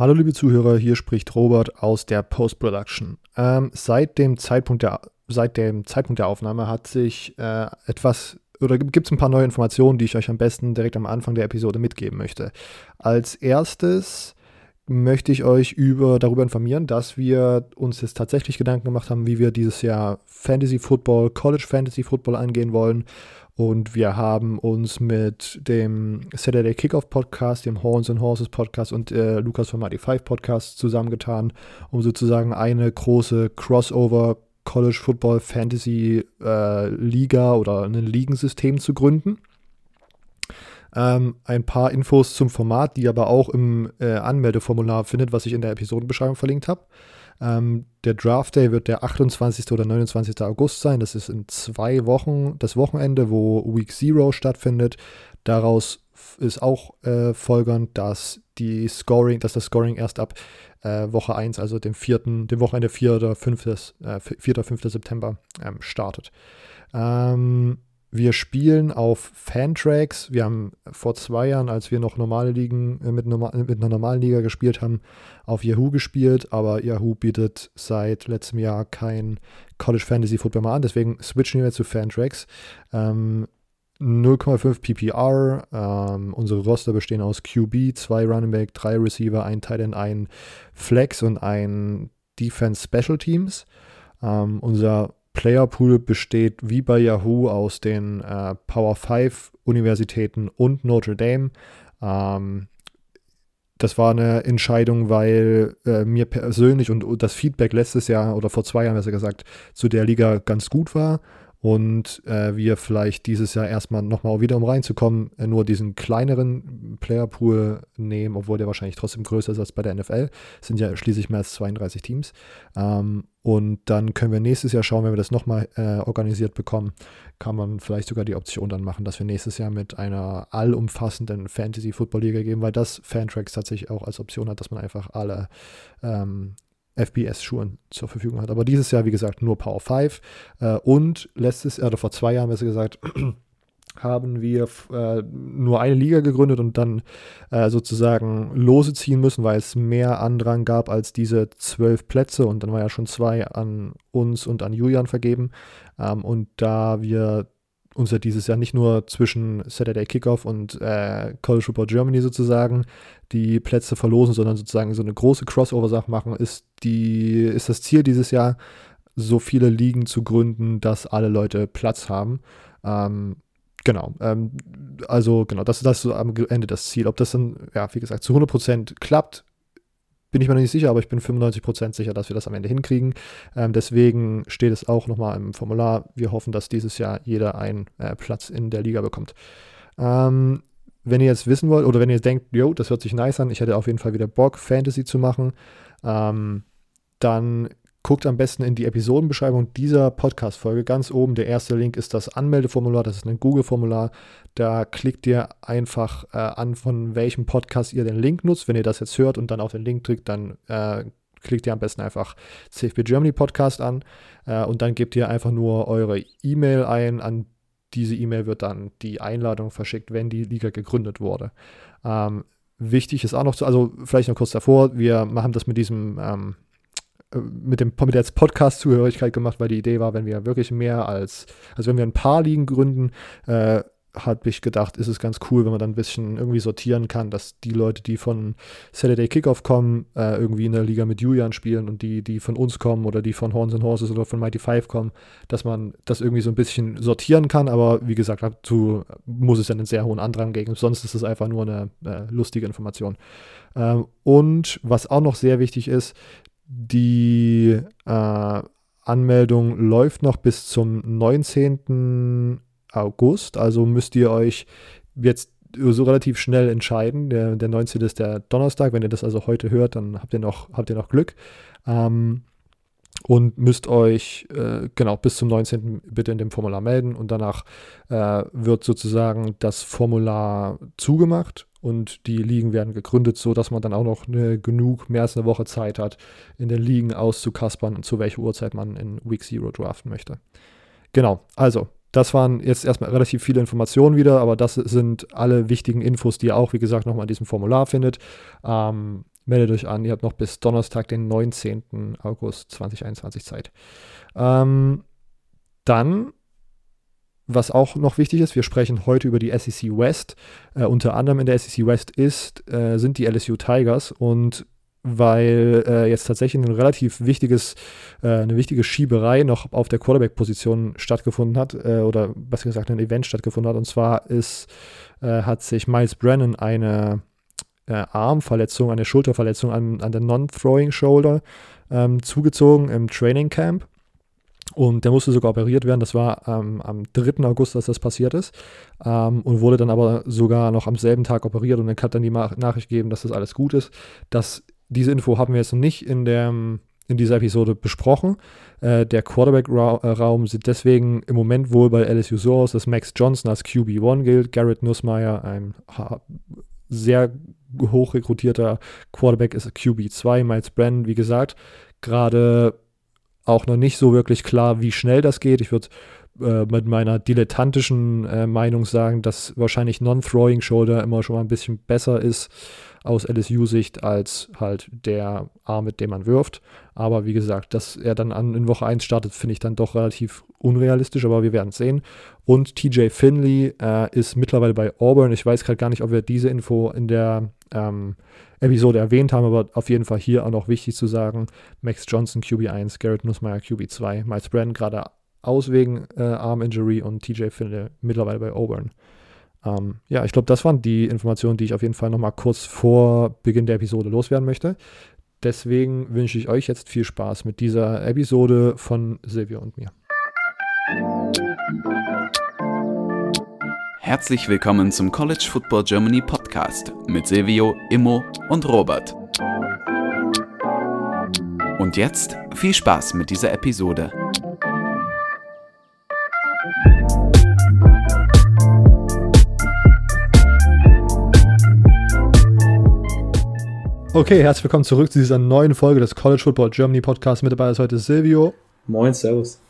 Hallo liebe Zuhörer, hier spricht Robert aus der Post-Production. Ähm, seit, dem Zeitpunkt der, seit dem Zeitpunkt der Aufnahme hat sich äh, etwas oder gibt es ein paar neue Informationen, die ich euch am besten direkt am Anfang der Episode mitgeben möchte. Als erstes möchte ich euch über, darüber informieren, dass wir uns jetzt tatsächlich Gedanken gemacht haben, wie wir dieses Jahr Fantasy Football, College Fantasy Football angehen wollen. Und wir haben uns mit dem Saturday Kickoff Podcast, dem Horns and Horses Podcast und äh, Lukas vom 5 Podcast zusammengetan, um sozusagen eine große Crossover College Football Fantasy äh, Liga oder ein Ligensystem zu gründen. Ähm, ein paar Infos zum Format, die ihr aber auch im äh, Anmeldeformular findet, was ich in der Episodenbeschreibung verlinkt habe. Ähm, der Draft Day wird der 28. oder 29. August sein. Das ist in zwei Wochen das Wochenende, wo Week Zero stattfindet. Daraus ist auch äh, folgernd, dass die Scoring, dass das Scoring erst ab äh, Woche 1, also dem vierten, dem Wochenende 4. oder 5. Äh, 4. 5. September ähm, startet. Ähm, wir spielen auf Fantracks. Wir haben vor zwei Jahren, als wir noch normale Ligen äh, mit, mit einer normalen Liga gespielt haben, auf Yahoo gespielt, aber Yahoo bietet seit letztem Jahr kein College Fantasy Football mehr an, deswegen switchen wir zu Fantracks. Ähm, 0,5 PPR. Ähm, unsere Roster bestehen aus QB, zwei Running Back, drei Receiver, ein Tight End, ein Flex und ein Defense Special Teams. Ähm, unser Player Pool besteht wie bei Yahoo aus den äh, Power 5 Universitäten und Notre Dame. Ähm, das war eine Entscheidung, weil äh, mir persönlich und das Feedback letztes Jahr oder vor zwei Jahren besser gesagt zu der Liga ganz gut war und äh, wir vielleicht dieses Jahr erstmal nochmal wieder um reinzukommen, äh, nur diesen kleineren Playerpool nehmen, obwohl der wahrscheinlich trotzdem größer ist als bei der NFL. Es sind ja schließlich mehr als 32 Teams. Ähm, und dann können wir nächstes Jahr schauen, wenn wir das nochmal äh, organisiert bekommen, kann man vielleicht sogar die Option dann machen, dass wir nächstes Jahr mit einer allumfassenden Fantasy-Football-Liga gehen, weil das Fantracks tatsächlich auch als Option hat, dass man einfach alle ähm, FBS-Schuhen zur Verfügung hat. Aber dieses Jahr, wie gesagt, nur Power 5. Äh, und letztes Jahr, oder vor zwei Jahren besser gesagt, haben wir äh, nur eine Liga gegründet und dann äh, sozusagen Lose ziehen müssen, weil es mehr Andrang gab als diese zwölf Plätze und dann war ja schon zwei an uns und an Julian vergeben. Ähm, und da wir uns ja dieses Jahr nicht nur zwischen Saturday Kickoff und äh, College Football Germany sozusagen die Plätze verlosen, sondern sozusagen so eine große Crossover-Sache machen, ist, die, ist das Ziel dieses Jahr, so viele Ligen zu gründen, dass alle Leute Platz haben. Ähm, genau. Ähm, also, genau, das, das ist so am Ende das Ziel. Ob das dann, ja, wie gesagt, zu 100% klappt, bin ich mir noch nicht sicher, aber ich bin 95% sicher, dass wir das am Ende hinkriegen. Ähm, deswegen steht es auch nochmal im Formular. Wir hoffen, dass dieses Jahr jeder einen äh, Platz in der Liga bekommt. Ähm, wenn ihr jetzt wissen wollt oder wenn ihr denkt, yo, das hört sich nice an, ich hätte auf jeden Fall wieder Bock, Fantasy zu machen, ähm, dann guckt am besten in die Episodenbeschreibung dieser Podcast-Folge. Ganz oben, der erste Link ist das Anmeldeformular, das ist ein Google-Formular. Da klickt ihr einfach äh, an, von welchem Podcast ihr den Link nutzt. Wenn ihr das jetzt hört und dann auf den Link drückt, dann äh, klickt ihr am besten einfach CFB Germany Podcast an äh, und dann gebt ihr einfach nur eure E-Mail ein. An diese E-Mail wird dann die Einladung verschickt, wenn die Liga gegründet wurde. Ähm, wichtig ist auch noch zu, also vielleicht noch kurz davor, wir machen das mit diesem ähm, mit dem mit der Podcast-Zugehörigkeit gemacht, weil die Idee war, wenn wir wirklich mehr als, also wenn wir ein paar Ligen gründen, äh, habe ich gedacht, ist es ganz cool, wenn man dann ein bisschen irgendwie sortieren kann, dass die Leute, die von Saturday Kickoff kommen, äh, irgendwie in der Liga mit Julian spielen und die, die von uns kommen oder die von Horns and Horses oder von Mighty Five kommen, dass man das irgendwie so ein bisschen sortieren kann. Aber wie gesagt, dazu muss es dann einen sehr hohen Andrang geben. Sonst ist es einfach nur eine äh, lustige Information. Ähm, und was auch noch sehr wichtig ist, die äh, Anmeldung läuft noch bis zum 19. August, also müsst ihr euch jetzt so relativ schnell entscheiden. Der, der 19. ist der Donnerstag. Wenn ihr das also heute hört, dann habt ihr noch, habt ihr noch Glück. Ähm, und müsst euch äh, genau bis zum 19. bitte in dem Formular melden und danach äh, wird sozusagen das Formular zugemacht und die Ligen werden gegründet, so dass man dann auch noch eine, genug mehr als eine Woche Zeit hat, in den Ligen auszukaspern und zu welcher Uhrzeit man in Week Zero draften möchte. Genau, also das waren jetzt erstmal relativ viele Informationen wieder, aber das sind alle wichtigen Infos, die ihr auch, wie gesagt, nochmal in diesem Formular findet. Ähm, meldet euch an. Ihr habt noch bis Donnerstag, den 19. August 2021 Zeit. Ähm, dann was auch noch wichtig ist, wir sprechen heute über die SEC West. Äh, unter anderem in der SEC West ist, äh, sind die LSU Tigers und weil äh, jetzt tatsächlich ein relativ wichtiges, äh, eine wichtige Schieberei noch auf der Quarterback-Position stattgefunden hat, äh, oder besser gesagt ein Event stattgefunden hat. Und zwar ist, äh, hat sich Miles Brennan eine Armverletzung, eine Schulterverletzung an, an der Non-Throwing Shoulder ähm, zugezogen im Training Camp. Und der musste sogar operiert werden. Das war ähm, am 3. August, dass das passiert ist. Ähm, und wurde dann aber sogar noch am selben Tag operiert. Und dann kann dann die Nachricht geben, dass das alles gut ist. Das, diese Info haben wir jetzt nicht in, der, in dieser Episode besprochen. Äh, der Quarterback-Raum sieht deswegen im Moment wohl bei LSU so aus, dass Max Johnson als QB1 gilt. Garrett Nussmeier, ein sehr hoch rekrutierter Quarterback, ist QB2. Miles Brennan, wie gesagt, gerade auch noch nicht so wirklich klar, wie schnell das geht. Ich würde äh, mit meiner dilettantischen äh, Meinung sagen, dass wahrscheinlich Non-Throwing Shoulder immer schon mal ein bisschen besser ist aus LSU-Sicht als halt der Arm, mit dem man wirft. Aber wie gesagt, dass er dann an, in Woche 1 startet, finde ich dann doch relativ unrealistisch, aber wir werden es sehen. Und TJ Finley äh, ist mittlerweile bei Auburn. Ich weiß gerade gar nicht, ob wir diese Info in der ähm, Episode erwähnt haben, aber auf jeden Fall hier auch noch wichtig zu sagen: Max Johnson QB1, Garrett Nussmeier QB2, Miles Brennan gerade aus wegen äh, Arm Injury und TJ Finley mittlerweile bei Auburn. Ähm, ja, ich glaube, das waren die Informationen, die ich auf jeden Fall nochmal kurz vor Beginn der Episode loswerden möchte. Deswegen wünsche ich euch jetzt viel Spaß mit dieser Episode von Silvio und mir. Herzlich willkommen zum College Football Germany Podcast mit Silvio, Immo und Robert. Und jetzt viel Spaß mit dieser Episode. Okay, herzlich willkommen zurück zu dieser neuen Folge des College Football Germany Podcast. Mit dabei ist heute Silvio. Moin, Servus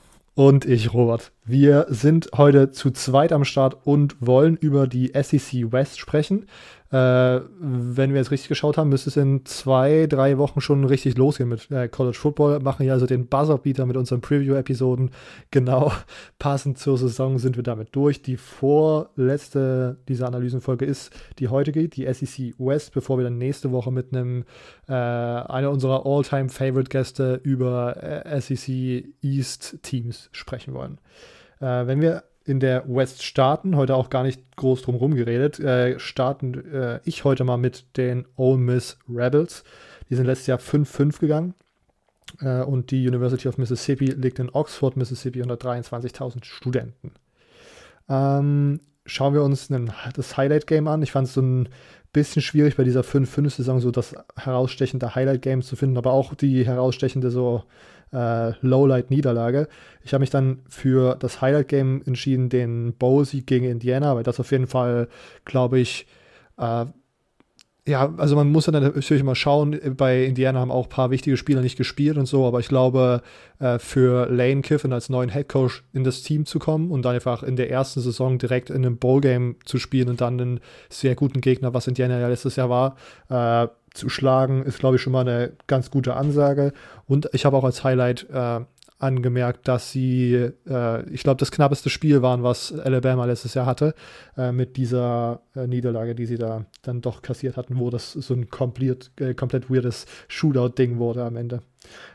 und ich, Robert. Wir sind heute zu zweit am Start und wollen über die SEC West sprechen. Äh, wenn wir jetzt richtig geschaut haben, müsste es in zwei, drei Wochen schon richtig losgehen mit äh, College Football. Machen hier also den Buzzer-Beater mit unseren Preview-Episoden. Genau passend zur Saison sind wir damit durch. Die vorletzte dieser Analysenfolge ist die heutige, die SEC West, bevor wir dann nächste Woche mit einem äh, einer unserer All-Time-Favorite-Gäste über äh, SEC East-Teams sprechen wollen. Äh, wenn wir in der West starten, heute auch gar nicht groß drum herum geredet, äh, starten äh, ich heute mal mit den Ole Miss Rebels. Die sind letztes Jahr 5-5 gegangen. Äh, und die University of Mississippi liegt in Oxford, Mississippi, 123.000 Studenten. Ähm, schauen wir uns einen, das Highlight-Game an. Ich fand es so ein bisschen schwierig bei dieser 5-5-Saison so das herausstechende Highlight-Game zu finden, aber auch die herausstechende so äh, Lowlight-Niederlage. Ich habe mich dann für das Highlight-Game entschieden, den Bowl-Sieg gegen Indiana, weil das auf jeden Fall, glaube ich, äh, ja, also man muss dann natürlich mal schauen, bei Indiana haben auch ein paar wichtige Spieler nicht gespielt und so, aber ich glaube, äh, für Lane Kiffin als neuen Headcoach in das Team zu kommen und dann einfach in der ersten Saison direkt in einem Bowl-Game zu spielen und dann einen sehr guten Gegner, was Indiana ja letztes Jahr war, äh, zu schlagen, ist, glaube ich, schon mal eine ganz gute Ansage. Und ich habe auch als Highlight äh, angemerkt, dass sie, äh, ich glaube, das knappeste Spiel waren, was Alabama letztes Jahr hatte, äh, mit dieser äh, Niederlage, die sie da dann doch kassiert hatten, wo das so ein komplett, äh, komplett weirdes Shootout-Ding wurde am Ende.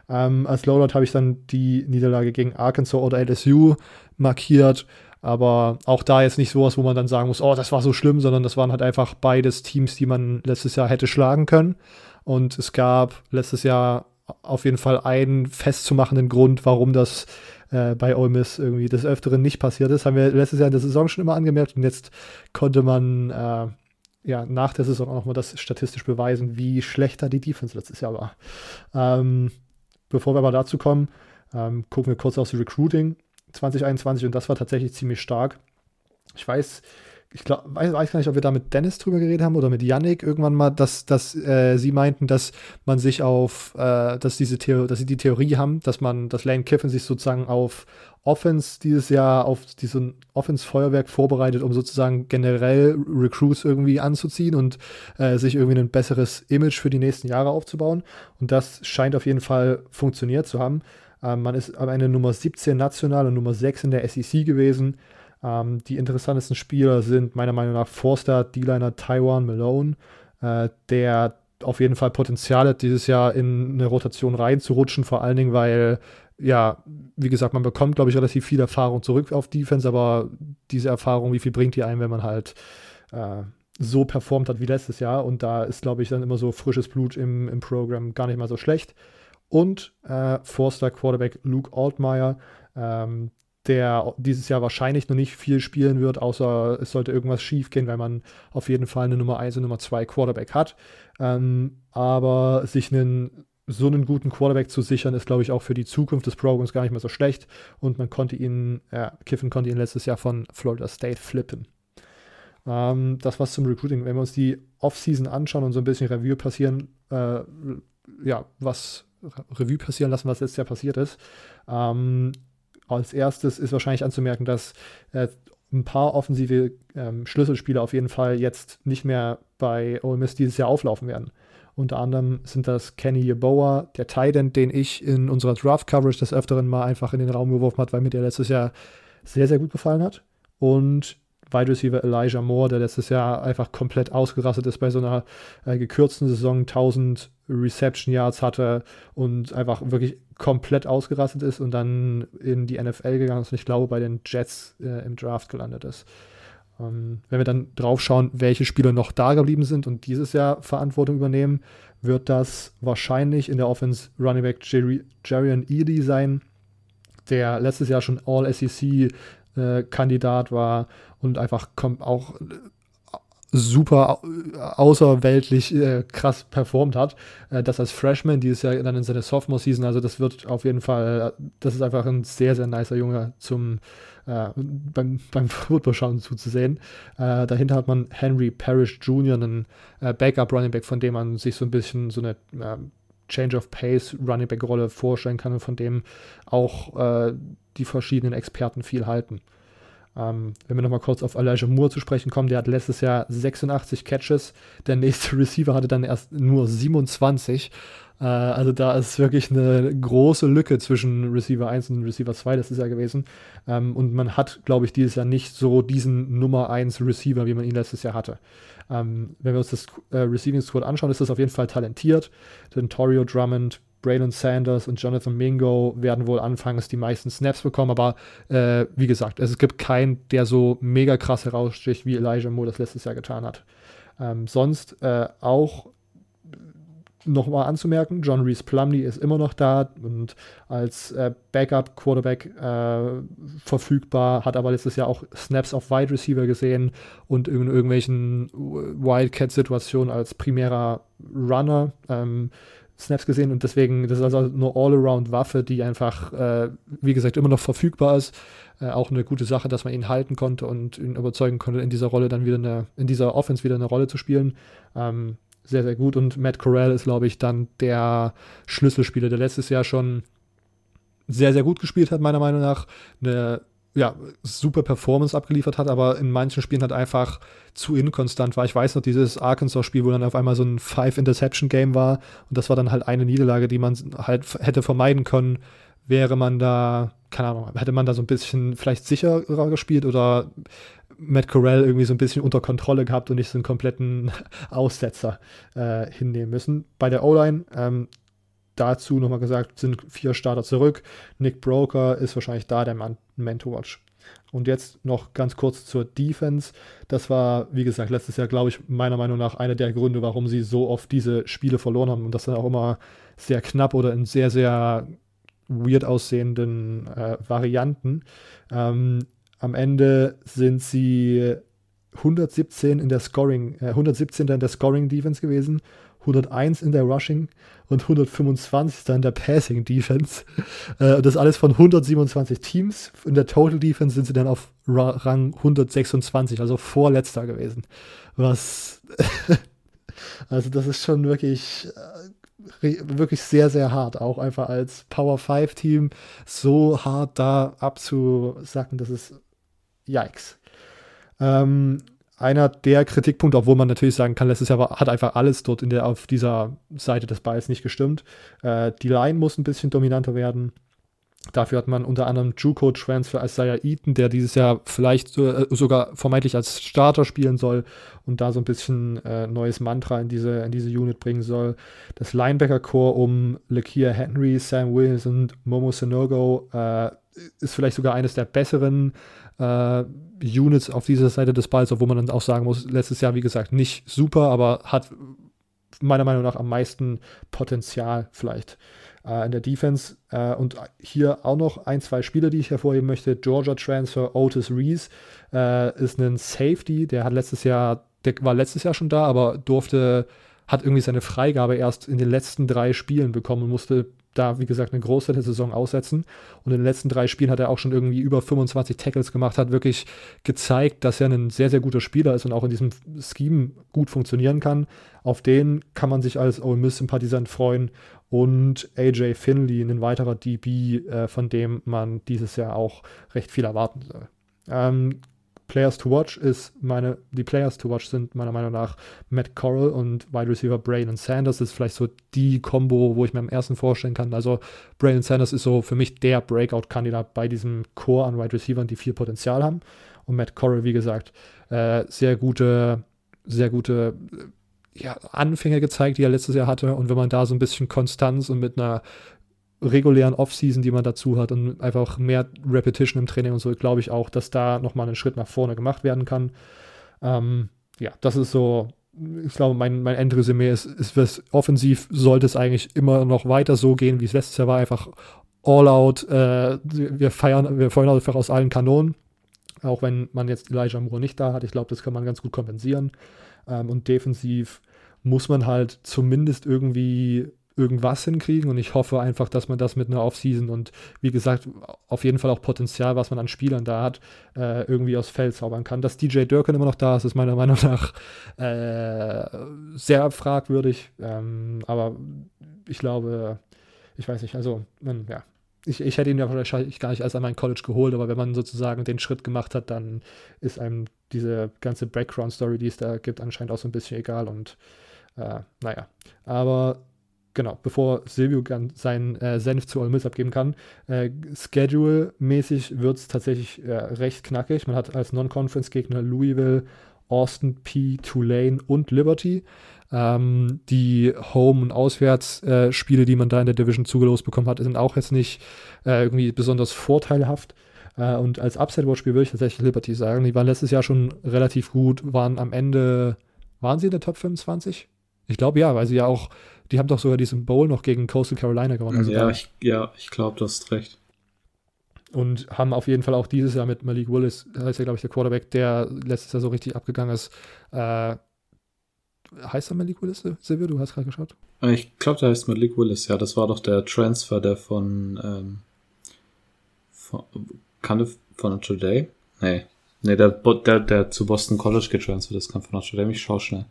Ähm, als Loadout habe ich dann die Niederlage gegen Arkansas oder LSU markiert. Aber auch da jetzt nicht sowas, wo man dann sagen muss, oh, das war so schlimm, sondern das waren halt einfach beides Teams, die man letztes Jahr hätte schlagen können. Und es gab letztes Jahr auf jeden Fall einen festzumachenden Grund, warum das äh, bei Ole Miss irgendwie des Öfteren nicht passiert ist. Haben wir letztes Jahr in der Saison schon immer angemerkt und jetzt konnte man äh, ja nach der Saison auch nochmal das statistisch beweisen, wie schlechter die Defense letztes Jahr war. Ähm, bevor wir aber dazu kommen, ähm, gucken wir kurz aufs Recruiting. 2021 und das war tatsächlich ziemlich stark. Ich weiß ich glaub, weiß, weiß gar nicht, ob wir da mit Dennis drüber geredet haben oder mit Yannick irgendwann mal, dass, dass äh, sie meinten, dass man sich auf, äh, dass diese Theorie, dass sie die Theorie haben, dass man, dass Lane Kiffin sich sozusagen auf Offense dieses Jahr, auf diesen Offense-Feuerwerk vorbereitet, um sozusagen generell Recruits irgendwie anzuziehen und äh, sich irgendwie ein besseres Image für die nächsten Jahre aufzubauen. Und das scheint auf jeden Fall funktioniert zu haben. Ähm, man ist am Ende Nummer 17 national und Nummer 6 in der SEC gewesen. Ähm, die interessantesten Spieler sind meiner Meinung nach Forster, D-Liner Taiwan Malone, äh, der auf jeden Fall Potenzial hat, dieses Jahr in eine Rotation reinzurutschen, vor allen Dingen, weil, ja, wie gesagt, man bekommt, glaube ich, relativ viel Erfahrung zurück auf Defense, aber diese Erfahrung, wie viel bringt die ein, wenn man halt äh, so performt hat wie letztes Jahr? Und da ist, glaube ich, dann immer so frisches Blut im, im Programm gar nicht mal so schlecht. Und äh, Forster Quarterback Luke Altmaier, ähm, der dieses Jahr wahrscheinlich noch nicht viel spielen wird, außer es sollte irgendwas schief gehen, weil man auf jeden Fall eine Nummer 1 und Nummer 2 Quarterback hat. Ähm, aber sich einen so einen guten Quarterback zu sichern, ist, glaube ich, auch für die Zukunft des Programms gar nicht mehr so schlecht. Und man konnte ihn, äh, Kiffen konnte ihn letztes Jahr von Florida State flippen. Ähm, das was zum Recruiting. Wenn wir uns die Offseason anschauen und so ein bisschen Review passieren, äh, ja, was Revue passieren lassen, was letztes Jahr passiert ist, ähm, als erstes ist wahrscheinlich anzumerken, dass äh, ein paar offensive ähm, Schlüsselspieler auf jeden Fall jetzt nicht mehr bei Ole Miss dieses Jahr auflaufen werden. Unter anderem sind das Kenny Yeboah, der Titan, den ich in unserer Draft-Coverage des Öfteren mal einfach in den Raum geworfen habe, weil mir der letztes Jahr sehr, sehr gut gefallen hat. Und Wide Receiver Elijah Moore, der letztes Jahr einfach komplett ausgerastet ist bei so einer äh, gekürzten Saison, 1000 Reception Yards hatte und einfach wirklich komplett ausgerastet ist und dann in die NFL gegangen ist und ich glaube bei den Jets äh, im Draft gelandet ist. Ähm, wenn wir dann drauf schauen, welche Spieler noch da geblieben sind und dieses Jahr Verantwortung übernehmen, wird das wahrscheinlich in der Offense Running Back Jerry, Jarian Ely sein, der letztes Jahr schon All-SEC-Kandidat äh, war und einfach auch super außerweltlich äh, krass performt hat. Äh, das als Freshman dieses Jahr dann in seiner Sophomore-Season, also das wird auf jeden Fall, das ist einfach ein sehr, sehr nicer Junge zum äh, beim, beim Football-Schauen zuzusehen. Äh, dahinter hat man Henry Parrish Jr., einen äh, Backup-Running Back, von dem man sich so ein bisschen so eine Change of Pace Running Back-Rolle vorstellen kann und von dem auch äh, die verschiedenen Experten viel halten. Ähm, wenn wir nochmal kurz auf Elijah Moore zu sprechen kommen, der hat letztes Jahr 86 Catches. Der nächste Receiver hatte dann erst nur 27. Äh, also da ist wirklich eine große Lücke zwischen Receiver 1 und Receiver 2 das ist ja gewesen. Ähm, und man hat, glaube ich, dieses Jahr nicht so diesen Nummer 1 Receiver, wie man ihn letztes Jahr hatte. Ähm, wenn wir uns das äh, Receiving Squad anschauen, ist das auf jeden Fall talentiert. Denn Torio Drummond, Braylon Sanders und Jonathan Mingo werden wohl anfangs die meisten Snaps bekommen, aber äh, wie gesagt, es gibt keinen, der so mega krass heraussticht, wie Elijah Moore das letztes Jahr getan hat. Ähm, sonst äh, auch nochmal anzumerken, John Reese Plumley ist immer noch da und als äh, Backup-Quarterback äh, verfügbar, hat aber letztes Jahr auch Snaps auf Wide Receiver gesehen und in irgendwelchen Wildcat-Situationen als primärer Runner. Ähm, Snaps gesehen und deswegen, das ist also eine All-Around-Waffe, die einfach, äh, wie gesagt, immer noch verfügbar ist. Äh, auch eine gute Sache, dass man ihn halten konnte und ihn überzeugen konnte, in dieser Rolle dann wieder eine, in dieser Offense wieder eine Rolle zu spielen. Ähm, sehr, sehr gut. Und Matt Corral ist, glaube ich, dann der Schlüsselspieler, der letztes Jahr schon sehr, sehr gut gespielt hat, meiner Meinung nach. Eine ja, super Performance abgeliefert hat, aber in manchen Spielen halt einfach zu inkonstant war. Ich weiß noch, dieses Arkansas-Spiel, wo dann auf einmal so ein Five-Interception-Game war und das war dann halt eine Niederlage, die man halt hätte vermeiden können, wäre man da, keine Ahnung, hätte man da so ein bisschen vielleicht sicherer gespielt oder Matt Corral irgendwie so ein bisschen unter Kontrolle gehabt und nicht so einen kompletten Aussetzer äh, hinnehmen müssen. Bei der O-Line, ähm, dazu nochmal gesagt, sind vier Starter zurück. Nick Broker ist wahrscheinlich da, der Man, Man to Watch. Und jetzt noch ganz kurz zur Defense. Das war, wie gesagt, letztes Jahr, glaube ich, meiner Meinung nach einer der Gründe, warum sie so oft diese Spiele verloren haben. Und das sind auch immer sehr knapp oder in sehr, sehr weird aussehenden äh, Varianten. Ähm, am Ende sind sie 117 in der Scoring, äh, 117. in der Scoring Defense gewesen, 101 in der Rushing und 125 in der Passing Defense. Äh, das alles von 127 Teams. In der Total Defense sind sie dann auf Rang 126, also vorletzter gewesen. Was, also das ist schon wirklich, äh, wirklich sehr, sehr hart. Auch einfach als Power 5 Team so hart da abzusacken, das ist yikes. Ähm, einer der Kritikpunkte, obwohl man natürlich sagen kann, letztes Jahr war, hat einfach alles dort in der, auf dieser Seite des Balls nicht gestimmt. Äh, die Line muss ein bisschen dominanter werden. Dafür hat man unter anderem Juco-Transfer Isaiah Eaton, der dieses Jahr vielleicht äh, sogar vermeintlich als Starter spielen soll und da so ein bisschen äh, neues Mantra in diese, in diese Unit bringen soll. Das Linebacker-Core um Lakia Henry, Sam Williams und Momo Sinogo äh, ist vielleicht sogar eines der besseren äh, Units auf dieser Seite des Balls, obwohl man dann auch sagen muss, letztes Jahr, wie gesagt, nicht super, aber hat meiner Meinung nach am meisten Potenzial vielleicht äh, in der Defense. Äh, und hier auch noch ein, zwei Spieler, die ich hervorheben möchte. Georgia Transfer Otis Reese äh, ist ein Safety, der hat letztes Jahr, der war letztes Jahr schon da, aber durfte, hat irgendwie seine Freigabe erst in den letzten drei Spielen bekommen und musste da, wie gesagt, eine große der Saison aussetzen. Und in den letzten drei Spielen hat er auch schon irgendwie über 25 Tackles gemacht, hat wirklich gezeigt, dass er ein sehr, sehr guter Spieler ist und auch in diesem Scheme gut funktionieren kann. Auf den kann man sich als Ole Miss-Sympathisant freuen. Und AJ Finley, ein weiterer DB, äh, von dem man dieses Jahr auch recht viel erwarten soll. Ähm, Players to Watch ist meine, die Players to Watch sind meiner Meinung nach Matt Corral und Wide Receiver Braylon Sanders. Das ist vielleicht so die Combo, wo ich mir am ersten vorstellen kann. Also Braylon Sanders ist so für mich der Breakout-Kandidat bei diesem Core an Wide Receivers, die viel Potenzial haben. Und Matt Corral, wie gesagt, äh, sehr gute, sehr gute ja, Anfänge gezeigt, die er letztes Jahr hatte. Und wenn man da so ein bisschen Konstanz und mit einer regulären Offseason, die man dazu hat und einfach mehr Repetition im Training und so, glaube ich auch, dass da nochmal ein Schritt nach vorne gemacht werden kann. Ähm, ja, das ist so, ich glaube, mein, mein Endresümee ist, ist, ist, offensiv sollte es eigentlich immer noch weiter so gehen, wie es letztes Jahr war, einfach all out, äh, wir feiern, wir feuern einfach aus allen Kanonen, auch wenn man jetzt Elijah Moore nicht da hat, ich glaube, das kann man ganz gut kompensieren ähm, und defensiv muss man halt zumindest irgendwie irgendwas hinkriegen. Und ich hoffe einfach, dass man das mit einer Offseason und wie gesagt, auf jeden Fall auch Potenzial, was man an Spielern da hat, äh, irgendwie aus Feld zaubern kann. Dass DJ Durkin immer noch da ist, ist meiner Meinung nach äh, sehr fragwürdig, ähm, aber ich glaube, ich weiß nicht, also man, ja, ich, ich, hätte ihn ja wahrscheinlich gar nicht als an mein College geholt, aber wenn man sozusagen den Schritt gemacht hat, dann ist einem diese ganze Background-Story, die es da gibt, anscheinend auch so ein bisschen egal. Und äh, naja, aber genau, bevor Silvio seinen äh, Senf zu Ole Miss abgeben kann, äh, Schedule-mäßig wird es tatsächlich äh, recht knackig. Man hat als Non-Conference-Gegner Louisville, Austin P, Tulane und Liberty. Ähm, die Home- und Auswärtsspiele, äh, die man da in der Division zugelost bekommen hat, sind auch jetzt nicht äh, irgendwie besonders vorteilhaft. Äh, und als Upset-Watch-Spiel würde ich tatsächlich Liberty sagen. Die waren letztes Jahr schon relativ gut, waren am Ende, waren sie in der Top 25? Ich glaube ja, weil sie ja auch die haben doch sogar diesen Bowl noch gegen Coastal Carolina gewonnen. Also ja, ich, ja, ich glaube, du hast recht. Und haben auf jeden Fall auch dieses Jahr mit Malik Willis, heißt ja, glaube ich, der Quarterback, der letztes Jahr so richtig abgegangen ist. Äh, heißt er Malik Willis, Silvio? Du hast gerade geschaut? Äh, ich glaube, der heißt Malik Willis, ja. Das war doch der Transfer, der von, ähm, von, kann von Notre Dame? Nee. Nee, der, der, der zu Boston College getransfert ist, kam von Notre Dame. Ich schau schnell.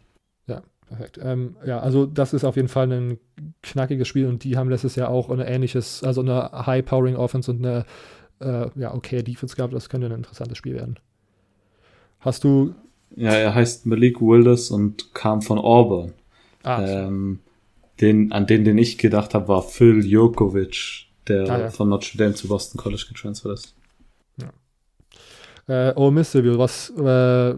Ja, Perfekt. Ähm, ja, also das ist auf jeden Fall ein knackiges Spiel und die haben letztes Jahr auch ein ähnliches, also eine High-Powering Offense und eine äh, ja, okay Defense gehabt. Das könnte ein interessantes Spiel werden. Hast du. Ja, er heißt Malik Wilders und kam von Auburn. Ah, ähm, den, an den, den ich gedacht habe, war Phil Jokovic, der ah, ja. von Notre Dame zu Boston College getransfert ist. Ja. Äh, oh Mist, Silvio, was, äh,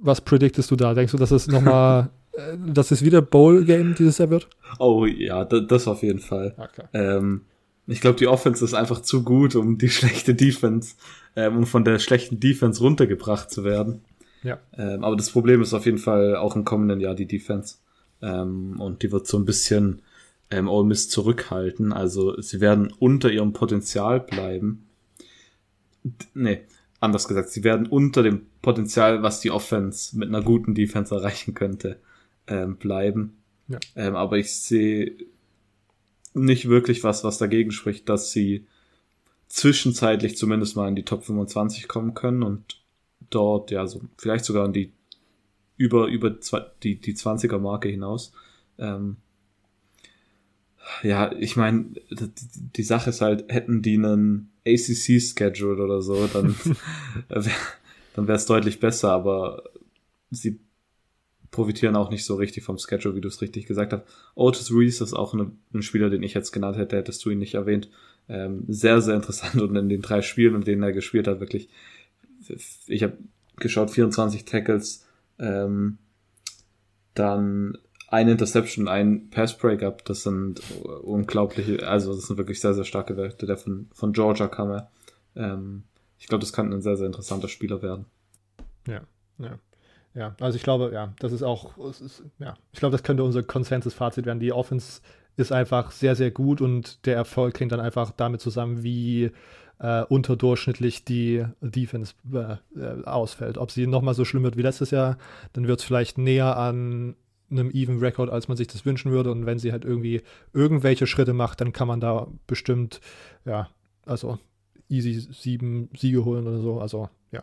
was prediktest du da? Denkst du, dass es nochmal dass es wieder Bowl-Game dieses Jahr wird? Oh ja, das, auf jeden Fall. Okay. Ähm, ich glaube, die Offense ist einfach zu gut, um die schlechte Defense, ähm, um von der schlechten Defense runtergebracht zu werden. Ja. Ähm, aber das Problem ist auf jeden Fall auch im kommenden Jahr die Defense. Ähm, und die wird so ein bisschen ähm, Ole Miss zurückhalten. Also sie werden unter ihrem Potenzial bleiben. D nee, anders gesagt, sie werden unter dem Potenzial, was die Offense mit einer guten Defense erreichen könnte ähm, bleiben. Ja. Ähm, aber ich sehe nicht wirklich was, was dagegen spricht, dass sie zwischenzeitlich zumindest mal in die Top 25 kommen können und dort ja so vielleicht sogar in die über über die die 20er Marke hinaus. Ähm, ja, ich meine, die, die, Sache ist halt, hätten die einen ACC Schedule oder so, dann dann wäre es deutlich besser, aber sie profitieren auch nicht so richtig vom Schedule, wie du es richtig gesagt hast. Otis Reese ist auch eine, ein Spieler, den ich jetzt genannt hätte, hättest du ihn nicht erwähnt. Ähm, sehr, sehr interessant und in den drei Spielen, in denen er gespielt hat, wirklich, ich habe geschaut, 24 Tackles, ähm, dann ein Interception, ein Pass Breakup, das sind unglaubliche, also das sind wirklich sehr, sehr starke Werte. Der von, von Georgia kam er. Ähm, ich glaube, das kann ein sehr, sehr interessanter Spieler werden. Ja, ja. Ja, also ich glaube, ja, das ist auch, ist, ja, ich glaube, das könnte unser Konsensus-Fazit werden. Die Offense ist einfach sehr, sehr gut und der Erfolg hängt dann einfach damit zusammen, wie äh, unterdurchschnittlich die Defense äh, äh ausfällt. Ob sie nochmal so schlimm wird wie letztes Jahr, dann wird es vielleicht näher an einem even Record, als man sich das wünschen würde. Und wenn sie halt irgendwie irgendwelche Schritte macht, dann kann man da bestimmt, ja, also easy sieben Siege holen oder so. Also, ja.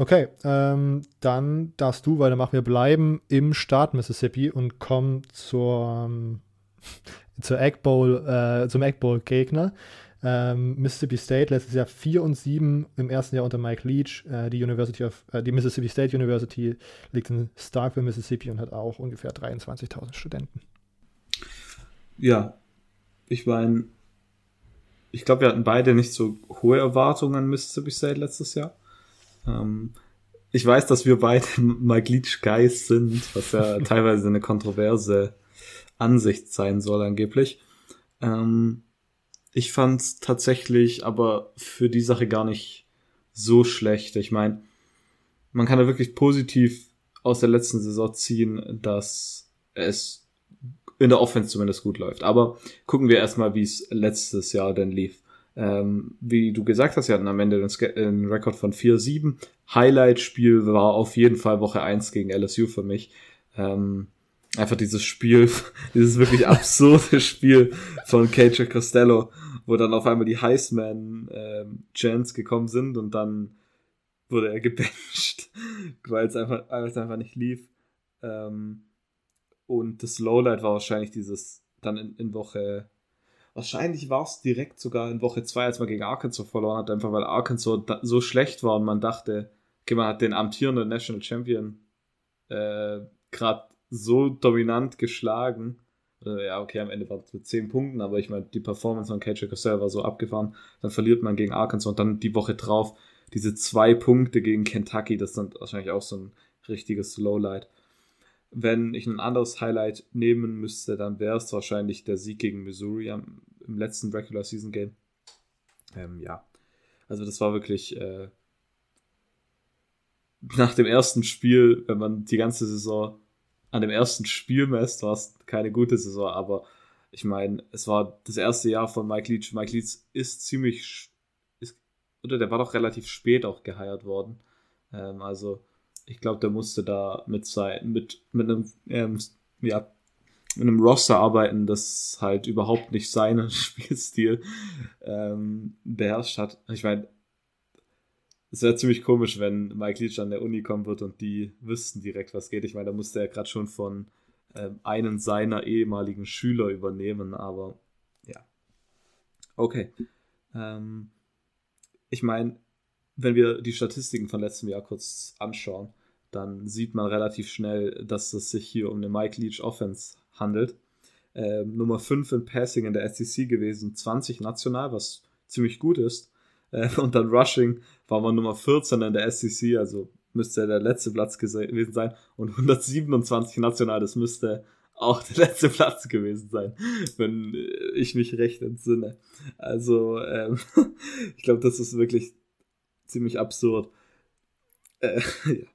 Okay, ähm, dann darfst du weitermachen. Wir bleiben im Staat Mississippi und kommen zur, ähm, zur Egg Bowl, äh, zum Egg Bowl Gegner. Ähm, Mississippi State letztes Jahr 4 und 7 im ersten Jahr unter Mike Leach. Äh, die University of, äh, die Mississippi State University liegt in Starkville, Mississippi und hat auch ungefähr 23.000 Studenten. Ja, ich meine, ich glaube, wir hatten beide nicht so hohe Erwartungen an Mississippi State letztes Jahr. Ähm, ich weiß, dass wir beide Mike Leach Guys sind, was ja teilweise eine kontroverse Ansicht sein soll angeblich. Ähm, ich fand es tatsächlich aber für die Sache gar nicht so schlecht. Ich meine, man kann da wirklich positiv aus der letzten Saison ziehen, dass es in der Offense zumindest gut läuft. Aber gucken wir erstmal, wie es letztes Jahr denn lief. Ähm, wie du gesagt hast, sie hatten am Ende einen, Rekord von 4-7. Highlight-Spiel war auf jeden Fall Woche 1 gegen LSU für mich. Ähm, einfach dieses Spiel, dieses wirklich absurde Spiel von KJ Costello, wo dann auf einmal die Heisman ähm, Chance gekommen sind und dann wurde er gebencht, weil es einfach, einfach nicht lief. Ähm, und das Lowlight war wahrscheinlich dieses dann in, in Woche Wahrscheinlich war es direkt sogar in Woche 2, als man gegen Arkansas verloren hat, einfach weil Arkansas so schlecht war und man dachte, okay, man hat den amtierenden National Champion äh, gerade so dominant geschlagen. Äh, ja, okay, am Ende war es mit 10 Punkten, aber ich meine, die Performance von KJ Cassell war so abgefahren. Dann verliert man gegen Arkansas und dann die Woche drauf diese zwei Punkte gegen Kentucky, das ist wahrscheinlich auch so ein richtiges Lowlight. Wenn ich ein anderes Highlight nehmen müsste, dann wäre es wahrscheinlich der Sieg gegen Missouri am, im letzten Regular Season Game. Ähm, ja, also das war wirklich äh, nach dem ersten Spiel, wenn man die ganze Saison an dem ersten Spiel messt, war es keine gute Saison, aber ich meine, es war das erste Jahr von Mike Leach. Mike Leach ist ziemlich, ist, oder der war doch relativ spät auch geheiert worden. Ähm, also ich glaube, der musste da mit sein, mit, mit einem, ähm, ja, mit einem Roster arbeiten, das halt überhaupt nicht seinen Spielstil ähm, beherrscht hat. Ich meine, es wäre ziemlich komisch, wenn Mike Leach an der Uni kommen wird und die wüssten direkt, was geht. Ich meine, da musste er gerade schon von ähm, einem seiner ehemaligen Schüler übernehmen, aber ja. Okay. Ähm, ich meine, wenn wir die Statistiken von letztem Jahr kurz anschauen, dann sieht man relativ schnell, dass es sich hier um eine Mike Leach Offense handelt. Ähm, Nummer 5 in Passing in der SEC gewesen, 20 national, was ziemlich gut ist. Äh, und dann Rushing war man Nummer 14 in der SEC, also müsste der letzte Platz gewesen sein. Und 127 national, das müsste auch der letzte Platz gewesen sein, wenn ich mich recht entsinne. Also, ähm, ich glaube, das ist wirklich ziemlich absurd. Äh, ja.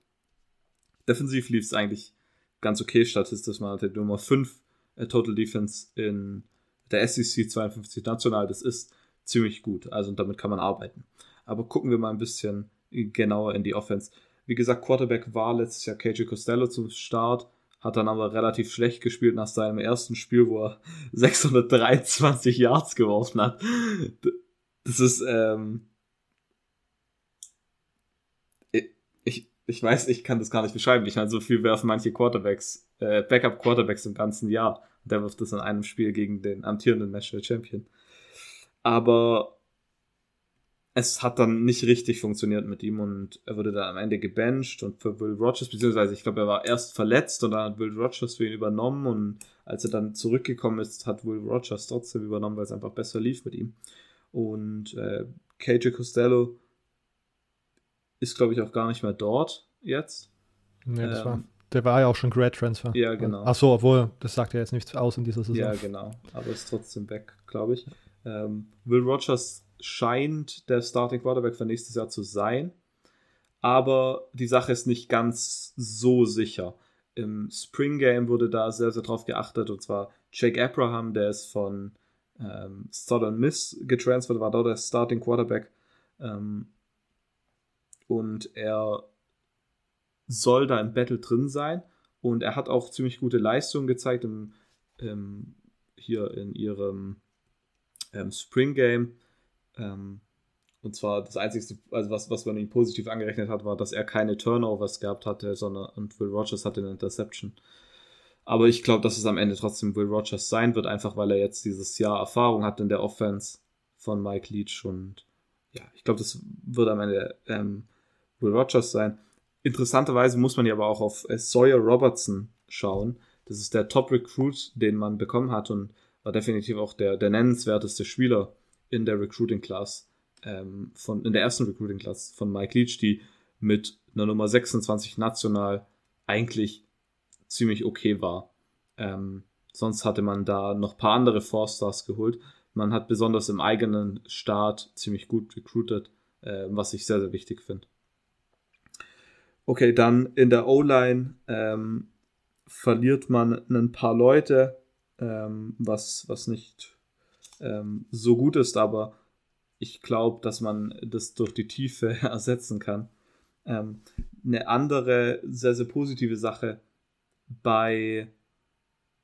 Defensiv lief es eigentlich ganz okay statistisch. Man hatte Nummer 5 äh, Total Defense in der SEC 52 national. Das ist ziemlich gut. Also damit kann man arbeiten. Aber gucken wir mal ein bisschen genauer in die Offense. Wie gesagt, Quarterback war letztes Jahr KJ Costello zum Start, hat dann aber relativ schlecht gespielt nach seinem ersten Spiel, wo er 623 Yards geworfen hat. Das ist, ähm, ich, weiß, ich kann das gar nicht beschreiben. Ich meine, so viel werfen manche Quarterbacks, äh, Backup-Quarterbacks im ganzen Jahr. Und der wirft das in einem Spiel gegen den amtierenden National Champion. Aber es hat dann nicht richtig funktioniert mit ihm und er wurde dann am Ende gebencht und für Will Rogers, beziehungsweise ich glaube, er war erst verletzt und dann hat Will Rogers für ihn übernommen und als er dann zurückgekommen ist, hat Will Rogers trotzdem übernommen, weil es einfach besser lief mit ihm. Und äh, KJ Costello ist, glaube ich, auch gar nicht mehr dort jetzt. Nee, das ähm, war, der war ja auch schon Grad Transfer. Ja, genau. Ach so, obwohl, das sagt ja jetzt nichts aus in dieser Saison. Ja, genau. Aber ist trotzdem weg, glaube ich. Ähm, Will Rogers scheint der Starting Quarterback für nächstes Jahr zu sein. Aber die Sache ist nicht ganz so sicher. Im Spring Game wurde da sehr, sehr drauf geachtet. Und zwar Jake Abraham, der ist von ähm, Southern Miss getransfert, war dort der Starting Quarterback. Ähm, und er soll da im Battle drin sein. Und er hat auch ziemlich gute Leistungen gezeigt im, im hier in ihrem ähm, Spring Game. Ähm, und zwar das Einzige, also was, was man ihm positiv angerechnet hat, war, dass er keine Turnovers gehabt hatte, sondern und Will Rogers hatte eine Interception. Aber ich glaube, dass es am Ende trotzdem Will Rogers sein wird, einfach weil er jetzt dieses Jahr Erfahrung hat in der Offense von Mike Leach und ja, ich glaube, das wird am Ende ähm, Will Rogers sein. Interessanterweise muss man ja aber auch auf äh, Sawyer Robertson schauen. Das ist der Top-Recruit, den man bekommen hat und war definitiv auch der, der nennenswerteste Spieler in der Recruiting Class, ähm, von, in der ersten Recruiting Class von Mike Leach, die mit einer Nummer 26 national eigentlich ziemlich okay war. Ähm, sonst hatte man da noch paar andere Four-Stars geholt. Man hat besonders im eigenen Start ziemlich gut recruited, äh, was ich sehr, sehr wichtig finde. Okay, dann in der O-Line ähm, verliert man ein paar Leute, ähm, was, was nicht ähm, so gut ist, aber ich glaube, dass man das durch die Tiefe ersetzen kann. Ähm, eine andere sehr, sehr positive Sache bei,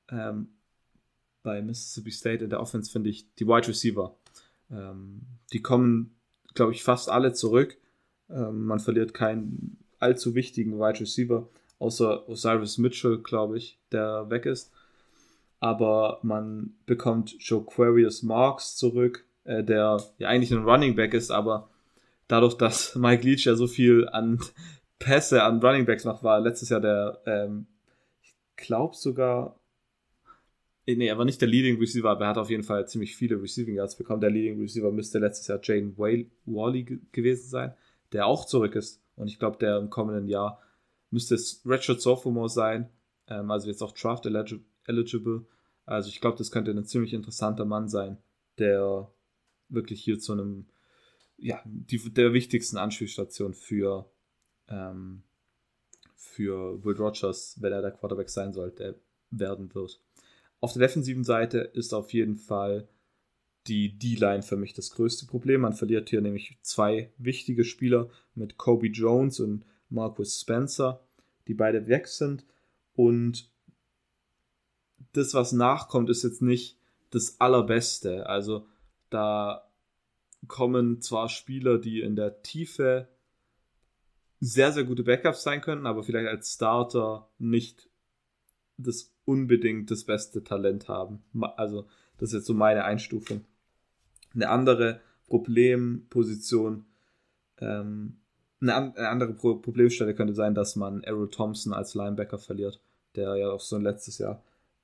ähm, bei Mississippi State in der Offense finde ich die Wide Receiver. Ähm, die kommen, glaube ich, fast alle zurück. Man verliert keinen allzu wichtigen Wide Receiver, außer Osiris Mitchell, glaube ich, der weg ist aber man bekommt Joe Quarius Marks zurück, äh, der ja eigentlich ein Running Back ist, aber dadurch, dass Mike Leach ja so viel an Pässe an Running Backs macht, war letztes Jahr der, ähm, ich glaube sogar, äh, nee, er war nicht der Leading Receiver, aber er hat auf jeden Fall ziemlich viele Receiving Yards bekommen. Der Leading Receiver müsste letztes Jahr Jane Wally gewesen sein, der auch zurück ist. Und ich glaube, der im kommenden Jahr müsste es Redshirt Sophomore sein, ähm, also jetzt auch Draft eligible. Also ich glaube, das könnte ein ziemlich interessanter Mann sein, der wirklich hier zu einem, ja, die, der wichtigsten Anspielstation für, ähm, für Will Rogers, wenn er der Quarterback sein sollte, werden wird. Auf der defensiven Seite ist auf jeden Fall die D-Line für mich das größte Problem. Man verliert hier nämlich zwei wichtige Spieler mit Kobe Jones und Marcus Spencer, die beide weg sind. Und das, was nachkommt, ist jetzt nicht das Allerbeste. Also da kommen zwar Spieler, die in der Tiefe sehr, sehr gute Backups sein können, aber vielleicht als Starter nicht das unbedingt das beste Talent haben. Also das ist jetzt so meine Einstufung. Eine andere Problemposition, ähm, eine, an, eine, andere Pro Problemstelle könnte sein, dass man Errol Thompson als Linebacker verliert, der ja auch so ein letztes Jahr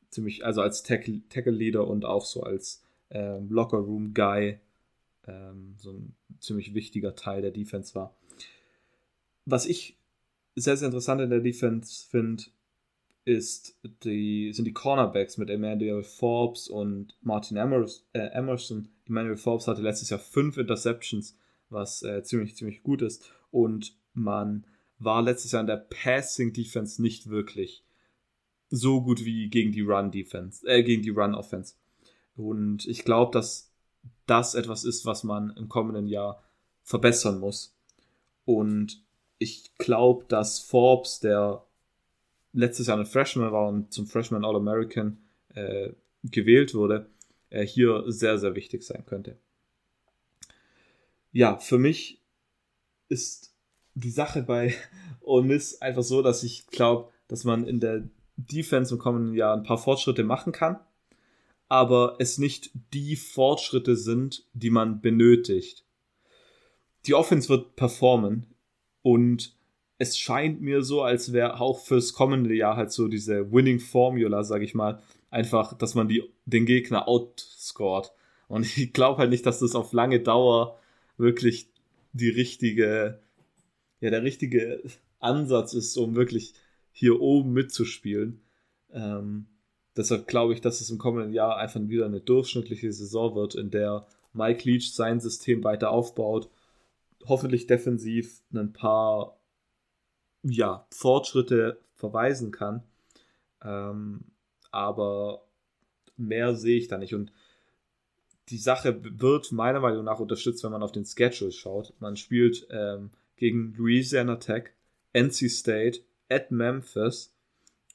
ziemlich, also als Tackle-Leader und auch so als ähm, Locker-Room-Guy ähm, so ein ziemlich wichtiger Teil der Defense war. Was ich sehr, sehr interessant in der Defense finde, ist die, sind die Cornerbacks mit Emmanuel Forbes und Martin äh, Emerson. Emmanuel Forbes hatte letztes Jahr fünf Interceptions, was äh, ziemlich, ziemlich gut ist. Und man war letztes Jahr in der Passing Defense nicht wirklich so gut wie gegen die Run Defense, äh, gegen die Run Offense. Und ich glaube, dass das etwas ist, was man im kommenden Jahr verbessern muss. Und ich glaube, dass Forbes, der letztes Jahr ein Freshman war und zum Freshman All-American äh, gewählt wurde, äh, hier sehr, sehr wichtig sein könnte. Ja, für mich ist die Sache bei Ole Miss einfach so, dass ich glaube, dass man in der Defense im kommenden Jahr ein paar Fortschritte machen kann, aber es nicht die Fortschritte sind, die man benötigt. Die Offense wird performen und es scheint mir so, als wäre auch fürs kommende Jahr halt so diese Winning Formula, sag ich mal, einfach, dass man die, den Gegner outscored. Und ich glaube halt nicht, dass das auf lange Dauer wirklich die richtige, ja, der richtige Ansatz ist, um wirklich hier oben mitzuspielen. Ähm, deshalb glaube ich, dass es im kommenden Jahr einfach wieder eine durchschnittliche Saison wird, in der Mike Leach sein System weiter aufbaut, hoffentlich defensiv ein paar ja, Fortschritte verweisen kann. Ähm, aber mehr sehe ich da nicht. Und die Sache wird meiner Meinung nach unterstützt, wenn man auf den Schedule schaut. Man spielt ähm, gegen Louisiana Tech, NC State, at Memphis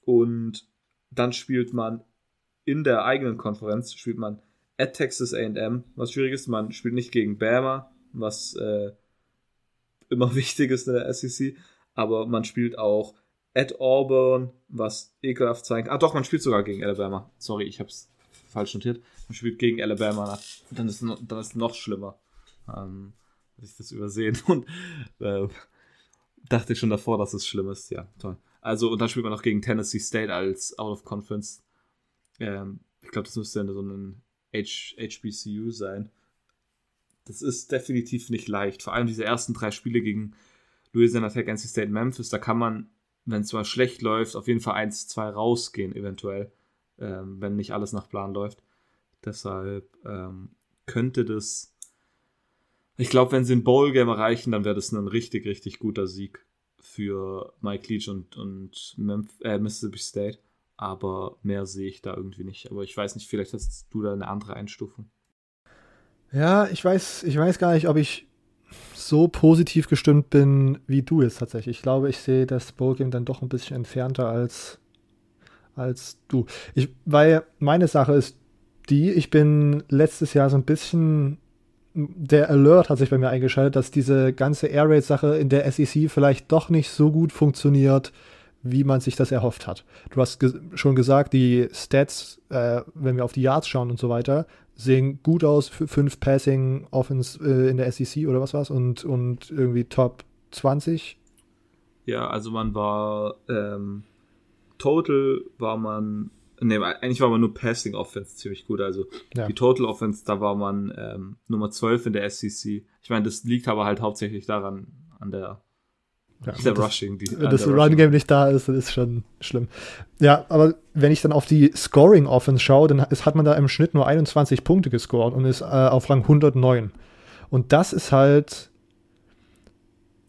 und dann spielt man in der eigenen Konferenz, spielt man at Texas AM, was schwierig ist. Man spielt nicht gegen Bama, was äh, immer wichtig ist in der SEC, aber man spielt auch at Auburn, was ekelhaft zeigen Ah, doch, man spielt sogar gegen Alabama. Sorry, ich hab's falsch notiert. Man spielt gegen Alabama. Dann ist es dann ist noch schlimmer. Ähm, ich das übersehen und äh, dachte schon davor, dass es schlimm ist. Ja, toll. Also, und dann spielt man noch gegen Tennessee State als Out of Conference. Ähm, ich glaube, das müsste so ein H HBCU sein. Das ist definitiv nicht leicht. Vor allem diese ersten drei Spiele gegen Louisiana Tech, NC State, Memphis, da kann man, wenn es mal schlecht läuft, auf jeden Fall 1, 2 rausgehen, eventuell, ähm, wenn nicht alles nach Plan läuft. Deshalb ähm, könnte das, ich glaube, wenn sie ein Bowl-Game erreichen, dann wäre das ein richtig, richtig guter Sieg für Mike Leach und, und Memphis, äh, Mississippi State. Aber mehr sehe ich da irgendwie nicht. Aber ich weiß nicht, vielleicht hast du da eine andere Einstufung. Ja, ich weiß, ich weiß gar nicht, ob ich so positiv gestimmt bin wie du jetzt tatsächlich. Ich glaube, ich sehe das Bowl-Game dann doch ein bisschen entfernter als, als du. Ich, weil meine Sache ist die, ich bin letztes Jahr so ein bisschen der Alert hat sich bei mir eingeschaltet, dass diese ganze Air Raid Sache in der SEC vielleicht doch nicht so gut funktioniert, wie man sich das erhofft hat. Du hast ge schon gesagt, die Stats, äh, wenn wir auf die Yards schauen und so weiter, sehen gut aus für fünf Passing Offense äh, in der SEC oder was war's und, und irgendwie Top 20. Ja, also man war ähm, total war man Ne, eigentlich war man nur Passing Offense ziemlich gut. Also ja. die Total Offense, da war man ähm, Nummer 12 in der SEC. Ich meine, das liegt aber halt hauptsächlich daran, an der, ja, der das, Rushing. Die, wenn das Run-Game nicht da ist, ist schon schlimm. Ja, aber wenn ich dann auf die Scoring Offense schaue, dann ist, hat man da im Schnitt nur 21 Punkte gescored und ist äh, auf Rang 109. Und das ist halt,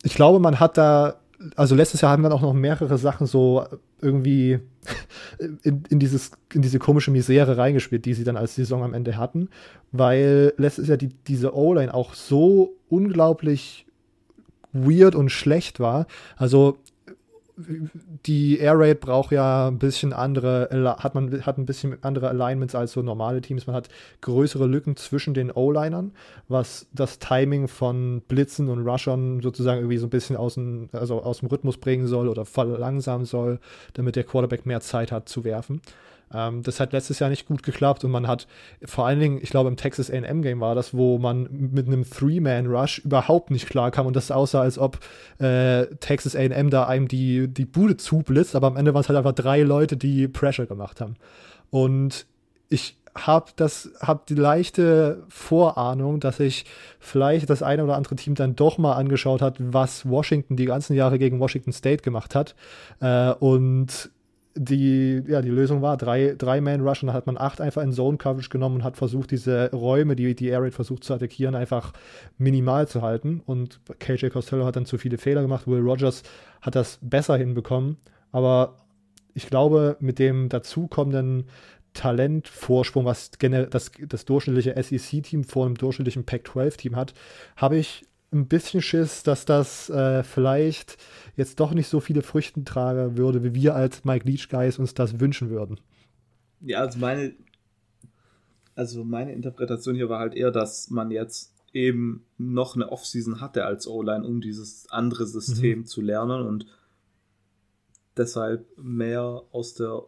ich glaube, man hat da, also letztes Jahr haben wir auch noch mehrere Sachen so irgendwie in, in, dieses, in diese komische Misere reingespielt, die sie dann als Saison am Ende hatten, weil letztes Jahr die, diese O-Line auch so unglaublich weird und schlecht war. Also die Air Raid braucht ja ein bisschen andere, hat man hat ein bisschen andere Alignments als so normale Teams. Man hat größere Lücken zwischen den O-Linern, was das Timing von Blitzen und Rushern sozusagen irgendwie so ein bisschen aus dem, also aus dem Rhythmus bringen soll oder verlangsamen soll, damit der Quarterback mehr Zeit hat zu werfen. Ähm, das hat letztes Jahr nicht gut geklappt und man hat vor allen Dingen, ich glaube im Texas AM Game war das, wo man mit einem Three-Man-Rush überhaupt nicht klar kam und das aussah, als ob äh, Texas AM da einem die, die Bude zublitzt, aber am Ende waren es halt einfach drei Leute, die Pressure gemacht haben. Und ich habe das habe die leichte Vorahnung, dass sich vielleicht das eine oder andere Team dann doch mal angeschaut hat, was Washington die ganzen Jahre gegen Washington State gemacht hat äh, und die, ja, die Lösung war drei, drei Man-Rush und dann hat man acht einfach in Zone-Coverage genommen und hat versucht, diese Räume, die die Air Raid versucht zu attackieren, einfach minimal zu halten. Und KJ Costello hat dann zu viele Fehler gemacht. Will Rogers hat das besser hinbekommen. Aber ich glaube, mit dem dazukommenden Talentvorsprung, was das, das durchschnittliche SEC-Team vor einem durchschnittlichen Pac-12-Team hat, habe ich ein bisschen Schiss, dass das äh, vielleicht jetzt doch nicht so viele Früchten tragen würde, wie wir als Mike Leach Guys uns das wünschen würden. Ja, also meine, also meine Interpretation hier war halt eher, dass man jetzt eben noch eine Offseason hatte als O-Line, um dieses andere System mhm. zu lernen und deshalb mehr aus der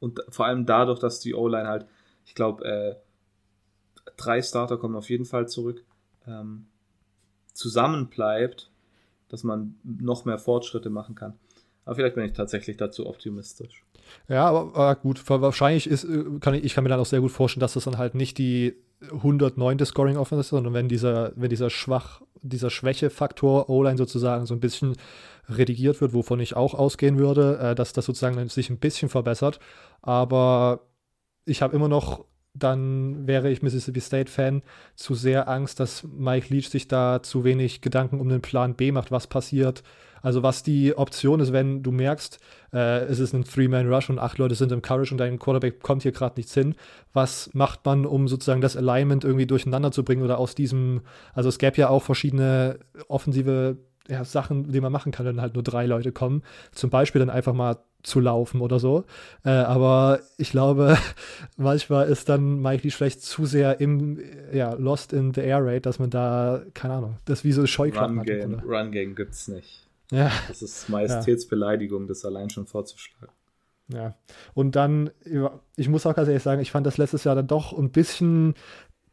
und vor allem dadurch, dass die O-Line halt, ich glaube, äh, drei Starter kommen auf jeden Fall zurück, ähm, zusammen bleibt, dass man noch mehr Fortschritte machen kann. Aber vielleicht bin ich tatsächlich dazu optimistisch. Ja, aber, aber gut, wahrscheinlich ist, äh, kann ich, ich kann mir dann auch sehr gut vorstellen, dass das dann halt nicht die 109. Scoring Offense ist, sondern wenn dieser, wenn dieser Schwach, dieser Schwächefaktor O-Line sozusagen so ein bisschen redigiert wird, wovon ich auch ausgehen würde, äh, dass das sozusagen sich ein bisschen verbessert. Aber ich habe immer noch dann wäre ich Mississippi State-Fan, zu sehr Angst, dass Mike Leach sich da zu wenig Gedanken um den Plan B macht, was passiert. Also was die Option ist, wenn du merkst, äh, es ist ein Three-Man-Rush und acht Leute sind im Courage und dein Quarterback kommt hier gerade nichts hin. Was macht man, um sozusagen das Alignment irgendwie durcheinander zu bringen oder aus diesem, also es gäbe ja auch verschiedene offensive ja, Sachen, die man machen kann, wenn halt nur drei Leute kommen. Zum Beispiel dann einfach mal zu laufen oder so. Äh, aber ich glaube, manchmal ist dann Mike Lee vielleicht zu sehr im, ja, lost in the air raid, dass man da, keine Ahnung, das wie so Scheuklappen Run Game, hat. Run Game gibt's nicht. Ja. Das ist Majestätsbeleidigung, das allein schon vorzuschlagen. Ja, und dann, ich muss auch ganz ehrlich sagen, ich fand das letztes Jahr dann doch ein bisschen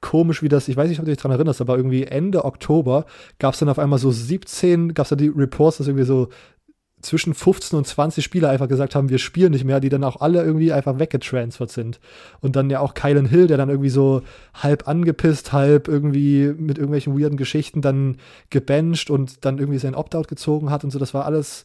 komisch, wie das, ich weiß nicht, ob du dich daran erinnerst, aber irgendwie Ende Oktober gab es dann auf einmal so 17, gab es da die Reports, dass irgendwie so zwischen 15 und 20 Spieler einfach gesagt haben, wir spielen nicht mehr, die dann auch alle irgendwie einfach weggetransfert sind. Und dann ja auch Kylan Hill, der dann irgendwie so halb angepisst, halb irgendwie mit irgendwelchen weirden Geschichten dann gebencht und dann irgendwie sein Opt-out gezogen hat und so. Das war alles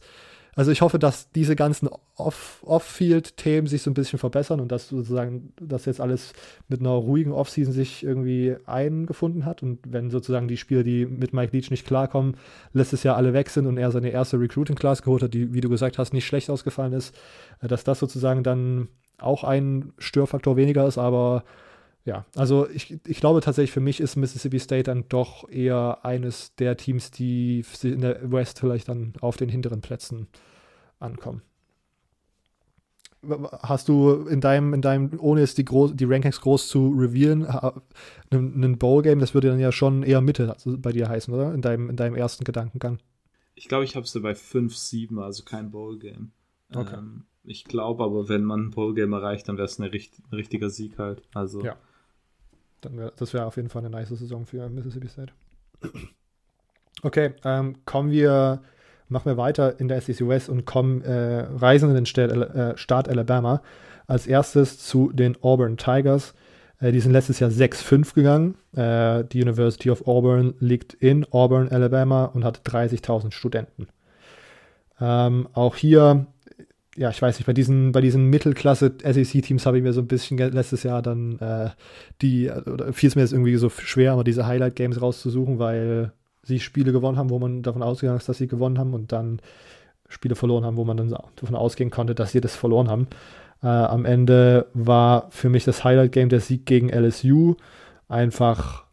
also ich hoffe, dass diese ganzen Off-Field-Themen sich so ein bisschen verbessern und dass sozusagen das jetzt alles mit einer ruhigen Off-Season sich irgendwie eingefunden hat. Und wenn sozusagen die Spieler, die mit Mike Leach nicht klarkommen, letztes Jahr alle weg sind und er seine erste Recruiting-Class geholt hat, die, wie du gesagt hast, nicht schlecht ausgefallen ist, äh, dass das sozusagen dann auch ein Störfaktor weniger ist, aber ja, also ich, ich glaube tatsächlich, für mich ist Mississippi State dann doch eher eines der Teams, die in der West vielleicht dann auf den hinteren Plätzen ankommen. Hast du in deinem, in deinem, ohne jetzt die, groß, die Rankings groß zu revealen, einen Bowl-Game, das würde dann ja schon eher Mitte bei dir heißen, oder? In deinem, in deinem ersten Gedankengang. Ich glaube, ich habe sie bei 5, 7, also kein Bowl-Game. Okay. Ähm, ich glaube aber, wenn man ein Bowl-Game erreicht, dann wäre es ein richtiger Sieg halt. Also ja dann wär, das wäre auf jeden Fall eine nice Saison für Mississippi State. Okay, ähm, kommen wir, machen wir weiter in der SEC West und kommen, äh, reisen in den Staat, äh, Staat Alabama. Als erstes zu den Auburn Tigers. Äh, die sind letztes Jahr 6-5 gegangen. Äh, die University of Auburn liegt in Auburn, Alabama und hat 30.000 Studenten. Ähm, auch hier ja, ich weiß nicht, bei diesen, bei diesen Mittelklasse-SEC-Teams habe ich mir so ein bisschen letztes Jahr dann äh, die, oder fiel es mir jetzt irgendwie so schwer, aber diese Highlight-Games rauszusuchen, weil sie Spiele gewonnen haben, wo man davon ausgegangen ist, dass sie gewonnen haben und dann Spiele verloren haben, wo man dann davon ausgehen konnte, dass sie das verloren haben. Äh, am Ende war für mich das Highlight-Game der Sieg gegen LSU. Einfach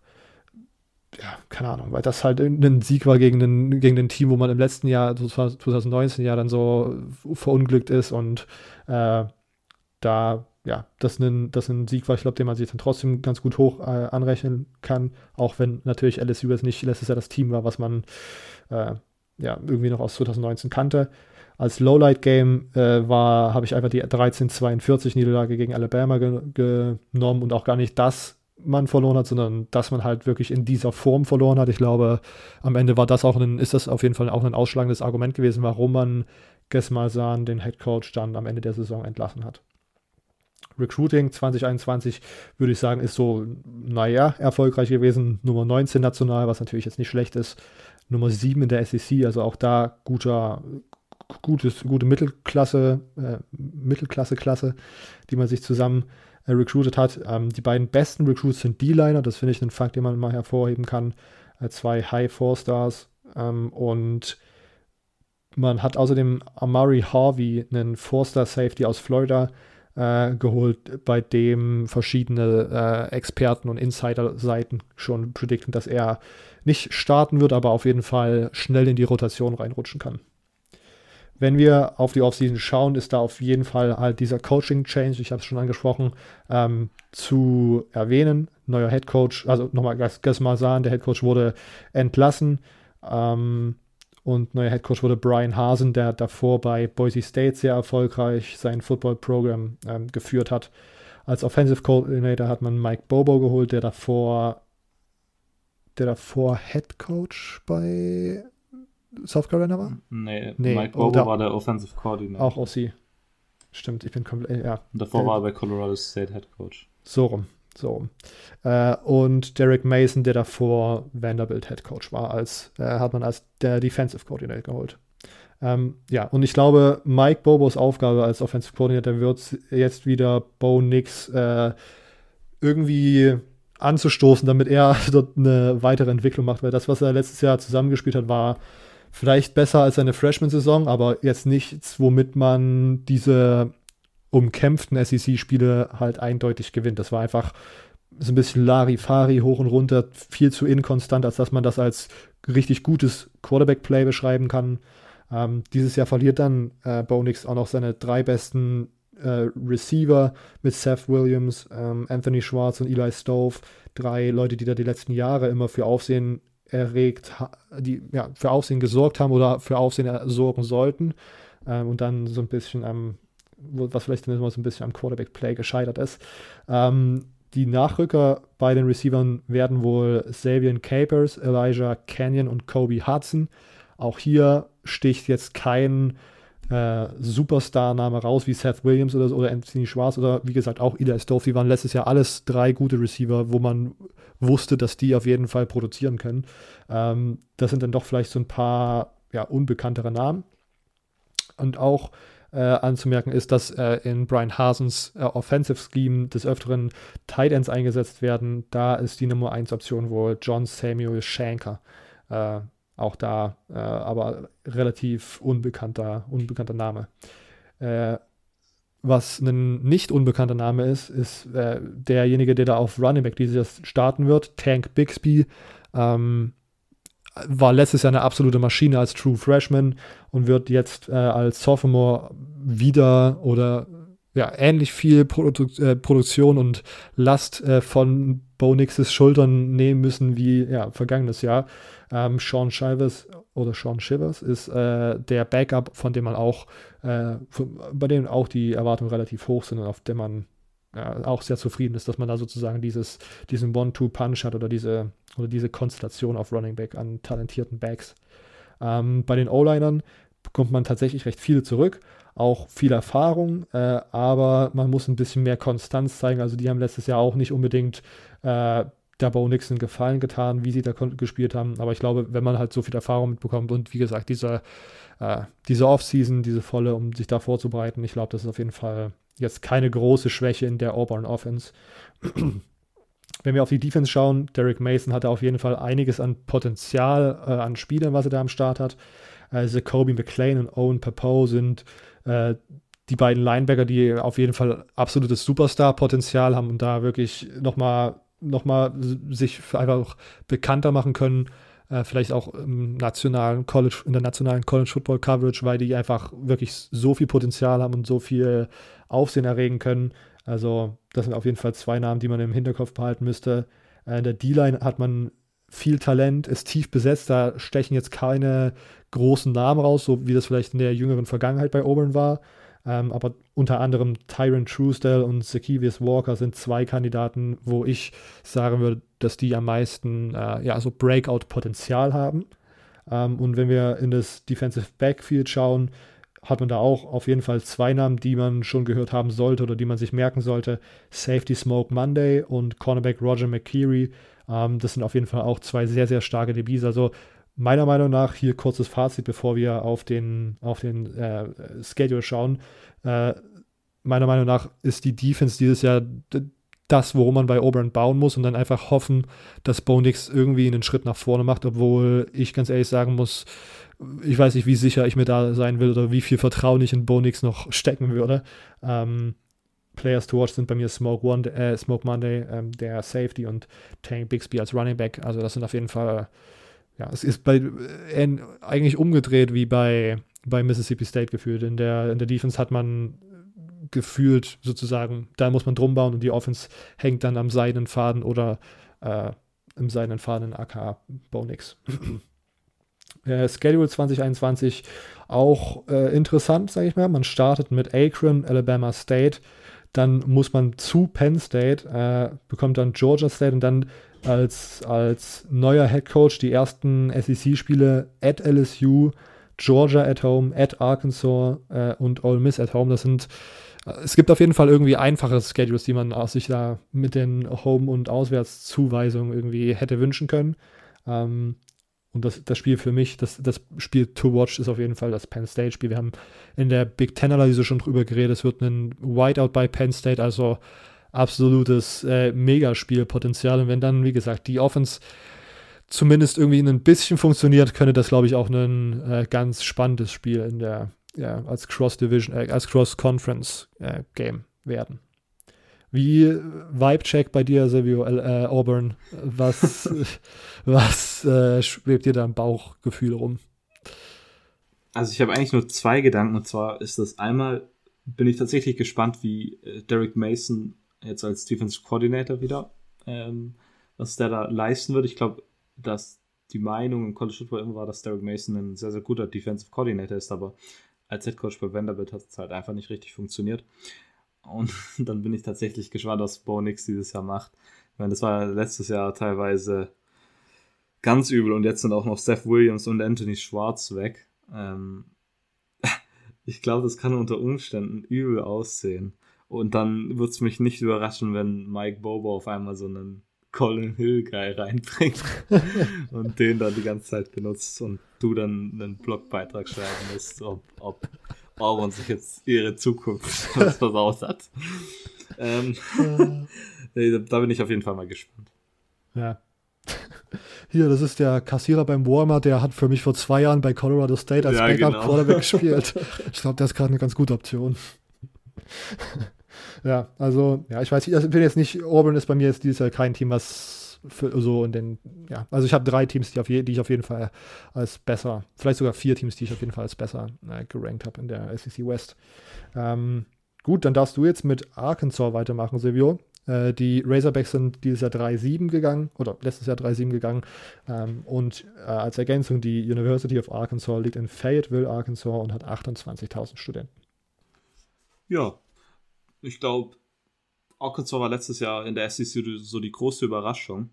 ja, keine Ahnung, weil das halt ein Sieg war gegen den, gegen den Team, wo man im letzten Jahr, 2019 ja dann so verunglückt ist und äh, da, ja, das ein, das ein Sieg war, ich glaube, den man sich dann trotzdem ganz gut hoch äh, anrechnen kann, auch wenn natürlich LSU jetzt nicht letztes Jahr das Team war, was man äh, ja irgendwie noch aus 2019 kannte. Als Lowlight-Game äh, war, habe ich einfach die 13-42 Niederlage gegen Alabama ge genommen und auch gar nicht das man verloren hat, sondern dass man halt wirklich in dieser Form verloren hat. Ich glaube, am Ende war das auch ein, ist das auf jeden Fall auch ein ausschlagendes Argument gewesen, warum man Gesmalsan, den Head Coach, dann am Ende der Saison entlassen hat. Recruiting 2021 würde ich sagen, ist so, naja, erfolgreich gewesen. Nummer 19 national, was natürlich jetzt nicht schlecht ist. Nummer 7 in der SEC, also auch da guter, gutes, gute Mittelklasse, äh, Mittelklasse-Klasse, die man sich zusammen äh, recruited hat. Ähm, die beiden besten Recruits sind D-Liner, das finde ich einen Fakt, den man mal hervorheben kann. Äh, zwei High Four Stars ähm, und man hat außerdem Amari Harvey, einen Four-Star Safety aus Florida, äh, geholt, bei dem verschiedene äh, Experten und Insider-Seiten schon predikten, dass er nicht starten wird, aber auf jeden Fall schnell in die Rotation reinrutschen kann. Wenn wir auf die Offseason schauen, ist da auf jeden Fall halt dieser Coaching-Change, ich habe es schon angesprochen, ähm, zu erwähnen. Neuer Head Coach, also nochmal ganz mal sagen, der Head Coach wurde entlassen. Ähm, und neuer Head Coach wurde Brian Hasen, der davor bei Boise State sehr erfolgreich sein Football-Programm ähm, geführt hat. Als Offensive Coordinator hat man Mike Bobo geholt, der davor, der davor Head Coach bei South Carolina war? Nee, nee Mike Bobo oh, war der Offensive Coordinator. Auch OC. Stimmt, ich bin komplett, ja. Und davor der, war er bei Colorado State Head Coach. So rum. So. Äh, und Derek Mason, der davor Vanderbilt Head Coach war, als, äh, hat man als der Defensive Coordinator geholt. Ähm, ja, und ich glaube, Mike Bobos Aufgabe als Offensive Coordinator wird jetzt wieder Bo Nix äh, irgendwie anzustoßen, damit er dort eine weitere Entwicklung macht, weil das, was er letztes Jahr zusammengespielt hat, war vielleicht besser als seine Freshman-Saison, aber jetzt nichts, womit man diese umkämpften SEC-Spiele halt eindeutig gewinnt. Das war einfach so ein bisschen Larifari hoch und runter, viel zu inkonstant, als dass man das als richtig gutes Quarterback-Play beschreiben kann. Ähm, dieses Jahr verliert dann äh, Bonix auch noch seine drei besten äh, Receiver mit Seth Williams, ähm, Anthony Schwartz und Eli Stove. Drei Leute, die da die letzten Jahre immer für Aufsehen erregt, die ja, für Aufsehen gesorgt haben oder für Aufsehen sorgen sollten. Ähm, und dann so ein bisschen am was vielleicht dann immer so ein bisschen am Quarterback-Play gescheitert ist. Ähm, die Nachrücker bei den Receivern werden wohl Xavier Capers, Elijah Canyon und Kobe Hudson. Auch hier sticht jetzt kein äh, Superstar-Name raus wie Seth Williams oder, oder Anthony Schwarz oder wie gesagt auch Eli Stove. Die waren letztes Jahr alles drei gute Receiver, wo man wusste, dass die auf jeden Fall produzieren können. Ähm, das sind dann doch vielleicht so ein paar ja, unbekanntere Namen. Und auch äh, anzumerken ist, dass äh, in Brian Hasens äh, Offensive Scheme des Öfteren Tight Ends eingesetzt werden. Da ist die Nummer 1 Option wohl John Samuel Shanker. Äh, auch da, äh, aber relativ unbekannter, unbekannter Name. Äh, was ein nicht unbekannter Name ist, ist derjenige, der da auf Running Back dieses starten wird, Tank Bixby. Ähm, war letztes Jahr eine absolute Maschine als True Freshman und wird jetzt äh, als Sophomore wieder oder ja, ähnlich viel Produ äh, Produktion und Last äh, von Bo Nixes Schultern nehmen müssen wie ja, vergangenes Jahr. Ähm, Sean Shivers oder Sean Shivers ist äh, der Backup, von dem man auch, äh, von, bei dem auch die Erwartungen relativ hoch sind und auf dem man ja, auch sehr zufrieden ist, dass man da sozusagen dieses, diesen One-Two-Punch hat oder diese, oder diese Konstellation auf Running Back an talentierten Backs. Ähm, bei den O-Linern bekommt man tatsächlich recht viel zurück, auch viel Erfahrung, äh, aber man muss ein bisschen mehr Konstanz zeigen. Also die haben letztes Jahr auch nicht unbedingt äh, der Bo Nixon Gefallen getan, wie sie da gespielt haben. Aber ich glaube, wenn man halt so viel Erfahrung mitbekommt und wie gesagt, diese, äh, diese Offseason, diese volle, um sich da vorzubereiten, ich glaube, das ist auf jeden Fall jetzt keine große Schwäche in der Auburn Offense. Wenn wir auf die Defense schauen, Derek Mason hatte auf jeden Fall einiges an Potenzial äh, an Spielern, was er da am Start hat. Also Kobe McLean und Owen Papo sind äh, die beiden Linebacker, die auf jeden Fall absolutes Superstar-Potenzial haben und da wirklich nochmal noch mal sich einfach bekannter machen können äh, vielleicht auch im nationalen College, in der nationalen College Football Coverage, weil die einfach wirklich so viel Potenzial haben und so viel Aufsehen erregen können. Also, das sind auf jeden Fall zwei Namen, die man im Hinterkopf behalten müsste. Äh, in der D-Line hat man viel Talent, ist tief besetzt, da stechen jetzt keine großen Namen raus, so wie das vielleicht in der jüngeren Vergangenheit bei Auburn war. Ähm, aber unter anderem Tyron Truesdale und Zacchaeus Walker sind zwei Kandidaten, wo ich sagen würde, dass die am meisten äh, ja, so Breakout-Potenzial haben. Ähm, und wenn wir in das Defensive Backfield schauen, hat man da auch auf jeden Fall zwei Namen, die man schon gehört haben sollte oder die man sich merken sollte. Safety Smoke Monday und Cornerback Roger McKeary. Ähm, das sind auf jeden Fall auch zwei sehr, sehr starke DBs. Also meiner Meinung nach, hier kurzes Fazit, bevor wir auf den, auf den äh, Schedule schauen. Äh, meiner Meinung nach ist die Defense dieses Jahr das, worum man bei Auburn bauen muss und dann einfach hoffen, dass Bo Nix irgendwie einen Schritt nach vorne macht, obwohl ich ganz ehrlich sagen muss, ich weiß nicht, wie sicher ich mir da sein will oder wie viel Vertrauen ich in Bo Nix noch stecken würde. Ähm, Players to watch sind bei mir Smoke, One, äh, Smoke Monday, ähm, der Safety und Tank Bixby als Running Back. Also das sind auf jeden Fall, ja, es ist bei äh, eigentlich umgedreht wie bei, bei Mississippi State gefühlt. In der, in der Defense hat man gefühlt sozusagen, da muss man drum bauen und die Offense hängt dann am seidenen Faden oder äh, im seidenen Faden in AK Bonix. äh, Schedule 2021 auch äh, interessant, sage ich mal. Man startet mit Akron, Alabama State, dann muss man zu Penn State, äh, bekommt dann Georgia State und dann als, als neuer Head Coach die ersten SEC-Spiele at LSU, Georgia at home, at Arkansas äh, und Ole Miss at home. Das sind es gibt auf jeden Fall irgendwie einfache Schedules, die man sich da mit den Home- und Auswärtszuweisungen irgendwie hätte wünschen können. Ähm, und das, das Spiel für mich, das, das Spiel to watch ist auf jeden Fall das Penn State-Spiel. Wir haben in der Big Ten-Analyse schon drüber geredet. Es wird ein Whiteout bei Penn State, also absolutes äh, Megaspielpotenzial. Und wenn dann, wie gesagt, die Offense zumindest irgendwie ein bisschen funktioniert, könnte das, glaube ich, auch ein äh, ganz spannendes Spiel in der, ja, als Cross-Division, äh, als Cross-Conference-Game äh, werden. Wie Vibe-Check bei dir, Silvio äh, Auburn? Was, was äh, schwebt dir da im Bauchgefühl rum? Also ich habe eigentlich nur zwei Gedanken und zwar ist das einmal, bin ich tatsächlich gespannt, wie äh, Derek Mason jetzt als Defense Coordinator wieder, ähm, was der da leisten wird. Ich glaube, dass die Meinung im College Football immer war, dass Derek Mason ein sehr, sehr guter Defensive Coordinator ist, aber als Head Coach bei Vanderbilt hat es halt einfach nicht richtig funktioniert. Und dann bin ich tatsächlich gespannt, was Bo Nix dieses Jahr macht. Ich meine, das war letztes Jahr teilweise ganz übel und jetzt sind auch noch Seth Williams und Anthony Schwartz weg. Ähm, ich glaube, das kann unter Umständen übel aussehen. Und dann wird es mich nicht überraschen, wenn Mike Bobo auf einmal so einen Colin Hill Guy reinbringt und den dann die ganze Zeit benutzt und du dann einen Blogbeitrag schreiben musst, ob, ob Auburn sich jetzt ihre Zukunft versaut hat. Ähm, da bin ich auf jeden Fall mal gespannt. Ja. Hier, das ist der Kassierer beim Walmart, der hat für mich vor zwei Jahren bei Colorado State als ja, Backup genau. Quarterback gespielt. Ich glaube, der ist gerade eine ganz gute Option. Ja, also, ja, ich weiß ich bin jetzt nicht, Auburn ist bei mir jetzt dieses Jahr kein Team, was für, so in den, ja, also ich habe drei Teams, die, auf je, die ich auf jeden Fall als besser, vielleicht sogar vier Teams, die ich auf jeden Fall als besser äh, gerankt habe in der SEC West. Ähm, gut, dann darfst du jetzt mit Arkansas weitermachen, Silvio. Äh, die Razorbacks sind dieses Jahr 3-7 gegangen oder letztes Jahr 3-7 gegangen. Ähm, und äh, als Ergänzung, die University of Arkansas liegt in Fayetteville, Arkansas und hat 28.000 Studenten. Ja, ich glaube, Arkansas war letztes Jahr in der SEC so die große Überraschung.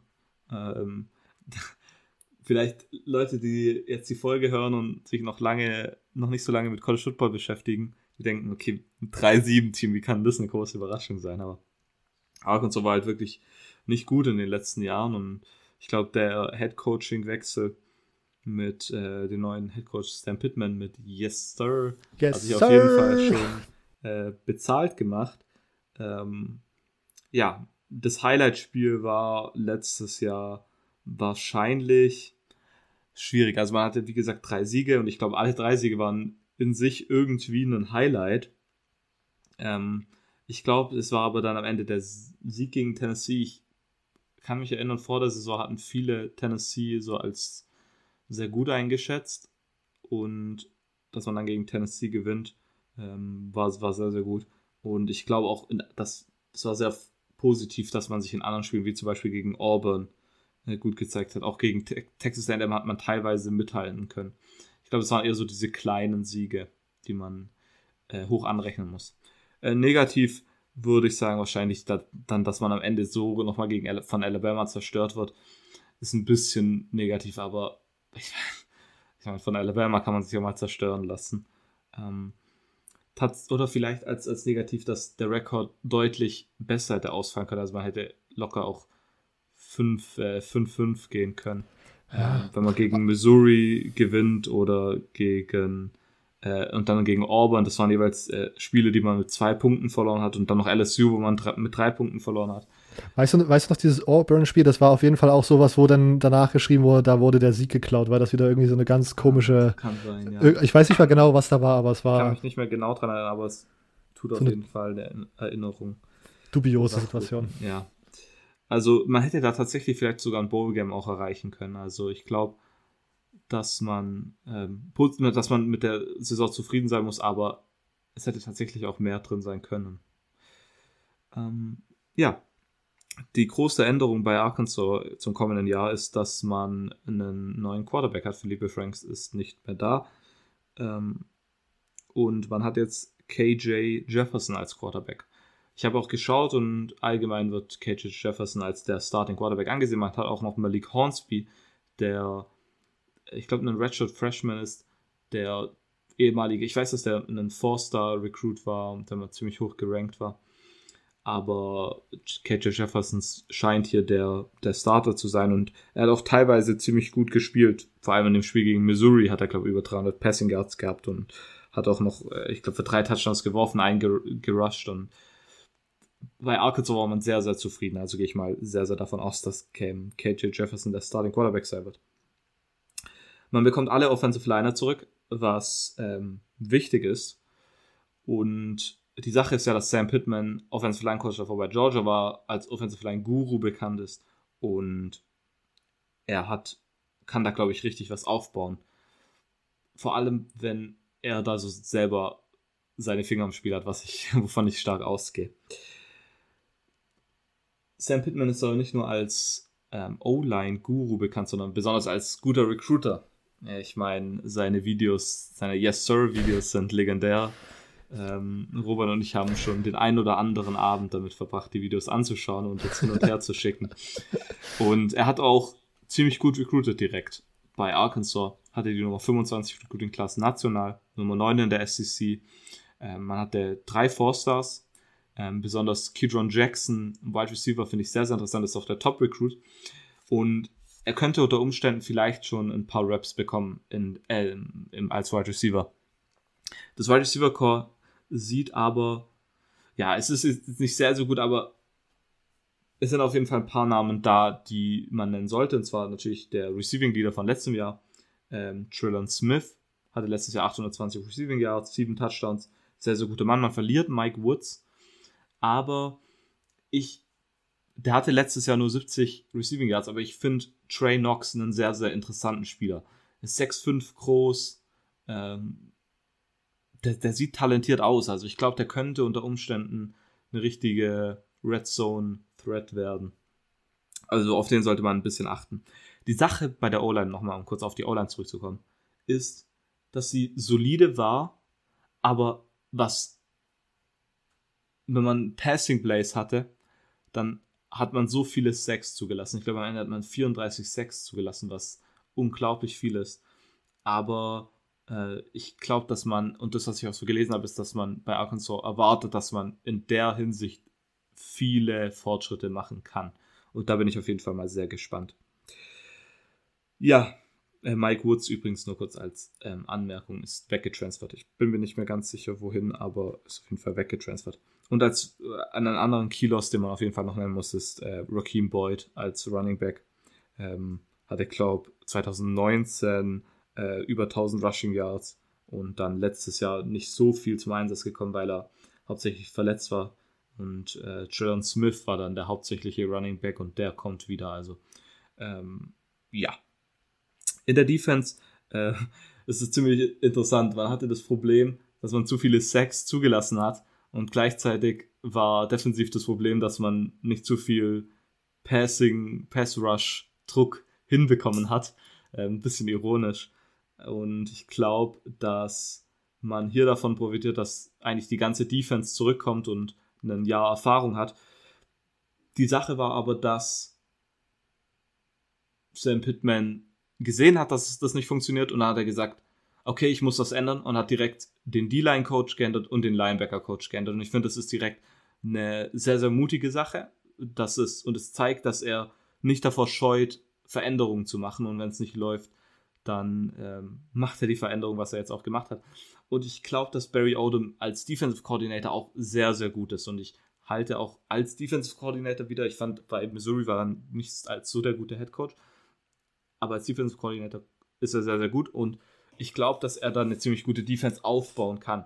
Ähm, vielleicht Leute, die jetzt die Folge hören und sich noch lange, noch nicht so lange mit College Football beschäftigen, die denken, okay, ein 3-7-Team, wie kann das eine große Überraschung sein? Aber Arkansas war halt wirklich nicht gut in den letzten Jahren und ich glaube, der Head-Coaching-Wechsel mit äh, dem neuen Head Coach Stan Pittman mit Yes Sir yes, hat sich auf jeden Fall schon äh, bezahlt gemacht. Ähm, ja, das Highlight-Spiel war letztes Jahr wahrscheinlich schwierig. Also man hatte, wie gesagt, drei Siege und ich glaube, alle drei Siege waren in sich irgendwie ein Highlight. Ähm, ich glaube, es war aber dann am Ende der Sieg gegen Tennessee. Ich kann mich erinnern, vor der Saison hatten viele Tennessee so als sehr gut eingeschätzt und dass man dann gegen Tennessee gewinnt, ähm, war, war sehr, sehr gut. Und ich glaube auch, dass das war sehr positiv, dass man sich in anderen Spielen, wie zum Beispiel gegen Auburn, äh, gut gezeigt hat. Auch gegen Te Texas A&M hat man teilweise mithalten können. Ich glaube, es waren eher so diese kleinen Siege, die man äh, hoch anrechnen muss. Äh, negativ würde ich sagen, wahrscheinlich da, dann, dass man am Ende so nochmal gegen von Alabama zerstört wird, ist ein bisschen negativ, aber ich, ich meine, von Alabama kann man sich ja mal zerstören lassen. Ähm, oder vielleicht als, als negativ, dass der Rekord deutlich besser hätte ausfallen können. Also man hätte locker auch 5-5 äh, gehen können. Ja. Ähm, wenn man gegen Missouri gewinnt oder gegen äh, und dann gegen Auburn, das waren jeweils äh, Spiele, die man mit zwei Punkten verloren hat und dann noch LSU, wo man mit drei Punkten verloren hat. Weißt du, weißt du noch, dieses Auburn-Spiel, das war auf jeden Fall auch sowas, wo dann danach geschrieben wurde, da wurde der Sieg geklaut, weil das wieder irgendwie so eine ganz komische. Kann sein, ja. Ich weiß nicht mehr genau, was da war, aber es war. Ich kann mich nicht mehr genau dran erinnern, aber es tut auf jeden Fall eine Erinnerung. Dubiose Situation. Ja. Also man hätte da tatsächlich vielleicht sogar ein Bowl-Game auch erreichen können. Also ich glaube, dass man, ähm, dass man mit der Saison zufrieden sein muss, aber es hätte tatsächlich auch mehr drin sein können. Ähm, ja, die große Änderung bei Arkansas zum kommenden Jahr ist, dass man einen neuen Quarterback hat. Philippe Franks ist nicht mehr da. Ähm, und man hat jetzt KJ Jefferson als Quarterback. Ich habe auch geschaut und allgemein wird KJ Jefferson als der Starting Quarterback angesehen. Man hat auch noch Malik Hornsby, der, ich glaube, ein Redshirt Freshman ist, der ehemalige, ich weiß, dass der ein Four-Star-Recruit war und der ziemlich hoch gerankt war aber KJ Jefferson scheint hier der, der Starter zu sein und er hat auch teilweise ziemlich gut gespielt. Vor allem in dem Spiel gegen Missouri hat er, glaube ich, über 300 Passing Yards gehabt und hat auch noch, äh, ich glaube, für drei Touchdowns geworfen, eingerusht und bei Arkansas war man sehr, sehr zufrieden. Also gehe ich mal sehr, sehr davon aus, dass KJ Jefferson der Starting Quarterback sein wird. Man bekommt alle Offensive Liner zurück, was ähm, wichtig ist. Und die Sache ist ja, dass Sam Pittman Offensive Line Coach davor bei Georgia war, als Offensive Line Guru bekannt ist und er hat, kann da glaube ich richtig was aufbauen. Vor allem, wenn er da so selber seine Finger im Spiel hat, was ich, wovon ich stark ausgehe. Sam Pittman ist aber nicht nur als ähm, O-Line-Guru bekannt, sondern besonders als guter Recruiter. Ich meine, seine Videos, seine Yes Sir-Videos sind legendär. Ähm, Robert und ich haben schon den ein oder anderen Abend damit verbracht, die Videos anzuschauen und jetzt hin und her zu schicken. Und er hat auch ziemlich gut recruited direkt. Bei Arkansas hatte die Nummer 25 Recruiting Class national, Nummer 9 in der SEC. Ähm, man hatte drei Four-Stars, ähm, besonders Kidron Jackson, Wide Receiver, finde ich sehr, sehr interessant, ist auch der Top-Recruit. Und er könnte unter Umständen vielleicht schon ein paar Reps bekommen in, äh, im, als Wide Receiver. Das Wide Receiver Core sieht aber, ja, es ist nicht sehr, sehr gut, aber es sind auf jeden Fall ein paar Namen da, die man nennen sollte. Und zwar natürlich der Receiving Leader von letztem Jahr, ähm, Trillon Smith, hatte letztes Jahr 820 Receiving Yards, 7 Touchdowns. Sehr, sehr guter Mann. Man verliert Mike Woods, aber ich, der hatte letztes Jahr nur 70 Receiving Yards, aber ich finde Trey Knox einen sehr, sehr interessanten Spieler. Ist 6'5 groß, ähm, der, der sieht talentiert aus. Also ich glaube, der könnte unter Umständen eine richtige Red Zone Threat werden. Also auf den sollte man ein bisschen achten. Die Sache bei der O-Line, nochmal um kurz auf die O-Line zurückzukommen, ist, dass sie solide war, aber was, wenn man Passing Plays hatte, dann hat man so viele Sacks zugelassen. Ich glaube, am Ende hat man 34 Sacks zugelassen, was unglaublich viel ist. Aber äh, ich glaube, dass man, und das, was ich auch so gelesen habe, ist, dass man bei Arkansas erwartet, dass man in der Hinsicht viele Fortschritte machen kann. Und da bin ich auf jeden Fall mal sehr gespannt. Ja, äh, Mike Woods übrigens nur kurz als ähm, Anmerkung ist weggetransfert. Ich bin mir nicht mehr ganz sicher, wohin, aber ist auf jeden Fall weggetransfert. Und als äh, einen anderen Kilos, den man auf jeden Fall noch nennen muss, ist äh, Raheem Boyd als Running Back. Ähm, hatte, glaube 2019 äh, über 1000 Rushing Yards und dann letztes Jahr nicht so viel zum Einsatz gekommen, weil er hauptsächlich verletzt war. Und äh, Trillon Smith war dann der hauptsächliche Running Back und der kommt wieder. Also ähm, ja. In der Defense äh, ist es ziemlich interessant. Man hatte das Problem, dass man zu viele Sacks zugelassen hat und gleichzeitig war defensiv das Problem, dass man nicht zu viel Passing, Pass Rush Druck hinbekommen hat. Äh, ein bisschen ironisch. Und ich glaube, dass man hier davon profitiert, dass eigentlich die ganze Defense zurückkommt und ein Jahr Erfahrung hat. Die Sache war aber, dass Sam Pittman gesehen hat, dass das nicht funktioniert und dann hat er gesagt, okay, ich muss das ändern und hat direkt den D-Line-Coach geändert und den Linebacker-Coach geändert. Und ich finde, das ist direkt eine sehr, sehr mutige Sache. Das ist, und es zeigt, dass er nicht davor scheut, Veränderungen zu machen und wenn es nicht läuft, dann ähm, macht er die Veränderung, was er jetzt auch gemacht hat. Und ich glaube, dass Barry Odom als Defensive Coordinator auch sehr, sehr gut ist. Und ich halte auch als Defensive Coordinator wieder, ich fand bei Missouri war er nicht als so der gute Head Coach, aber als Defensive Coordinator ist er sehr, sehr gut. Und ich glaube, dass er dann eine ziemlich gute Defense aufbauen kann.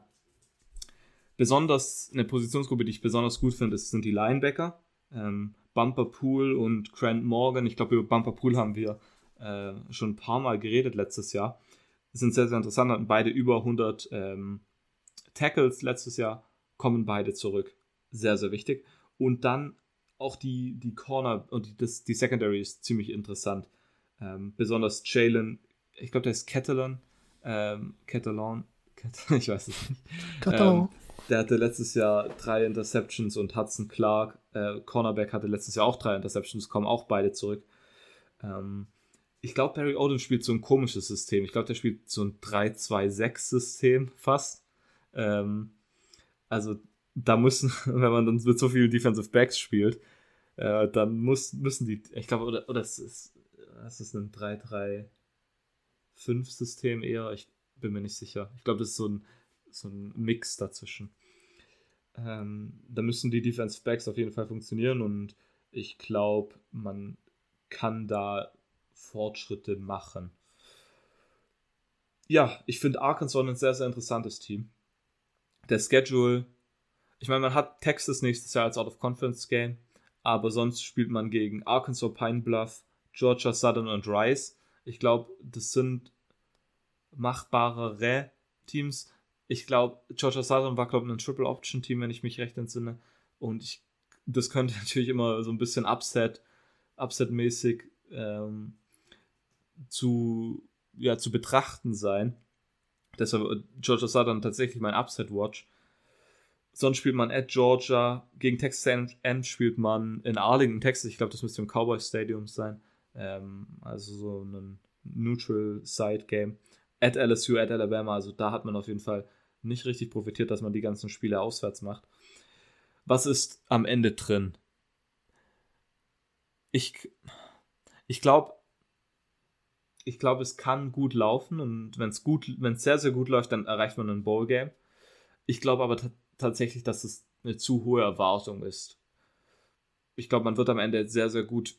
besonders eine Positionsgruppe, die ich besonders gut finde, sind die Linebacker. Ähm, Bumper Pool und Grant Morgan. Ich glaube, über Bumper Pool haben wir äh, schon ein paar Mal geredet letztes Jahr. Sind sehr, sehr interessant. Hatten beide über 100 ähm, Tackles letztes Jahr. Kommen beide zurück. Sehr, sehr wichtig. Und dann auch die, die Corner und die, das, die Secondary ist ziemlich interessant. Ähm, besonders Jalen, ich glaube, der ist Catalan. Ähm, Catalan. ich weiß es nicht. Ähm, der hatte letztes Jahr drei Interceptions und Hudson Clark, äh, Cornerback, hatte letztes Jahr auch drei Interceptions, kommen auch beide zurück. Ähm, ich glaube, Barry Odom spielt so ein komisches System. Ich glaube, der spielt so ein 3-2-6-System fast. Ähm, also da müssen, wenn man dann mit so vielen Defensive Backs spielt, äh, dann muss, müssen die, ich glaube, oder, oder es ist, es ist ein 3-3-5-System eher. Ich bin mir nicht sicher. Ich glaube, das ist so ein so ein Mix dazwischen. Ähm, da müssen die Defense Backs auf jeden Fall funktionieren und ich glaube, man kann da Fortschritte machen. Ja, ich finde Arkansas ein sehr, sehr interessantes Team. Der Schedule, ich meine, man hat Texas nächstes Jahr als Out-of-Conference-Game, aber sonst spielt man gegen Arkansas, Pine Bluff, Georgia Southern und Rice. Ich glaube, das sind machbarere Teams ich glaube, Georgia Southern war, glaube ich, ein Triple Option Team, wenn ich mich recht entsinne. Und ich, das könnte natürlich immer so ein bisschen Upset, Upset-mäßig ähm, zu, ja, zu betrachten sein. Deshalb äh, Georgia Southern tatsächlich mein Upset-Watch. Sonst spielt man at Georgia, gegen Texas A&M spielt man in Arlington, Texas. Ich glaube, das müsste im Cowboy Stadium sein. Ähm, also so ein Neutral Side Game at LSU, at Alabama. Also da hat man auf jeden Fall nicht richtig profitiert, dass man die ganzen Spiele auswärts macht. Was ist am Ende drin? Ich, ich glaube, ich glaube, es kann gut laufen und wenn es gut, wenn es sehr, sehr gut läuft, dann erreicht man ein Bowl-Game. Ich glaube aber tatsächlich, dass es eine zu hohe Erwartung ist. Ich glaube, man wird am Ende sehr, sehr gut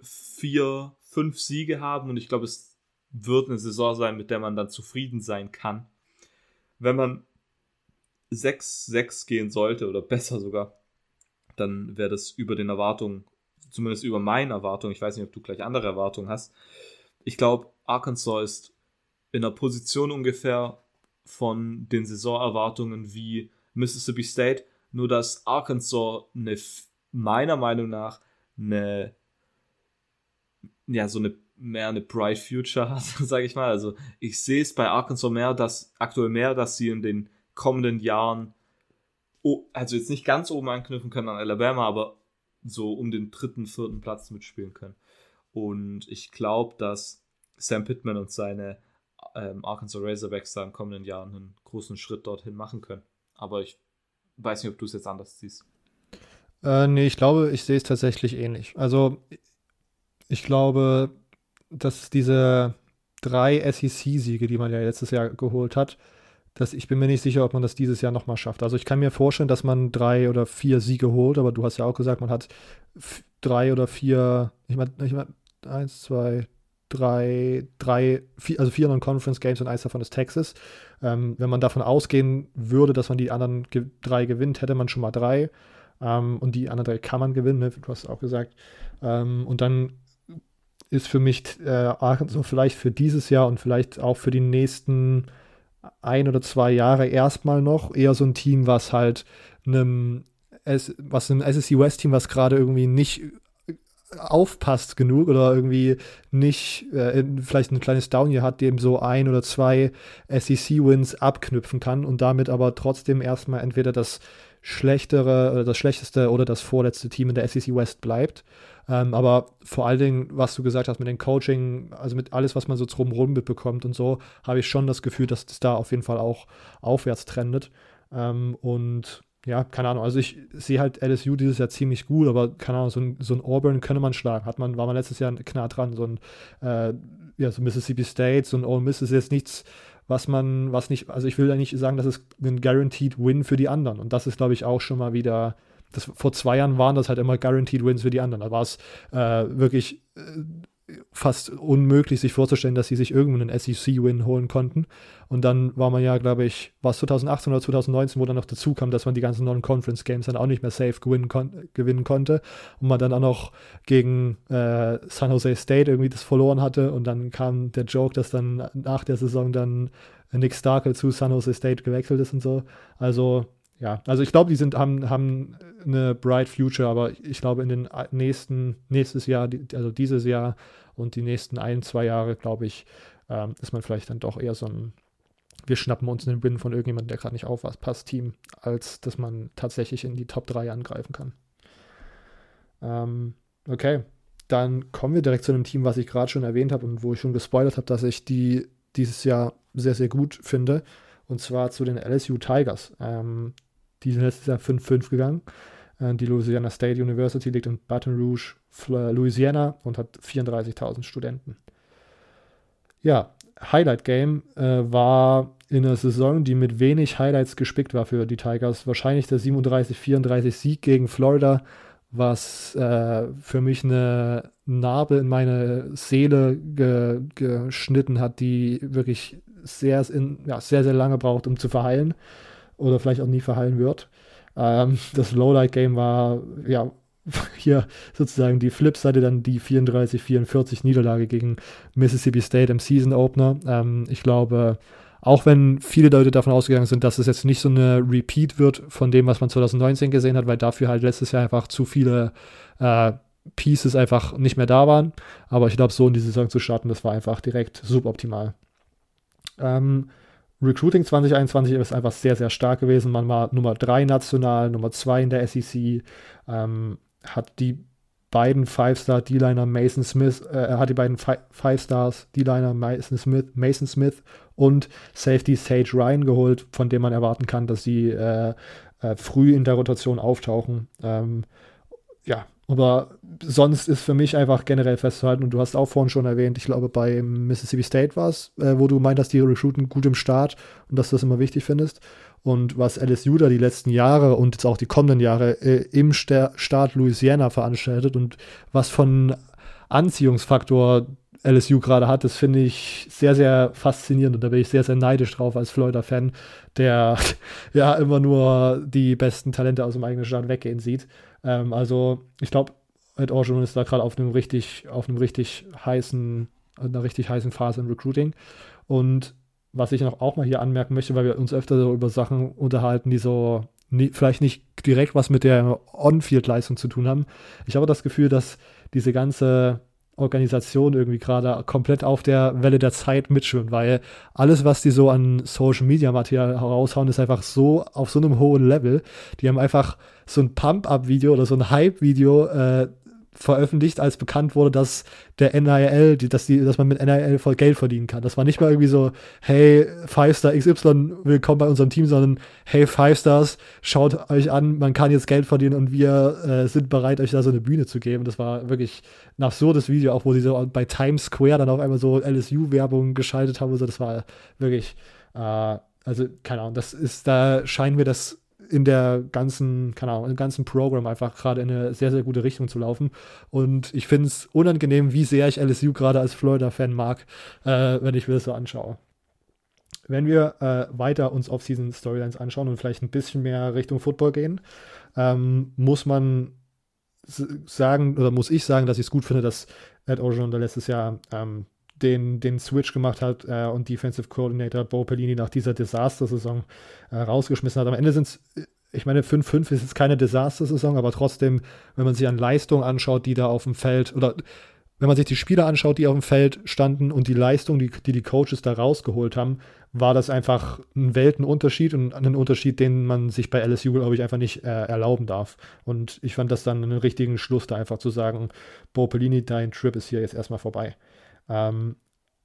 vier, fünf Siege haben und ich glaube, es wird eine Saison sein, mit der man dann zufrieden sein kann. Wenn man 6-6 gehen sollte oder besser sogar, dann wäre das über den Erwartungen, zumindest über meinen Erwartungen, ich weiß nicht, ob du gleich andere Erwartungen hast. Ich glaube, Arkansas ist in einer Position ungefähr von den Saisonerwartungen wie Mississippi State, nur dass Arkansas eine, meiner Meinung nach eine, ja, so eine mehr eine bright future hat, sage ich mal. Also ich sehe es bei Arkansas mehr, dass aktuell mehr, dass sie in den kommenden Jahren, oh, also jetzt nicht ganz oben anknüpfen können an Alabama, aber so um den dritten, vierten Platz mitspielen können. Und ich glaube, dass Sam Pittman und seine ähm, Arkansas Razorbacks da in kommenden Jahren einen großen Schritt dorthin machen können. Aber ich weiß nicht, ob du es jetzt anders siehst. Äh, nee, ich glaube, ich sehe es tatsächlich ähnlich. Also ich glaube, dass diese drei SEC-Siege, die man ja letztes Jahr geholt hat, dass ich bin mir nicht sicher, ob man das dieses Jahr nochmal schafft. Also ich kann mir vorstellen, dass man drei oder vier Siege holt, aber du hast ja auch gesagt, man hat drei oder vier, ich meine, ich mein, eins, zwei, drei, drei, vier, also vier Non-Conference Games und eins davon ist Texas. Ähm, wenn man davon ausgehen würde, dass man die anderen ge drei gewinnt, hätte man schon mal drei. Ähm, und die anderen drei kann man gewinnen, ne? du hast auch gesagt. Ähm, und dann ist für mich äh, Arkansas vielleicht für dieses Jahr und vielleicht auch für die nächsten ein oder zwei Jahre erstmal noch eher so ein Team, was halt einem, was einem SSC West Team, was gerade irgendwie nicht aufpasst genug oder irgendwie nicht äh, vielleicht ein kleines Down hier hat, dem so ein oder zwei SEC-Wins abknüpfen kann und damit aber trotzdem erstmal entweder das schlechtere oder das schlechteste oder das vorletzte Team in der SEC West bleibt. Ähm, aber vor allen Dingen, was du gesagt hast mit dem Coaching, also mit alles, was man so drumherum mitbekommt und so, habe ich schon das Gefühl, dass das da auf jeden Fall auch aufwärts trendet. Ähm, und ja, keine Ahnung, also ich sehe halt LSU dieses Jahr ziemlich gut, aber keine Ahnung, so ein, so ein Auburn könnte man schlagen. Hat man, war man letztes Jahr knapp dran, so ein äh, ja, so Mississippi State, so ein Ole Miss ist jetzt nichts, was man, was nicht, also ich will ja nicht sagen, das ist ein Guaranteed Win für die anderen. Und das ist, glaube ich, auch schon mal wieder, das, vor zwei Jahren waren das halt immer Guaranteed Wins für die anderen. Da war es äh, wirklich äh, fast unmöglich, sich vorzustellen, dass sie sich irgendwo einen SEC-Win holen konnten. Und dann war man ja, glaube ich, war es 2018 oder 2019, wo dann noch dazu kam, dass man die ganzen Non-Conference-Games dann auch nicht mehr safe gewinnen, kon gewinnen konnte. Und man dann auch noch gegen äh, San Jose State irgendwie das verloren hatte. Und dann kam der Joke, dass dann nach der Saison dann Nick Starkel zu San Jose State gewechselt ist und so. Also ja, also ich glaube, die sind, haben, haben eine bright future, aber ich glaube, in den nächsten, nächstes Jahr, also dieses Jahr und die nächsten ein, zwei Jahre, glaube ich, ähm, ist man vielleicht dann doch eher so ein, wir schnappen uns einen Win von irgendjemandem, der gerade nicht aufpasst, Team, als dass man tatsächlich in die Top 3 angreifen kann. Ähm, okay, dann kommen wir direkt zu einem Team, was ich gerade schon erwähnt habe und wo ich schon gespoilert habe, dass ich die dieses Jahr sehr, sehr gut finde. Und zwar zu den LSU Tigers. Ähm, die sind letztes Jahr 5-5 gegangen. Äh, die Louisiana State University liegt in Baton Rouge, Louisiana und hat 34.000 Studenten. Ja, Highlight Game äh, war in einer Saison, die mit wenig Highlights gespickt war für die Tigers. Wahrscheinlich der 37-34 Sieg gegen Florida, was äh, für mich eine Narbe in meine Seele ge geschnitten hat, die wirklich sehr, in, ja, sehr, sehr lange braucht, um zu verheilen oder vielleicht auch nie verheilen wird. Ähm, das Lowlight-Game war ja hier sozusagen die Flipseite, dann die 34-44 Niederlage gegen Mississippi State im Season Opener. Ähm, ich glaube, auch wenn viele Leute davon ausgegangen sind, dass es jetzt nicht so eine Repeat wird von dem, was man 2019 gesehen hat, weil dafür halt letztes Jahr einfach zu viele äh, Pieces einfach nicht mehr da waren. Aber ich glaube, so in die Saison zu starten, das war einfach direkt suboptimal. Ähm, Recruiting 2021 ist einfach sehr, sehr stark gewesen. Man war Nummer 3 national, Nummer 2 in der SEC, ähm, hat die beiden Five-Star D-Liner Mason Smith, äh, hat die beiden Five-Stars D-Liner Mason Smith, Mason Smith und Safety Sage Ryan geholt, von dem man erwarten kann, dass sie äh, äh, früh in der Rotation auftauchen. Ähm, ja, aber sonst ist für mich einfach generell festzuhalten, und du hast auch vorhin schon erwähnt, ich glaube, bei Mississippi State war es, äh, wo du meintest, die Recruiten gut im Start und dass du das immer wichtig findest. Und was LSU da die letzten Jahre und jetzt auch die kommenden Jahre äh, im Sta Staat Louisiana veranstaltet und was von Anziehungsfaktor LSU gerade hat, das finde ich sehr, sehr faszinierend und da bin ich sehr, sehr neidisch drauf als Florida-Fan, der ja immer nur die besten Talente aus dem eigenen Staat weggehen sieht. Ähm, also ich glaube, Ed Orgeron ist da gerade auf einem richtig, auf einem richtig heißen, einer richtig heißen Phase im Recruiting. Und was ich noch auch mal hier anmerken möchte, weil wir uns öfter so über Sachen unterhalten, die so nie, vielleicht nicht direkt was mit der On-Field-Leistung zu tun haben. Ich habe das Gefühl, dass diese ganze Organisation irgendwie gerade komplett auf der Welle der Zeit mitschwimmt, weil alles, was die so an Social Media Material heraushauen, ist einfach so auf so einem hohen Level. Die haben einfach so ein Pump-Up-Video oder so ein Hype-Video äh, veröffentlicht, als bekannt wurde, dass der NIL, die, dass, die, dass man mit NIL voll Geld verdienen kann. Das war nicht mal irgendwie so, hey, Five Star XY, willkommen bei unserem Team, sondern hey, Five Stars, schaut euch an, man kann jetzt Geld verdienen und wir äh, sind bereit, euch da so eine Bühne zu geben. Das war wirklich ein absurdes Video, auch wo sie so bei Times Square dann auf einmal so LSU-Werbung geschaltet haben. Also das war wirklich, äh, also keine Ahnung, das ist, da scheinen wir das in der ganzen, keine Ahnung, im ganzen Programm einfach gerade in eine sehr, sehr gute Richtung zu laufen. Und ich finde es unangenehm, wie sehr ich LSU gerade als Florida-Fan mag, äh, wenn ich mir das so anschaue. Wenn wir äh, weiter uns auf diesen Storylines anschauen und vielleicht ein bisschen mehr Richtung Football gehen, ähm, muss man sagen, oder muss ich sagen, dass ich es gut finde, dass Ed Orgeron letztes Jahr ähm, den, den Switch gemacht hat äh, und Defensive Coordinator Bo Pelini nach dieser Desaster-Saison äh, rausgeschmissen hat. Am Ende sind es, ich meine, 5-5 ist jetzt keine Desaster-Saison, aber trotzdem, wenn man sich an Leistung anschaut, die da auf dem Feld oder wenn man sich die Spieler anschaut, die auf dem Feld standen und die Leistung, die die, die Coaches da rausgeholt haben, war das einfach ein Weltenunterschied und ein Unterschied, den man sich bei LSU, glaube ich, einfach nicht äh, erlauben darf. Und ich fand das dann einen richtigen Schluss, da einfach zu sagen, Bo Pelini, dein Trip ist hier jetzt erstmal vorbei. Ähm,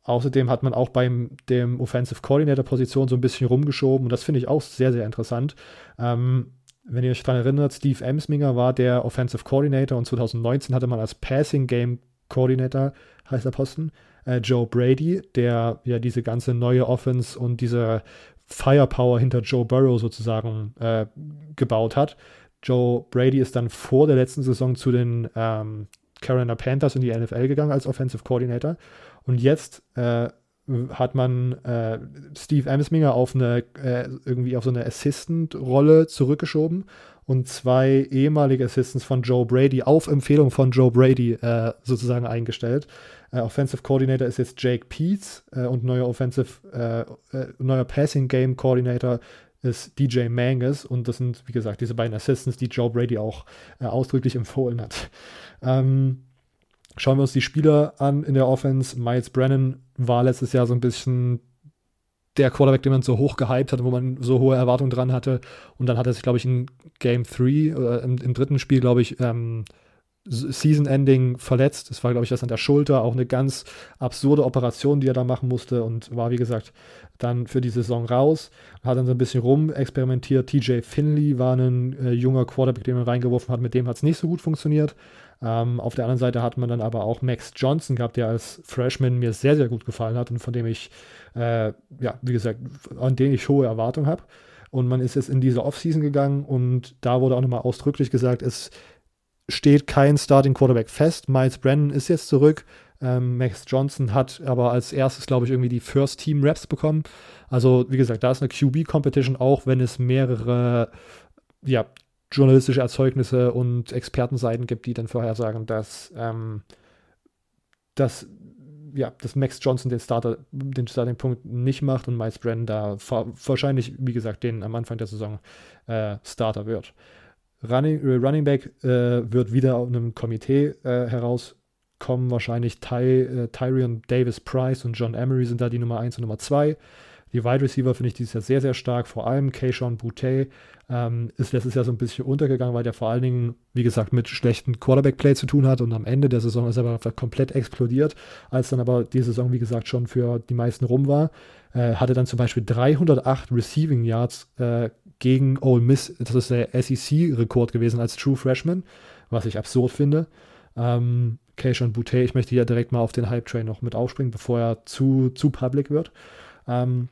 außerdem hat man auch beim dem Offensive Coordinator Position so ein bisschen rumgeschoben und das finde ich auch sehr, sehr interessant. Ähm, wenn ihr euch daran erinnert, Steve Emsminger war der Offensive Coordinator und 2019 hatte man als Passing Game Coordinator, heißt der Posten, äh, Joe Brady, der ja diese ganze neue Offense und diese Firepower hinter Joe Burrow sozusagen äh, gebaut hat. Joe Brady ist dann vor der letzten Saison zu den ähm, Carolina Panthers in die NFL gegangen als Offensive Coordinator. Und jetzt äh, hat man äh, Steve Amesminger auf eine äh, irgendwie auf so eine Assistant-Rolle zurückgeschoben und zwei ehemalige Assistants von Joe Brady auf Empfehlung von Joe Brady äh, sozusagen eingestellt. Äh, Offensive Coordinator ist jetzt Jake Peets äh, und neuer Offensive, äh, neuer Passing Game Coordinator ist DJ Mangus und das sind, wie gesagt, diese beiden Assistants, die Joe Brady auch ausdrücklich empfohlen hat. Ähm, schauen wir uns die Spieler an in der Offense. Miles Brennan war letztes Jahr so ein bisschen der Quarterback, den man so hoch gehypt hat, wo man so hohe Erwartungen dran hatte. Und dann hat er sich, glaube ich, in Game 3 oder im, im, dritten Spiel, glaube ich, ähm, Season-Ending verletzt. Das war, glaube ich, das an der Schulter. Auch eine ganz absurde Operation, die er da machen musste und war, wie gesagt, dann für die Saison raus. Hat dann so ein bisschen rum experimentiert. TJ Finley war ein äh, junger Quarterback, den man reingeworfen hat. Mit dem hat es nicht so gut funktioniert. Ähm, auf der anderen Seite hat man dann aber auch Max Johnson gehabt, der als Freshman mir sehr, sehr gut gefallen hat und von dem ich, äh, ja, wie gesagt, an den ich hohe Erwartungen habe. Und man ist jetzt in diese Offseason gegangen und da wurde auch nochmal ausdrücklich gesagt, es steht kein Starting Quarterback fest. Miles Brennan ist jetzt zurück. Ähm, Max Johnson hat aber als erstes, glaube ich, irgendwie die First Team Reps bekommen. Also, wie gesagt, da ist eine QB-Competition, auch wenn es mehrere ja, journalistische Erzeugnisse und Expertenseiten gibt, die dann vorhersagen, dass, ähm, dass, ja, dass Max Johnson den Starter, den Starting-Punkt nicht macht und Miles Brennan da wahrscheinlich, wie gesagt, den am Anfang der Saison äh, Starter wird. Running, äh, Running Back äh, wird wieder auf einem Komitee äh, herauskommen. Wahrscheinlich Ty, äh, Tyrion Davis Price und John Emery sind da die Nummer 1 und Nummer 2. Die Wide Receiver finde ich dieses Jahr sehr, sehr stark. Vor allem Keishon Boutte ähm, ist letztes Jahr so ein bisschen untergegangen, weil der vor allen Dingen, wie gesagt, mit schlechten Quarterback-Play zu tun hat. Und am Ende der Saison ist er aber komplett explodiert. Als dann aber die Saison, wie gesagt, schon für die meisten rum war, äh, hatte dann zum Beispiel 308 Receiving Yards äh, gegen Ole Miss. Das ist der SEC-Rekord gewesen als True Freshman, was ich absurd finde. Ähm, Keishon Boutte, ich möchte hier direkt mal auf den Hype-Train noch mit aufspringen, bevor er zu, zu public wird. Ähm,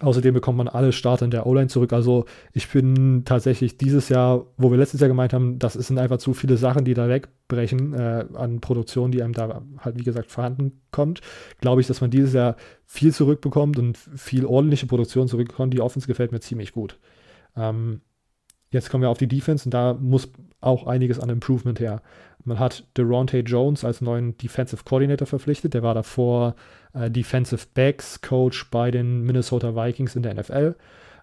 Außerdem bekommt man alle Starter in der O-Line zurück. Also ich bin tatsächlich dieses Jahr, wo wir letztes Jahr gemeint haben, das sind einfach zu viele Sachen, die da wegbrechen äh, an Produktion, die einem da halt, wie gesagt, vorhanden kommt, glaube ich, dass man dieses Jahr viel zurückbekommt und viel ordentliche Produktion zurückbekommt. Die Offense gefällt mir ziemlich gut. Ähm, jetzt kommen wir auf die Defense und da muss auch einiges an Improvement her. Man hat Deronte Jones als neuen Defensive Coordinator verpflichtet. Der war davor äh, Defensive Backs Coach bei den Minnesota Vikings in der NFL.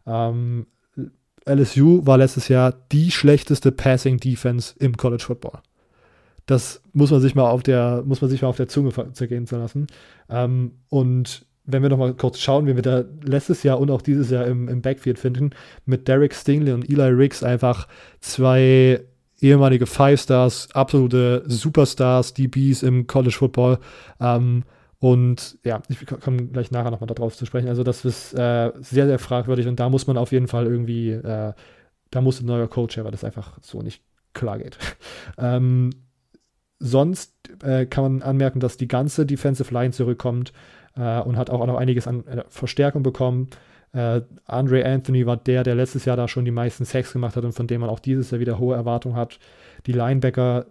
Ähm, LSU war letztes Jahr die schlechteste Passing Defense im College Football. Das muss man sich mal auf der, muss man sich mal auf der Zunge zergehen zu lassen. Ähm, und wenn wir noch mal kurz schauen, wie wir da letztes Jahr und auch dieses Jahr im, im Backfield finden, mit Derek Stingley und Eli Riggs einfach zwei ehemalige Five Stars, absolute Superstars, DBs im College Football. Ähm, und ja, ich komme gleich nachher nochmal darauf zu sprechen. Also, das ist äh, sehr, sehr fragwürdig und da muss man auf jeden Fall irgendwie, äh, da muss ein neuer Coach her, weil das einfach so nicht klar geht. ähm, sonst äh, kann man anmerken, dass die ganze Defensive Line zurückkommt äh, und hat auch noch einiges an äh, Verstärkung bekommen. Äh, Andre Anthony war der, der letztes Jahr da schon die meisten Sacks gemacht hat und von dem man auch dieses Jahr wieder hohe Erwartungen hat. Die Linebacker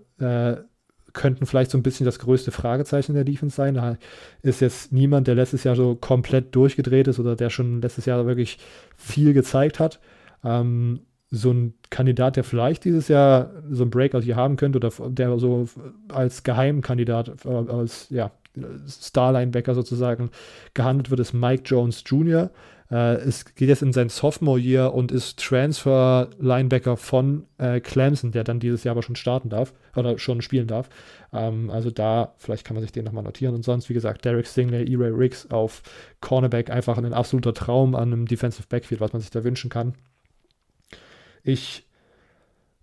könnten vielleicht so ein bisschen das größte Fragezeichen der Defense sein. Da ist jetzt niemand, der letztes Jahr so komplett durchgedreht ist oder der schon letztes Jahr wirklich viel gezeigt hat. Ähm, so ein Kandidat, der vielleicht dieses Jahr so ein Breakout hier haben könnte oder der so als Geheimkandidat, äh, als ja, Star-Linebacker sozusagen gehandelt wird, ist Mike Jones Jr. Äh, es geht jetzt in sein Sophomore-Year und ist Transfer-Linebacker von äh, Clemson, der dann dieses Jahr aber schon starten darf oder schon spielen darf. Ähm, also da, vielleicht kann man sich den nochmal notieren. Und sonst, wie gesagt, Derek Stingley, E-Ray Riggs auf Cornerback, einfach ein absoluter Traum an einem Defensive Backfield, was man sich da wünschen kann. Ich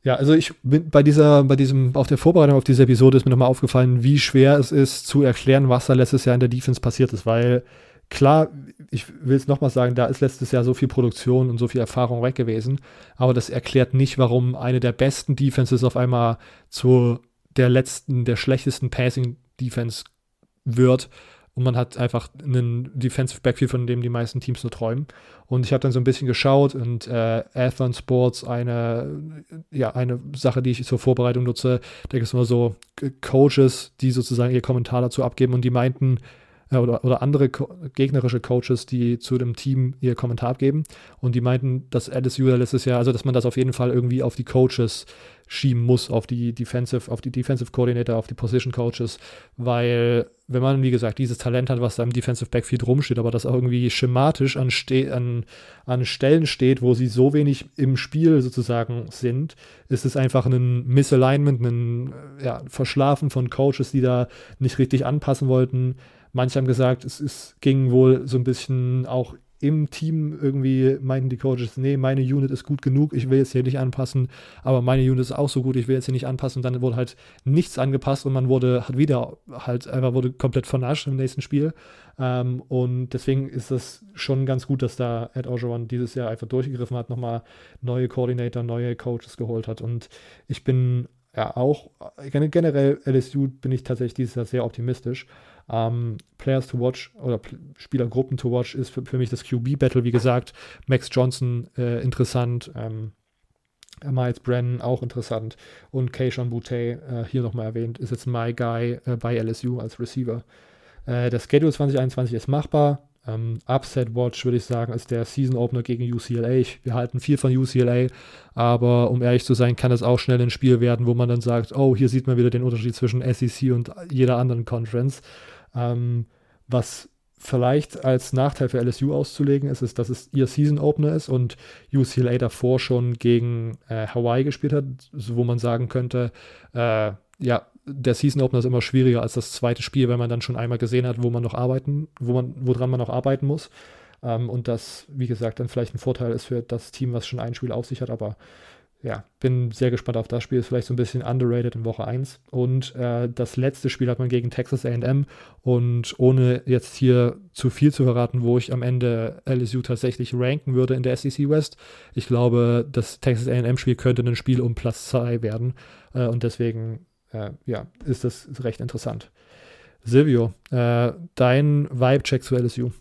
ja, also ich bin bei dieser, bei diesem, auf der Vorbereitung auf diese Episode ist mir nochmal aufgefallen, wie schwer es ist zu erklären, was da letztes Jahr in der Defense passiert ist, weil klar, ich will es nochmal sagen, da ist letztes Jahr so viel Produktion und so viel Erfahrung weg gewesen, aber das erklärt nicht, warum eine der besten Defenses auf einmal zu der letzten, der schlechtesten Passing Defense wird und man hat einfach einen Defensive Backfield, von dem die meisten Teams nur träumen. Und ich habe dann so ein bisschen geschaut und äh, Athlon Sports, eine, ja, eine Sache, die ich zur Vorbereitung nutze, da gibt es immer so Coaches, die sozusagen ihr Kommentar dazu abgeben und die meinten, äh, oder, oder andere co gegnerische Coaches, die zu dem Team ihr Kommentar abgeben. Und die meinten, dass LSU letztes Jahr, also dass man das auf jeden Fall irgendwie auf die Coaches schieben muss, auf die Defensive, auf die Defensive Coordinator, auf die Position Coaches, weil wenn man, wie gesagt, dieses Talent hat, was da im Defensive Backfield rumsteht, aber das auch irgendwie schematisch an, an, an Stellen steht, wo sie so wenig im Spiel sozusagen sind, ist es einfach ein Misalignment, ein ja, Verschlafen von Coaches, die da nicht richtig anpassen wollten. Manche haben gesagt, es ist, ging wohl so ein bisschen auch im Team irgendwie meinten die Coaches, nee, meine Unit ist gut genug, ich will jetzt hier nicht anpassen, aber meine Unit ist auch so gut, ich will jetzt hier nicht anpassen. Und dann wurde halt nichts angepasst und man wurde, hat wieder halt einfach wurde komplett vernascht im nächsten Spiel. Ähm, und deswegen ist das schon ganz gut, dass da Ed Ogeron dieses Jahr einfach durchgegriffen hat, nochmal neue Coordinator, neue Coaches geholt hat. Und ich bin ja auch, generell LSU bin ich tatsächlich dieses Jahr sehr optimistisch. Ähm, Players to watch oder Spielergruppen to watch ist für, für mich das QB-Battle, wie gesagt. Max Johnson äh, interessant, ähm, Miles Brennan auch interessant und Keishon Boutte, äh, hier nochmal erwähnt, ist jetzt My Guy äh, bei LSU als Receiver. Äh, der Schedule 2021 ist machbar. Ähm, Upset Watch würde ich sagen, ist der Season Opener gegen UCLA. Ich, wir halten viel von UCLA, aber um ehrlich zu sein, kann es auch schnell ein Spiel werden, wo man dann sagt, oh, hier sieht man wieder den Unterschied zwischen SEC und jeder anderen Conference. Ähm, was vielleicht als Nachteil für LSU auszulegen ist, ist, dass es ihr Season Opener ist und UCLA davor schon gegen äh, Hawaii gespielt hat, wo man sagen könnte, äh, ja, der Season Opener ist immer schwieriger als das zweite Spiel, weil man dann schon einmal gesehen hat, wo man noch arbeiten, wo man, woran man noch arbeiten muss. Ähm, und das, wie gesagt, dann vielleicht ein Vorteil ist für das Team, was schon ein Spiel auf sich hat, aber ja, bin sehr gespannt auf das Spiel. Ist vielleicht so ein bisschen underrated in Woche 1. Und äh, das letzte Spiel hat man gegen Texas AM. Und ohne jetzt hier zu viel zu verraten, wo ich am Ende LSU tatsächlich ranken würde in der SEC West, ich glaube, das Texas AM-Spiel könnte ein Spiel um Platz 2 werden. Äh, und deswegen, äh, ja, ist das recht interessant. Silvio, äh, dein Vibe-Check zu LSU.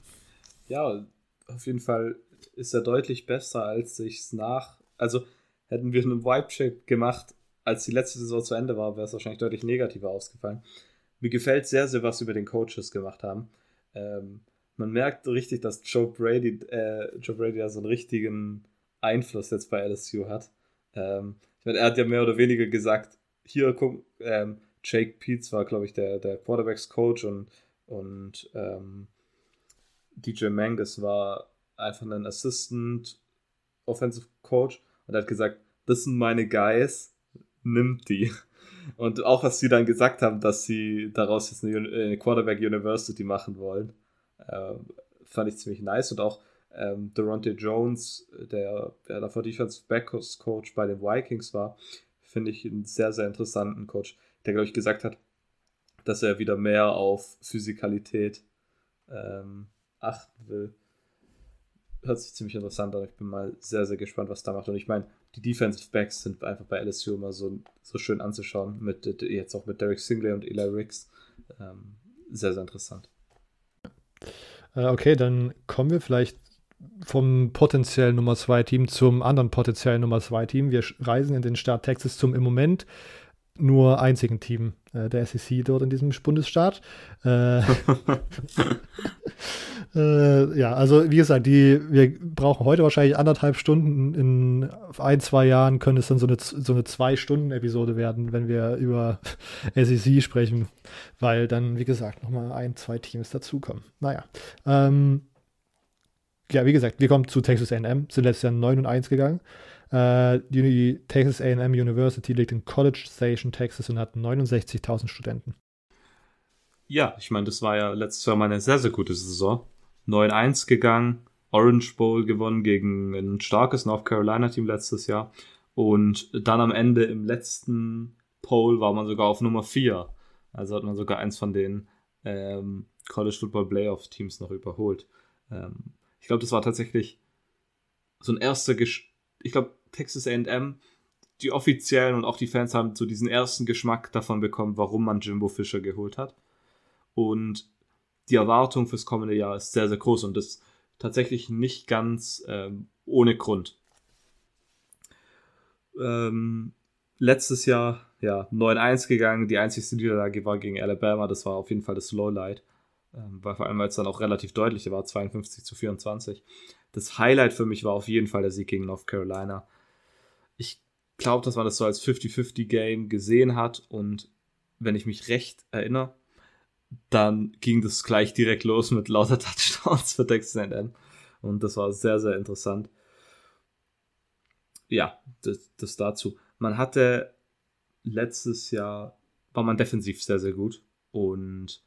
Ja, auf jeden Fall ist er deutlich besser, als sich es nach. Also, hätten wir einen Vibe-Check gemacht, als die letzte Saison zu Ende war, wäre es wahrscheinlich deutlich negativer ausgefallen. Mir gefällt sehr, sehr, was über den Coaches gemacht haben. Ähm, man merkt richtig, dass Joe Brady, äh, Joe Brady ja so einen richtigen Einfluss jetzt bei LSU hat. Ähm, ich meine, er hat ja mehr oder weniger gesagt, hier, guck, ähm, Jake Peets war, glaube ich, der, der Quarterbacks-Coach und, und ähm, DJ Mangus war einfach ein Assistant Offensive Coach und hat gesagt, das sind meine Guys, nimmt die. Und auch was sie dann gesagt haben, dass sie daraus jetzt eine, Quarterback University machen wollen, äh, fand ich ziemlich nice. Und auch ähm, Deronte Jones, der, der davor Defensive Backers Coach bei den Vikings war, finde ich einen sehr, sehr interessanten Coach, der, glaube ich, gesagt hat, dass er wieder mehr auf Physikalität ähm, achten will hört sich ziemlich interessant an. Ich bin mal sehr, sehr gespannt, was da macht. Und ich meine, die Defensive Backs sind einfach bei LSU immer so, so schön anzuschauen. Mit, jetzt auch mit Derek Singley und Eli Riggs. Ähm, sehr, sehr interessant. Äh, okay, dann kommen wir vielleicht vom potenziellen Nummer 2 Team zum anderen potenziellen Nummer 2 Team. Wir reisen in den Staat Texas zum im Moment nur einzigen Team der SEC dort in diesem Bundesstaat. Äh, äh, ja, also wie gesagt, die, wir brauchen heute wahrscheinlich anderthalb Stunden. In ein, zwei Jahren könnte es dann so eine, so eine Zwei-Stunden-Episode werden, wenn wir über SEC sprechen, weil dann, wie gesagt, nochmal ein, zwei Teams dazukommen. Naja. Ähm, ja, wie gesagt, wir kommen zu Texas AM, sind letztes Jahr 9 und 1 gegangen. Äh, die Texas AM University liegt in College Station, Texas und hat 69.000 Studenten. Ja, ich meine, das war ja letztes Jahr mal eine sehr, sehr gute Saison. 9-1 gegangen, Orange Bowl gewonnen gegen ein starkes North Carolina Team letztes Jahr. Und dann am Ende im letzten Poll war man sogar auf Nummer 4. Also hat man sogar eins von den ähm, College Football Playoff Teams noch überholt. Ähm, ich glaube, das war tatsächlich so ein erster, Gesch ich glaube, Texas AM, die Offiziellen und auch die Fans haben so diesen ersten Geschmack davon bekommen, warum man Jimbo Fischer geholt hat. Und die Erwartung fürs kommende Jahr ist sehr, sehr groß und das tatsächlich nicht ganz ähm, ohne Grund. Ähm, letztes Jahr ja 9-1 gegangen, die einzigste Niederlage war gegen Alabama, das war auf jeden Fall das Lowlight, ähm, weil vor allem weil es dann auch relativ deutlich war, 52 zu 24. Das Highlight für mich war auf jeden Fall der Sieg gegen North Carolina. Glaube, dass man das so als 50-50 Game gesehen hat und wenn ich mich recht erinnere, dann ging das gleich direkt los mit lauter Touchdowns für Texas A&M und das war sehr, sehr interessant. Ja, das, das dazu. Man hatte letztes Jahr, war man defensiv sehr, sehr gut und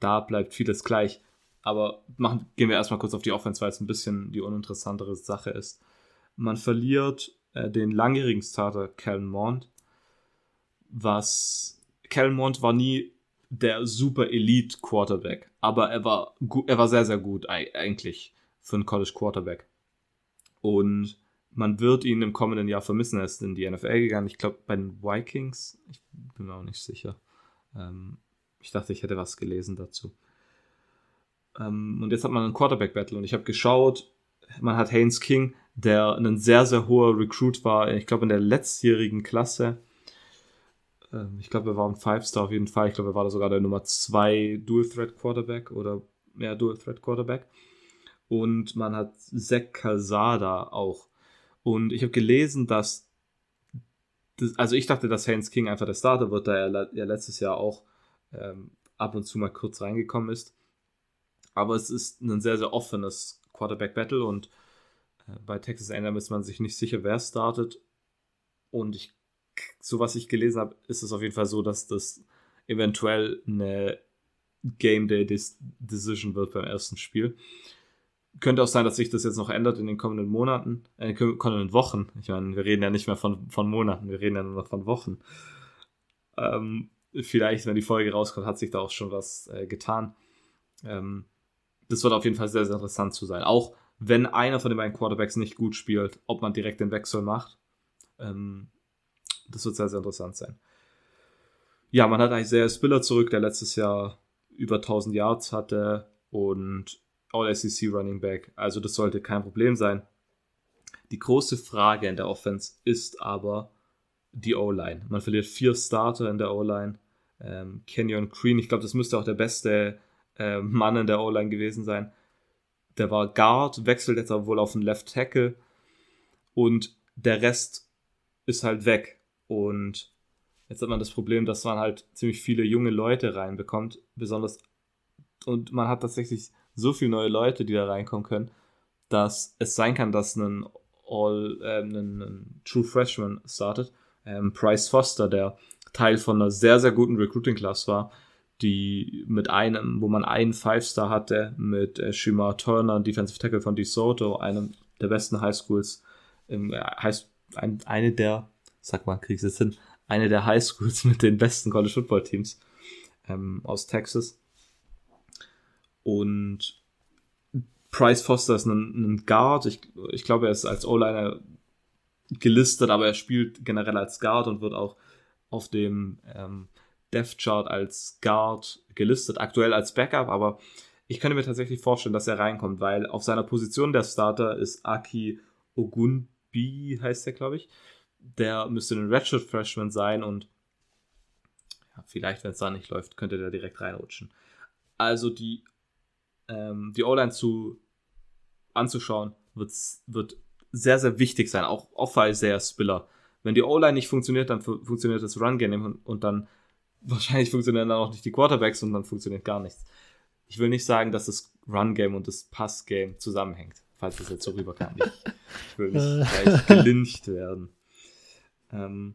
da bleibt vieles gleich. Aber machen, gehen wir erstmal kurz auf die Offense, weil es ein bisschen die uninteressantere Sache ist. Man verliert äh, den langjährigen Starter Kellen Mond, was Kellen Mond war nie der super Elite Quarterback, aber er war er war sehr sehr gut eigentlich für einen College Quarterback. Und man wird ihn im kommenden Jahr vermissen. Er ist in die NFL gegangen. Ich glaube bei den Vikings. Ich bin mir auch nicht sicher. Ähm, ich dachte, ich hätte was gelesen dazu. Ähm, und jetzt hat man einen Quarterback Battle und ich habe geschaut. Man hat Haynes King, der ein sehr sehr hoher Recruit war. Ich glaube in der letztjährigen Klasse ähm, ich glaube, er war ein Five-Star auf jeden Fall. Ich glaube, er war da sogar der Nummer 2 Dual-Threat-Quarterback oder mehr Dual-Threat-Quarterback. Und man hat Zach Calzada auch. Und ich habe gelesen, dass, das, also ich dachte, dass Haynes King einfach der Starter wird, da er ja letztes Jahr auch ähm, ab und zu mal kurz reingekommen ist. Aber es ist ein sehr, sehr offenes Quarterback-Battle und bei Texas A&M ist man sich nicht sicher, wer startet. Und ich so was ich gelesen habe, ist es auf jeden Fall so, dass das eventuell eine Game Day Decision wird beim ersten Spiel. Könnte auch sein, dass sich das jetzt noch ändert in den kommenden Monaten, äh, in den kommenden Wochen. Ich meine, wir reden ja nicht mehr von, von Monaten, wir reden ja nur noch von Wochen. Ähm, vielleicht, wenn die Folge rauskommt, hat sich da auch schon was äh, getan. Ähm, das wird auf jeden Fall sehr, sehr interessant zu sein. Auch wenn einer von den beiden Quarterbacks nicht gut spielt, ob man direkt den Wechsel macht. Ähm, das wird sehr, sehr interessant sein. Ja, man hat eigentlich sehr Spiller zurück, der letztes Jahr über 1000 Yards hatte und All-SEC Running Back. Also das sollte kein Problem sein. Die große Frage in der Offense ist aber die O-Line. Man verliert vier Starter in der O-Line. Ähm, Kenyon Green, ich glaube, das müsste auch der beste äh, Mann in der O-Line gewesen sein. Der war Guard, wechselt jetzt aber wohl auf den Left Tackle und der Rest ist halt weg. Und jetzt hat man das Problem, dass man halt ziemlich viele junge Leute reinbekommt, besonders und man hat tatsächlich so viele neue Leute, die da reinkommen können, dass es sein kann, dass ein All, äh, ein, ein True Freshman startet. Ähm, Bryce Foster, der Teil von einer sehr, sehr guten Recruiting-Class war, die mit einem, wo man einen Five-Star hatte, mit äh, Shima Turner, Defensive Tackle von DeSoto, einem der besten Highschools, im, äh, High, ein, eine der sag mal, kriegst du es hin, eine der Highschools mit den besten College Football Teams ähm, aus Texas. Und Price Foster ist ein, ein Guard. Ich, ich glaube, er ist als O-Liner gelistet, aber er spielt generell als Guard und wird auch auf dem ähm, Death Chart als Guard gelistet, aktuell als Backup, aber ich könnte mir tatsächlich vorstellen, dass er reinkommt, weil auf seiner Position der Starter ist Aki Ogunbi, heißt er, glaube ich der müsste ein Redshirt Freshman sein und ja, vielleicht, wenn es da nicht läuft, könnte der direkt reinrutschen. Also die, ähm, die O-Line zu anzuschauen, wird, sehr, sehr wichtig sein, auch, auch für sehr Spiller. Wenn die O-Line nicht funktioniert, dann funktioniert das Run-Game und, und dann wahrscheinlich funktionieren dann auch nicht die Quarterbacks und dann funktioniert gar nichts. Ich will nicht sagen, dass das Run-Game und das Pass-Game zusammenhängt, falls das jetzt so rüberkam. Ich, ich will nicht gleich gelyncht werden. Ähm,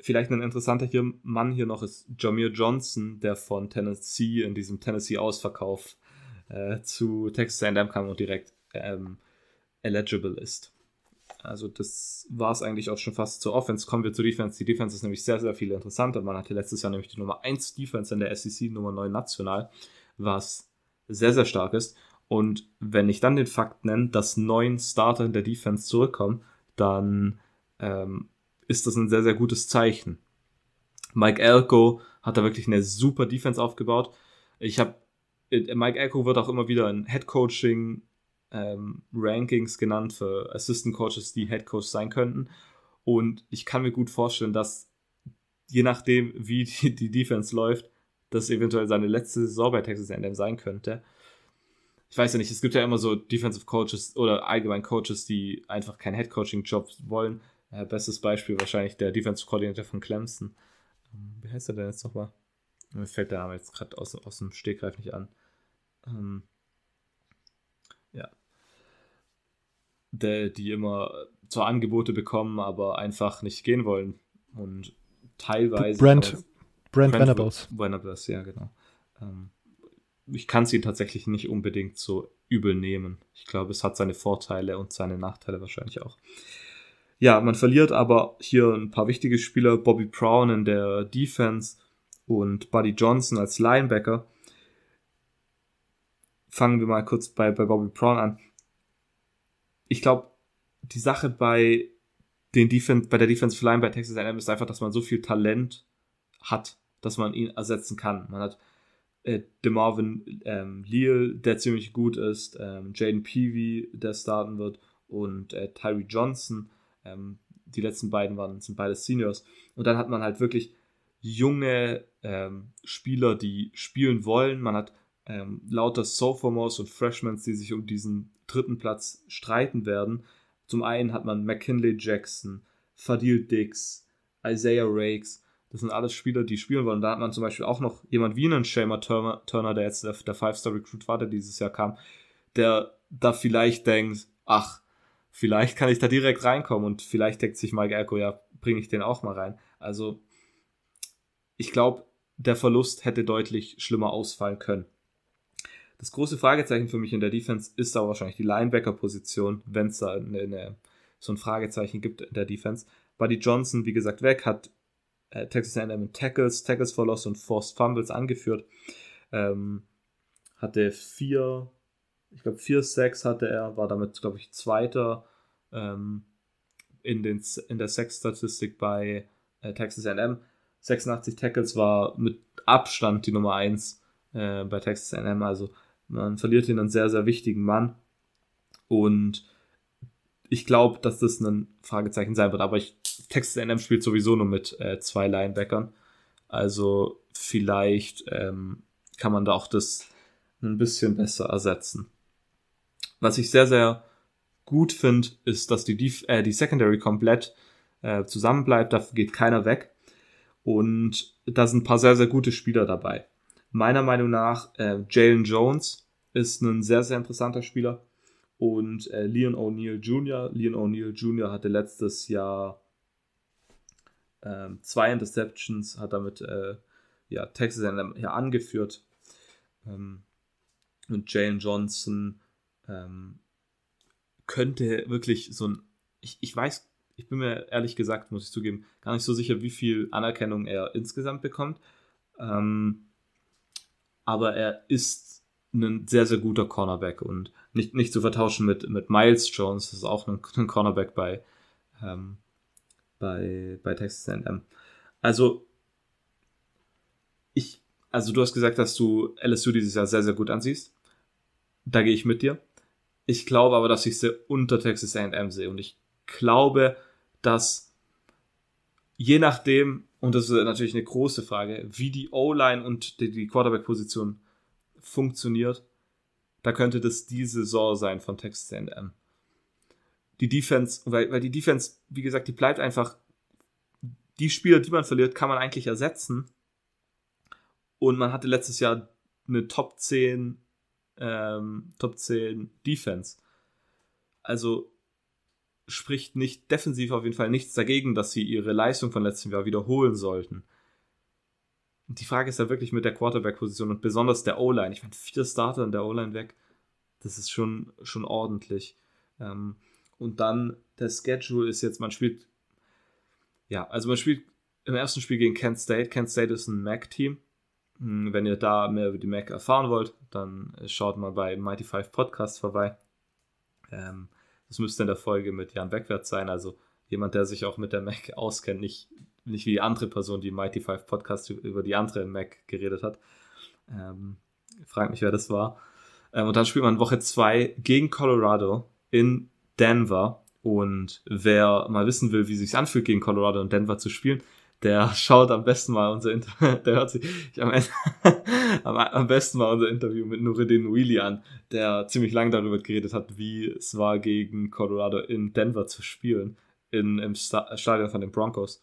vielleicht ein interessanter hier, Mann hier noch ist Jamir Johnson, der von Tennessee in diesem Tennessee-Ausverkauf äh, zu Texas A&M kam und direkt ähm, eligible ist. Also das war es eigentlich auch schon fast zur Offense. Kommen wir zur Defense. Die Defense ist nämlich sehr, sehr viel interessanter. Man hatte letztes Jahr nämlich die Nummer 1 Defense in der SEC, Nummer 9 national, was sehr, sehr stark ist. Und wenn ich dann den Fakt nenne, dass neun Starter in der Defense zurückkommen, dann ähm, ist das ein sehr, sehr gutes Zeichen. Mike Elko hat da wirklich eine super Defense aufgebaut. Ich habe äh, Mike Echo wird auch immer wieder in Head Coaching ähm, Rankings genannt für Assistant Coaches, die Head Coach sein könnten. Und ich kann mir gut vorstellen, dass je nachdem, wie die, die Defense läuft, das eventuell seine letzte Saison bei Texas A&M sein könnte. Ich weiß ja nicht, es gibt ja immer so Defensive Coaches oder allgemein Coaches, die einfach keinen Head Coaching Job wollen. Äh, bestes Beispiel wahrscheinlich der Defensive Coordinator von Clemson. Ähm, wie heißt er denn jetzt nochmal? Mir fällt der Name jetzt gerade aus, aus dem Stegreif nicht an. Ähm, ja. Der, die immer zwar Angebote bekommen, aber einfach nicht gehen wollen. Und teilweise. Brent, Brent Venables. Venables, ja, genau. Ähm, ich kann es ihn tatsächlich nicht unbedingt so übel nehmen. Ich glaube, es hat seine Vorteile und seine Nachteile wahrscheinlich auch. Ja, man verliert aber hier ein paar wichtige Spieler. Bobby Brown in der Defense und Buddy Johnson als Linebacker. Fangen wir mal kurz bei, bei Bobby Brown an. Ich glaube, die Sache bei den Defense, bei der Defensive Line bei Texas A&M ist einfach, dass man so viel Talent hat, dass man ihn ersetzen kann. Man hat äh, DeMarvin ähm, Leal, der ziemlich gut ist, ähm, Jaden Peavy, der starten wird und äh, Tyree Johnson. Ähm, die letzten beiden waren, sind beide Seniors. Und dann hat man halt wirklich junge ähm, Spieler, die spielen wollen. Man hat ähm, lauter Sophomores und Freshmen, die sich um diesen dritten Platz streiten werden. Zum einen hat man McKinley Jackson, Fadil Dix, Isaiah Rakes. Das sind alles Spieler, die spielen wollen. Da hat man zum Beispiel auch noch jemand wie einen Shamer Turner, der jetzt der, der Five-Star-Recruit war, der dieses Jahr kam, der da vielleicht denkt, ach, vielleicht kann ich da direkt reinkommen und vielleicht denkt sich Mike Elko, ja, bringe ich den auch mal rein. Also, ich glaube, der Verlust hätte deutlich schlimmer ausfallen können. Das große Fragezeichen für mich in der Defense ist aber wahrscheinlich die Linebacker-Position, wenn es da eine, eine, so ein Fragezeichen gibt in der Defense. Buddy Johnson, wie gesagt, weg, hat äh, Texas A&M in Tackles, Tackles for Loss und Forced Fumbles angeführt. Ähm, hatte vier, ich glaube vier Sacks hatte er, war damit, glaube ich, Zweiter ähm, in, den, in der Sack-Statistik bei äh, Texas A&M. 86 Tackles war mit Abstand die Nummer 1 äh, bei Texas A&M, also man verliert hier einen sehr, sehr wichtigen Mann. Und ich glaube, dass das ein Fragezeichen sein wird. Aber ich, Texas A&M spielt sowieso nur mit äh, zwei Linebackern. Also vielleicht ähm, kann man da auch das ein bisschen besser ersetzen. Was ich sehr, sehr gut finde, ist, dass die, Def äh, die Secondary komplett äh, zusammenbleibt. Da geht keiner weg. Und da sind ein paar sehr, sehr gute Spieler dabei. Meiner Meinung nach, äh, Jalen Jones ist ein sehr, sehr interessanter Spieler. Und äh, Leon O'Neill Jr. Leon O'Neill Jr. hatte letztes Jahr äh, zwei Interceptions, hat damit äh, ja, Texas ja, angeführt. Ähm, und Jalen Johnson ähm, könnte wirklich so ein, ich, ich weiß, ich bin mir ehrlich gesagt, muss ich zugeben, gar nicht so sicher, wie viel Anerkennung er insgesamt bekommt. Ähm, aber er ist ein sehr, sehr guter Cornerback und nicht, nicht zu vertauschen mit, mit Miles Jones, das ist auch ein, ein Cornerback bei, ähm, bei, bei Texas A&M. Also, ich, also du hast gesagt, dass du LSU dieses Jahr sehr, sehr gut ansiehst. Da gehe ich mit dir. Ich glaube aber, dass ich sie unter Texas A&M sehe und ich glaube, dass je nachdem, und das ist natürlich eine große Frage, wie die O-Line und die, die Quarterback-Position funktioniert, da könnte das die Saison sein von Texas A&M. Die Defense, weil, weil die Defense, wie gesagt, die bleibt einfach, die Spieler, die man verliert, kann man eigentlich ersetzen. Und man hatte letztes Jahr eine Top 10, ähm, Top 10 Defense. Also spricht nicht defensiv auf jeden Fall nichts dagegen, dass sie ihre Leistung von letztem Jahr wiederholen sollten. Die Frage ist ja wirklich mit der Quarterback-Position und besonders der O-Line. Ich meine, vier Starter in der O-Line weg, das ist schon, schon ordentlich. Ähm, und dann der Schedule ist jetzt, man spielt, ja, also man spielt im ersten Spiel gegen Kent State. Kent State ist ein MAC-Team. Hm, wenn ihr da mehr über die MAC erfahren wollt, dann schaut mal bei Mighty Five Podcast vorbei. Ähm, das müsste in der Folge mit Jan Beckwert sein, also jemand, der sich auch mit der Mac auskennt, nicht, nicht wie die andere Person, die Mighty Five Podcast über die andere Mac geredet hat. Ähm, Frag mich, wer das war. Ähm, und dann spielt man Woche zwei gegen Colorado in Denver. Und wer mal wissen will, wie es sich anfühlt, gegen Colorado und Denver zu spielen, der schaut am besten mal unser Interview, der hört sich am, Ende, am, am, besten mal unser Interview mit Nureddin Wheely an, der ziemlich lang darüber geredet hat, wie es war, gegen Colorado in Denver zu spielen, in, im Stadion von den Broncos.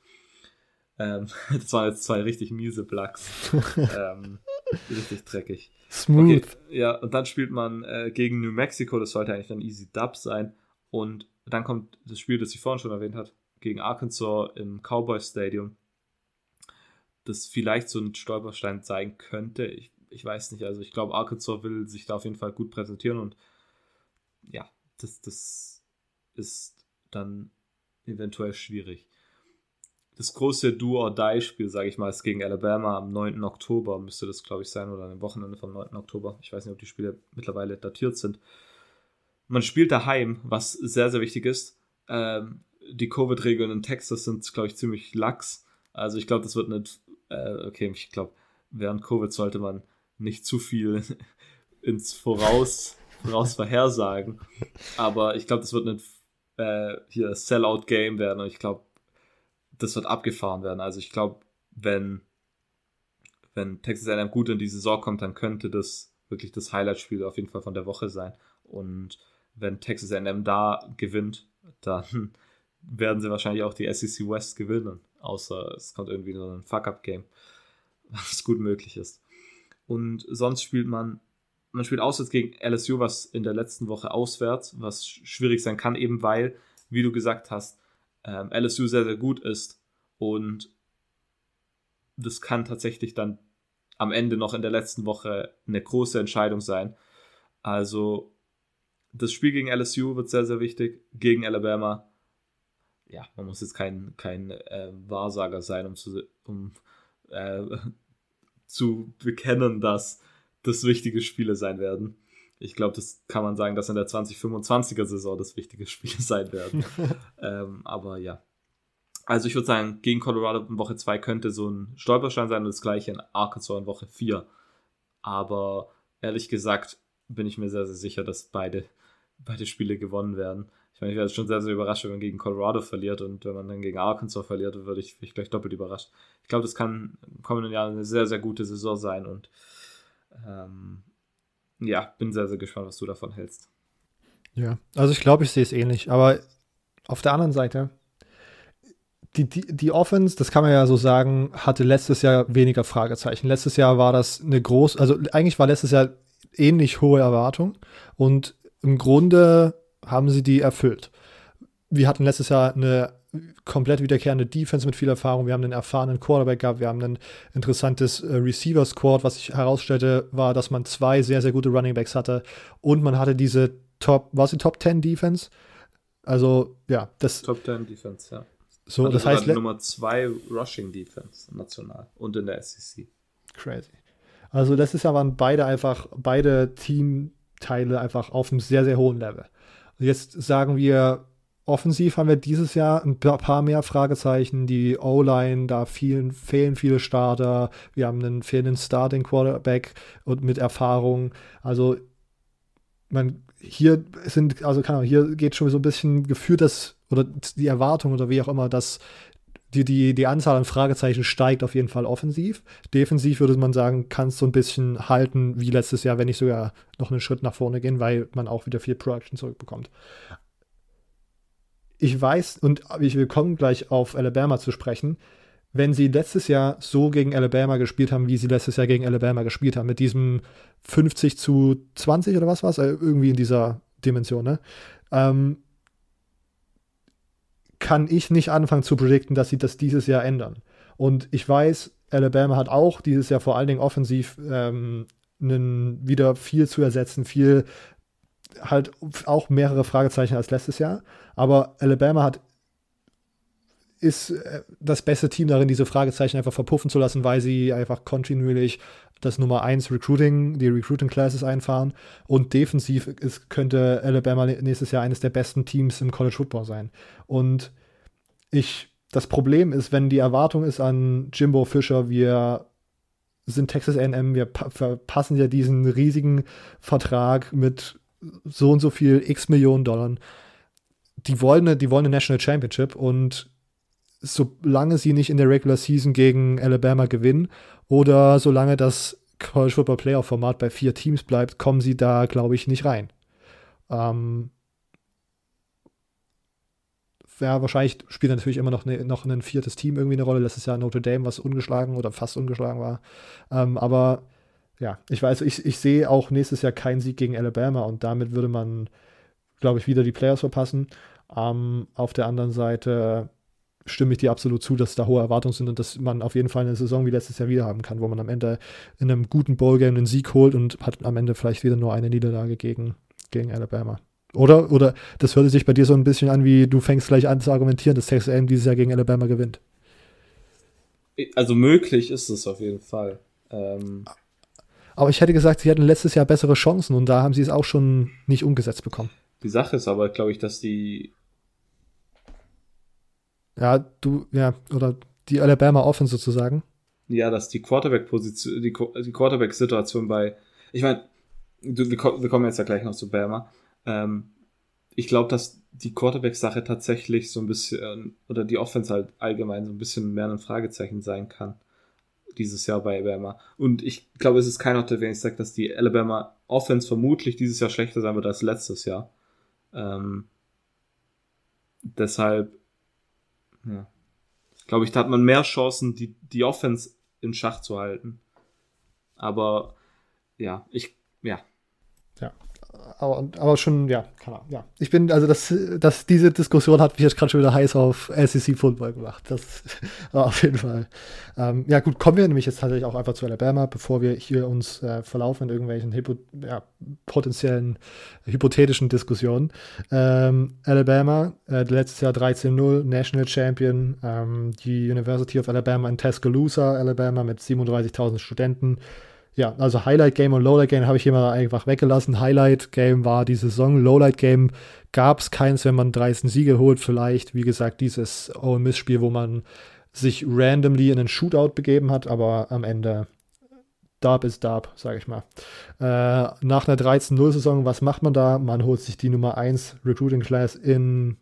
Ähm, das waren jetzt zwei richtig miese Plugs. ähm, richtig dreckig. Smooth. Okay, ja, und dann spielt man äh, gegen New Mexico, das sollte eigentlich ein Easy Dub sein. Und dann kommt das Spiel, das ich vorhin schon erwähnt habe, gegen Arkansas im Cowboy Stadium. Das vielleicht so ein Stolperstein sein könnte. Ich, ich weiß nicht. Also ich glaube, Arkansas will sich da auf jeden Fall gut präsentieren und ja, das, das ist dann eventuell schwierig das große Do-or-Die-Spiel, sage ich mal, ist gegen Alabama am 9. Oktober, müsste das, glaube ich, sein, oder am Wochenende vom 9. Oktober. Ich weiß nicht, ob die Spiele mittlerweile datiert sind. Man spielt daheim, was sehr, sehr wichtig ist. Ähm, die Covid-Regeln in Texas sind, glaube ich, ziemlich lax. Also ich glaube, das wird nicht, äh, okay, ich glaube, während Covid sollte man nicht zu viel ins Voraus, Voraus vorhersagen. Aber ich glaube, das wird nicht äh, Sellout-Game werden. Und ich glaube, das wird abgefahren werden. Also ich glaube, wenn, wenn Texas A&M gut in die Saison kommt, dann könnte das wirklich das Highlight-Spiel auf jeden Fall von der Woche sein. Und wenn Texas A&M da gewinnt, dann werden sie wahrscheinlich auch die SEC West gewinnen. Außer es kommt irgendwie so ein Fuck-Up-Game, was gut möglich ist. Und sonst spielt man, man spielt auswärts gegen LSU, was in der letzten Woche auswärts, was schwierig sein kann, eben weil, wie du gesagt hast, ähm, LSU sehr, sehr gut ist. Und das kann tatsächlich dann am Ende noch in der letzten Woche eine große Entscheidung sein. Also das Spiel gegen LSU wird sehr, sehr wichtig. Gegen Alabama. Ja, man muss jetzt kein, kein äh, Wahrsager sein, um, zu, um äh, zu bekennen, dass das wichtige Spiele sein werden. Ich glaube, das kann man sagen, dass in der 2025er Saison das wichtige Spiele sein werden. ähm, aber ja. Also ich würde sagen, gegen Colorado in Woche 2 könnte so ein Stolperstein sein und das gleiche in Arkansas in Woche 4. Aber ehrlich gesagt bin ich mir sehr, sehr sicher, dass beide, beide Spiele gewonnen werden. Ich wäre schon sehr, sehr überrascht, wenn man gegen Colorado verliert und wenn man dann gegen Arkansas verliert, würde ich, ich gleich doppelt überrascht. Ich glaube, das kann im kommenden Jahr eine sehr, sehr gute Saison sein und ähm, ja, bin sehr, sehr gespannt, was du davon hältst. Ja, also ich glaube, ich sehe es ähnlich. Aber auf der anderen Seite, die, die, die Offense, das kann man ja so sagen, hatte letztes Jahr weniger Fragezeichen. Letztes Jahr war das eine groß, also eigentlich war letztes Jahr ähnlich hohe Erwartung und im Grunde haben sie die erfüllt. Wir hatten letztes Jahr eine komplett wiederkehrende Defense mit viel Erfahrung. Wir haben einen erfahrenen Quarterback gehabt. Wir haben ein interessantes äh, Receiver-Squad. Was sich herausstellte, war, dass man zwei sehr, sehr gute Running Backs hatte. Und man hatte diese Top, war es die Top 10 Defense? Also, ja, das. Top 10 Defense, ja. So, also das heißt. Nummer 2 Rushing Defense national und in der SEC. Crazy. Also, das ist aber beide einfach, beide Teamteile einfach auf einem sehr, sehr hohen Level. Jetzt sagen wir, Offensiv haben wir dieses Jahr ein paar mehr Fragezeichen. Die O-Line, da vielen, fehlen viele Starter. Wir haben einen fehlenden Starting Quarterback und mit Erfahrung. Also, man, hier sind, also kann man, hier geht schon so ein bisschen gefühlt, dass, oder die Erwartung oder wie auch immer, dass die, die, die Anzahl an Fragezeichen steigt auf jeden Fall offensiv. Defensiv würde man sagen, kann es so ein bisschen halten wie letztes Jahr, wenn nicht sogar noch einen Schritt nach vorne gehen, weil man auch wieder viel Production zurückbekommt ich weiß, und ich will kommen gleich auf Alabama zu sprechen, wenn sie letztes Jahr so gegen Alabama gespielt haben, wie sie letztes Jahr gegen Alabama gespielt haben, mit diesem 50 zu 20 oder was war es, äh, irgendwie in dieser Dimension, ne? Ähm, kann ich nicht anfangen zu predikten, dass sie das dieses Jahr ändern. Und ich weiß, Alabama hat auch dieses Jahr vor allen Dingen offensiv ähm, wieder viel zu ersetzen, viel halt auch mehrere Fragezeichen als letztes Jahr. Aber Alabama hat ist äh, das beste Team darin, diese Fragezeichen einfach verpuffen zu lassen, weil sie einfach kontinuierlich das Nummer 1 Recruiting, die Recruiting Classes einfahren. Und defensiv ist, könnte Alabama nächstes Jahr eines der besten Teams im College Football sein. Und ich, das Problem ist, wenn die Erwartung ist an Jimbo Fischer, wie er sind Texas AM, wir verpassen ja diesen riesigen Vertrag mit so und so viel x Millionen Dollar. Die wollen, eine, die wollen eine National Championship und solange sie nicht in der Regular Season gegen Alabama gewinnen oder solange das College Football Playoff Format bei vier Teams bleibt, kommen sie da, glaube ich, nicht rein. Ähm, ja, wahrscheinlich spielt natürlich immer noch, ne, noch ein viertes Team irgendwie eine Rolle. Letztes Jahr Notre Dame, was ungeschlagen oder fast ungeschlagen war. Ähm, aber ja, ich weiß, ich, ich sehe auch nächstes Jahr keinen Sieg gegen Alabama und damit würde man, glaube ich, wieder die Players verpassen. Ähm, auf der anderen Seite stimme ich dir absolut zu, dass da hohe Erwartungen sind und dass man auf jeden Fall eine Saison wie letztes Jahr wieder haben kann, wo man am Ende in einem guten Bowl-Game einen Sieg holt und hat am Ende vielleicht wieder nur eine Niederlage gegen, gegen Alabama. Oder? Oder das hörte sich bei dir so ein bisschen an, wie du fängst gleich an zu argumentieren, dass Texas A&M dieses Jahr gegen Alabama gewinnt. Also möglich ist es auf jeden Fall. Ähm aber ich hätte gesagt, sie hatten letztes Jahr bessere Chancen und da haben sie es auch schon nicht umgesetzt bekommen. Die Sache ist aber, glaube ich, dass die ja, du, ja, oder die Alabama Offense sozusagen. Ja, dass die Quarterback-Position, die, die Quarterback-Situation bei, ich meine, wir, wir kommen jetzt ja gleich noch zu Bama. Ähm, ich glaube, dass die Quarterback-Sache tatsächlich so ein bisschen, oder die Offense halt allgemein so ein bisschen mehr ein Fragezeichen sein kann. Dieses Jahr bei Alabama. Und ich glaube, es ist kein Hotel, wenn ich sage, dass die Alabama Offense vermutlich dieses Jahr schlechter sein wird als letztes Jahr. Ähm, deshalb ja. Glaube ich, da hat man mehr Chancen, die, die Offense in Schach zu halten. Aber ja, ich, ja. Ja, aber, aber schon, ja, keine Ahnung, ja. Ich bin, also das, das, diese Diskussion hat mich jetzt gerade schon wieder heiß auf SEC Football gemacht. Das war auf jeden Fall. Ähm, ja, gut, kommen wir nämlich jetzt tatsächlich auch einfach zu Alabama, bevor wir hier uns äh, verlaufen in irgendwelchen hypo, ja, potenziellen, hypothetischen Diskussionen. Ähm, Alabama, äh, letztes Jahr 13-0, National Champion, ähm, die University of Alabama in Tuscaloosa, Alabama mit 37.000 Studenten ja, also Highlight Game und Lowlight Game habe ich hier mal einfach weggelassen. Highlight Game war die Saison, Lowlight Game gab es keins, wenn man 13 Siege holt. Vielleicht, wie gesagt, dieses Ole Miss Spiel, wo man sich randomly in einen Shootout begeben hat, aber am Ende Dub ist Dub, sage ich mal. Äh, nach einer 13-0-Saison, was macht man da? Man holt sich die Nummer 1 Recruiting Class in,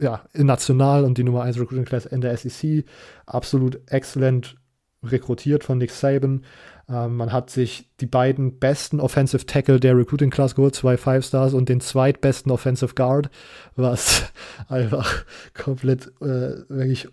ja, in National und die Nummer 1 Recruiting Class in der SEC. Absolut exzellent rekrutiert von Nick Saban. Ähm, man hat sich die beiden besten Offensive Tackle der Recruiting Class geholt, zwei Five Stars und den zweitbesten Offensive Guard, was einfach komplett äh, wirklich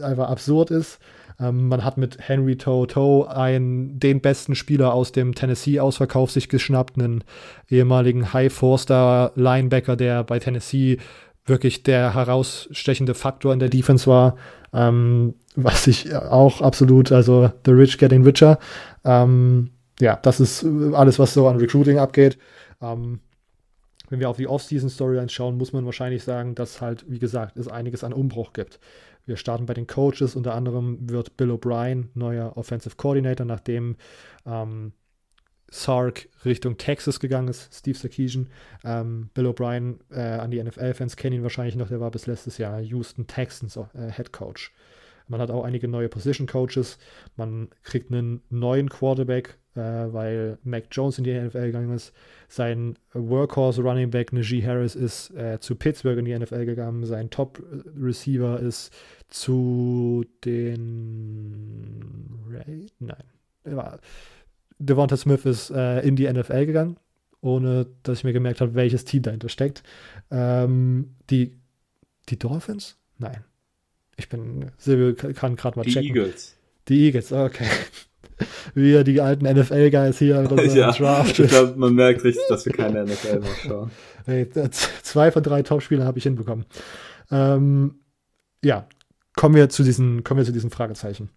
einfach absurd ist. Ähm, man hat mit Henry Toto einen, den besten Spieler aus dem Tennessee-Ausverkauf sich geschnappt, einen ehemaligen High Four-Star Linebacker, der bei Tennessee wirklich der herausstechende Faktor in der Defense war. Ähm, was ich auch absolut, also The Rich Getting Richer. Ähm, ja, das ist alles, was so an Recruiting abgeht. Ähm, wenn wir auf die Off-Season-Storylines schauen, muss man wahrscheinlich sagen, dass halt, wie gesagt, es einiges an Umbruch gibt. Wir starten bei den Coaches. Unter anderem wird Bill O'Brien neuer Offensive Coordinator, nachdem ähm, Sark Richtung Texas gegangen ist, Steve Sarkisian. Ähm, Bill O'Brien äh, an die NFL-Fans kennen ihn wahrscheinlich noch, der war bis letztes Jahr Houston Texans äh, Head Coach. Man hat auch einige neue Position Coaches. Man kriegt einen neuen Quarterback, äh, weil Mac Jones in die NFL gegangen ist. Sein Workhorse Running Back Najee Harris ist äh, zu Pittsburgh in die NFL gegangen. Sein Top Receiver ist zu den Ray Nein. Devonta Smith ist äh, in die NFL gegangen, ohne dass ich mir gemerkt habe, welches Team dahinter steckt. Ähm, die, die Dolphins? Nein. Ich bin, Silvio kann gerade mal checken. Die Eagles. Die Eagles, okay. Wir, die alten NFL-Guys hier. ja, Draft. ich glaube, man merkt richtig, dass wir keine NFL mehr schauen. Hey, zwei von drei Top-Spielern habe ich hinbekommen. Ähm, ja, kommen wir zu diesen, kommen wir zu diesen Fragezeichen.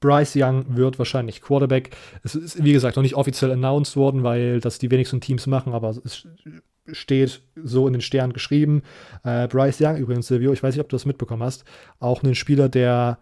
Bryce Young wird wahrscheinlich Quarterback. Es ist, wie gesagt, noch nicht offiziell announced worden, weil das die wenigsten Teams machen, aber es steht so in den Sternen geschrieben. Äh, Bryce Young übrigens, Silvio, ich weiß nicht, ob du das mitbekommen hast, auch ein Spieler, der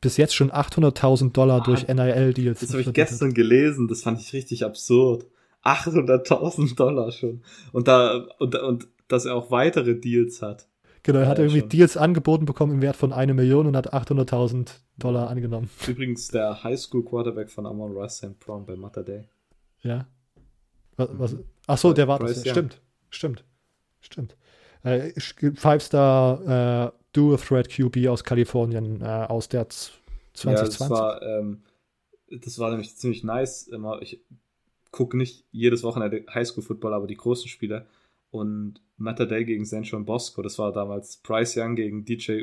bis jetzt schon 800.000 Dollar ah, durch NIL-Deals. Das habe ich gestern gelesen, das fand ich richtig absurd. 800.000 Dollar schon. Und da, und, und dass er auch weitere Deals hat. Genau, er hat irgendwie schon. Deals angeboten bekommen im Wert von eine Million und hat 800.000 Dollar angenommen. Übrigens der Highschool Quarterback von Amon Russ St. Brown bei Matter Day. Ja. Was, was, ach so, der war das. Ja. Stimmt, stimmt, stimmt. Äh, Five-Star äh, Dual Threat QB aus Kalifornien äh, aus der 2020. Ja, das war, ähm, das war nämlich ziemlich nice. Ich gucke nicht jedes Wochenende Highschool-Football, aber die großen Spiele. Und Matter Day gegen San Juan Bosco, das war damals Bryce Young gegen DJ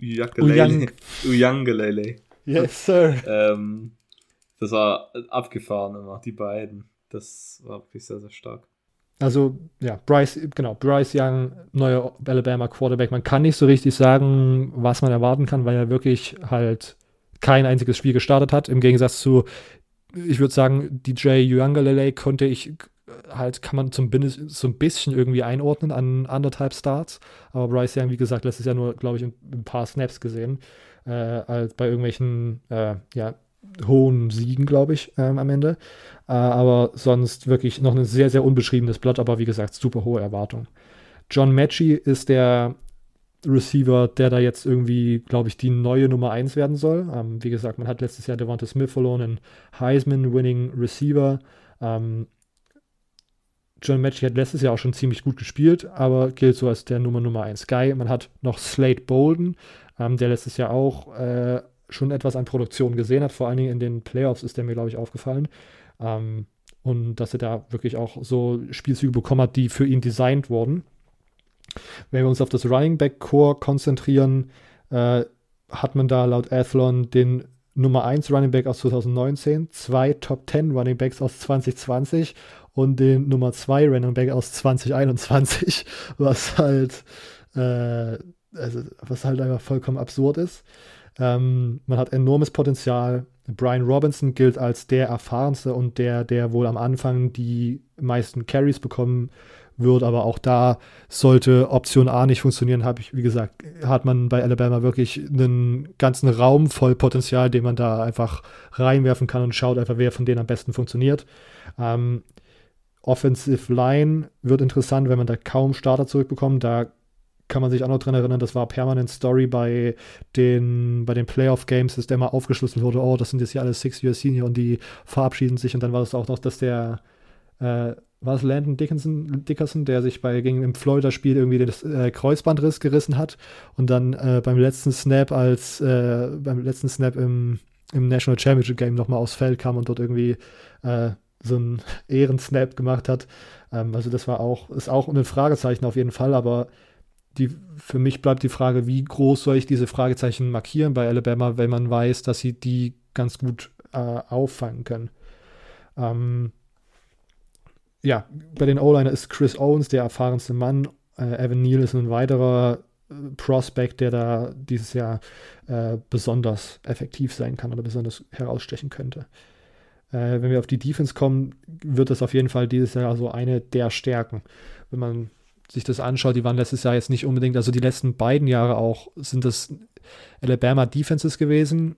Uyangalele. Uyangalele. Yes, sir. ähm, das war abgefahren immer, die beiden. Das war wirklich sehr, sehr stark. Also, ja, Bryce, genau, Bryce Young, neuer Alabama Quarterback. Man kann nicht so richtig sagen, was man erwarten kann, weil er wirklich halt kein einziges Spiel gestartet hat. Im Gegensatz zu, ich würde sagen, DJ Uyangalele konnte ich halt, kann man zumindest so ein bisschen irgendwie einordnen an anderthalb Starts. Aber Bryce Young, wie gesagt, letztes Jahr nur, glaube ich, ein, ein, paar Snaps gesehen. Äh, als bei irgendwelchen, äh, ja, hohen Siegen, glaube ich, ähm, am Ende. Äh, aber sonst wirklich noch ein sehr, sehr unbeschriebenes Blatt, aber wie gesagt, super hohe Erwartungen. John Matchy ist der Receiver, der da jetzt irgendwie, glaube ich, die neue Nummer 1 werden soll. Ähm, wie gesagt, man hat letztes Jahr Devonta Smith verloren, einen Heisman-Winning Receiver. Ähm, John Matchy hat letztes Jahr auch schon ziemlich gut gespielt, aber gilt so als der Nummer Nummer 1 Guy. Man hat noch Slate Bolden, ähm, der letztes Jahr auch äh, schon etwas an Produktion gesehen hat. Vor allen Dingen in den Playoffs ist der mir, glaube ich, aufgefallen. Ähm, und dass er da wirklich auch so Spielzüge bekommen hat, die für ihn designt wurden. Wenn wir uns auf das Running Back Core konzentrieren, äh, hat man da laut Athlon den Nummer 1 Running Back aus 2019, zwei Top 10 Running Backs aus 2020 und den Nummer 2 Running Back aus 2021, was halt, äh, also, was halt einfach vollkommen absurd ist. Ähm, man hat enormes Potenzial. Brian Robinson gilt als der erfahrenste und der, der wohl am Anfang die meisten Carries bekommen wird, aber auch da sollte Option A nicht funktionieren, habe ich, wie gesagt, hat man bei Alabama wirklich einen ganzen Raum voll Potenzial, den man da einfach reinwerfen kann und schaut einfach, wer von denen am besten funktioniert. Ähm, Offensive Line wird interessant, wenn man da kaum Starter zurückbekommt. Da kann man sich auch noch dran erinnern, das war permanent Story bei den, bei den Playoff-Games, dass der mal aufgeschlüsselt wurde, oh, das sind jetzt hier alle Six-Year Senior und die verabschieden sich und dann war es auch noch, dass der äh, war es Landon Dickinson, Dickerson, der sich bei gegen im Florida-Spiel irgendwie das äh, Kreuzbandriss gerissen hat und dann äh, beim letzten Snap als äh, beim letzten Snap im, im National Championship Game nochmal aufs Feld kam und dort irgendwie äh, so einen Ehrensnap gemacht hat. Ähm, also das war auch, ist auch ein Fragezeichen auf jeden Fall, aber die, für mich bleibt die Frage, wie groß soll ich diese Fragezeichen markieren bei Alabama, wenn man weiß, dass sie die ganz gut äh, auffangen können. Ähm, ja, bei den O-Liner ist Chris Owens der erfahrenste Mann. Äh, Evan Neal ist ein weiterer äh, Prospect, der da dieses Jahr äh, besonders effektiv sein kann oder besonders herausstechen könnte. Äh, wenn wir auf die Defense kommen, wird das auf jeden Fall dieses Jahr so eine der Stärken. Wenn man sich das anschaut, die waren letztes Jahr jetzt nicht unbedingt, also die letzten beiden Jahre auch, sind das Alabama Defenses gewesen,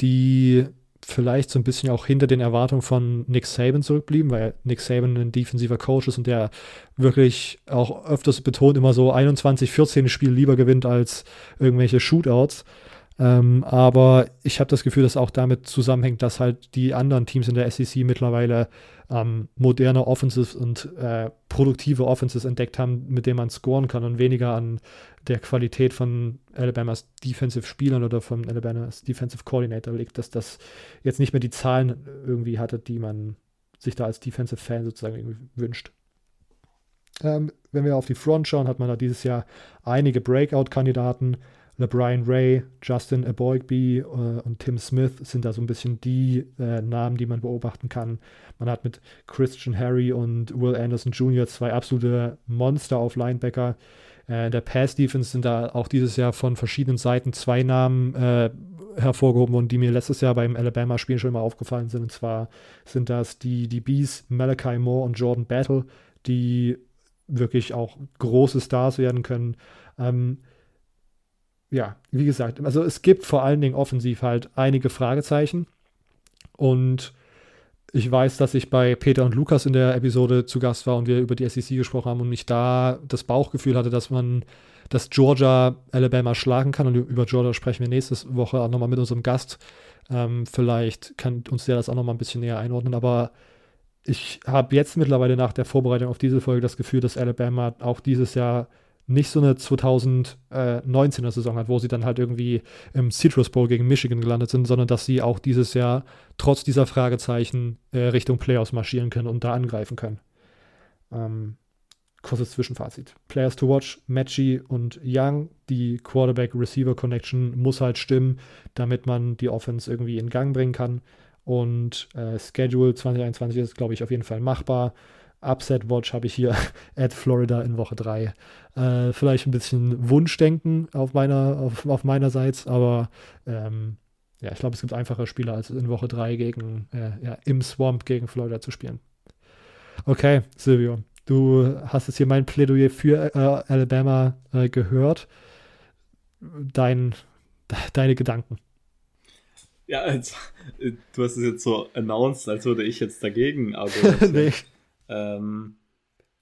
die vielleicht so ein bisschen auch hinter den Erwartungen von Nick Saban zurückblieben, weil Nick Saban ein defensiver Coach ist und der wirklich auch öfters betont immer so 21, 14 Spiele lieber gewinnt als irgendwelche Shootouts. Ähm, aber ich habe das Gefühl, dass auch damit zusammenhängt, dass halt die anderen Teams in der SEC mittlerweile ähm, moderne Offenses und äh, produktive Offenses entdeckt haben, mit denen man scoren kann und weniger an der Qualität von Alabamas Defensive Spielern oder von Alabamas Defensive Coordinator liegt, dass das jetzt nicht mehr die Zahlen irgendwie hatte, die man sich da als Defensive Fan sozusagen irgendwie wünscht. Ähm, wenn wir auf die Front schauen, hat man da dieses Jahr einige Breakout-Kandidaten. LeBrian Ray, Justin Aboigby äh, und Tim Smith sind da so ein bisschen die äh, Namen, die man beobachten kann. Man hat mit Christian Harry und Will Anderson Jr. zwei absolute Monster auf Linebacker. Äh, der Pass-Defense sind da auch dieses Jahr von verschiedenen Seiten zwei Namen äh, hervorgehoben worden, die mir letztes Jahr beim Alabama-Spiel schon mal aufgefallen sind. Und zwar sind das die, Bees Malachi Moore und Jordan Battle, die wirklich auch große Stars werden können. Ähm, ja, wie gesagt, also es gibt vor allen Dingen offensiv halt einige Fragezeichen. Und ich weiß, dass ich bei Peter und Lukas in der Episode zu Gast war und wir über die SEC gesprochen haben und ich da das Bauchgefühl hatte, dass man, dass Georgia Alabama schlagen kann. Und über Georgia sprechen wir nächste Woche auch nochmal mit unserem Gast. Ähm, vielleicht kann uns der das auch nochmal ein bisschen näher einordnen. Aber ich habe jetzt mittlerweile nach der Vorbereitung auf diese Folge das Gefühl, dass Alabama auch dieses Jahr nicht so eine 2019er Saison hat, wo sie dann halt irgendwie im Citrus Bowl gegen Michigan gelandet sind, sondern dass sie auch dieses Jahr trotz dieser Fragezeichen äh, Richtung Playoffs marschieren können und da angreifen können. Ähm, kurzes Zwischenfazit. Players to watch, Matchy und Young. Die Quarterback-Receiver-Connection muss halt stimmen, damit man die Offense irgendwie in Gang bringen kann. Und äh, Schedule 2021 ist, glaube ich, auf jeden Fall machbar. Upset Watch habe ich hier at Florida in Woche 3. Äh, vielleicht ein bisschen Wunschdenken auf meiner, auf, auf meinerseits, aber ähm, ja, ich glaube, es gibt einfache Spieler als in Woche 3 gegen, äh, ja, im Swamp gegen Florida zu spielen. Okay, Silvio, du hast jetzt hier mein Plädoyer für äh, Alabama äh, gehört. Dein, deine Gedanken. Ja, als, du hast es jetzt so announced, als würde ich jetzt dagegen argumentieren. nee. Ähm,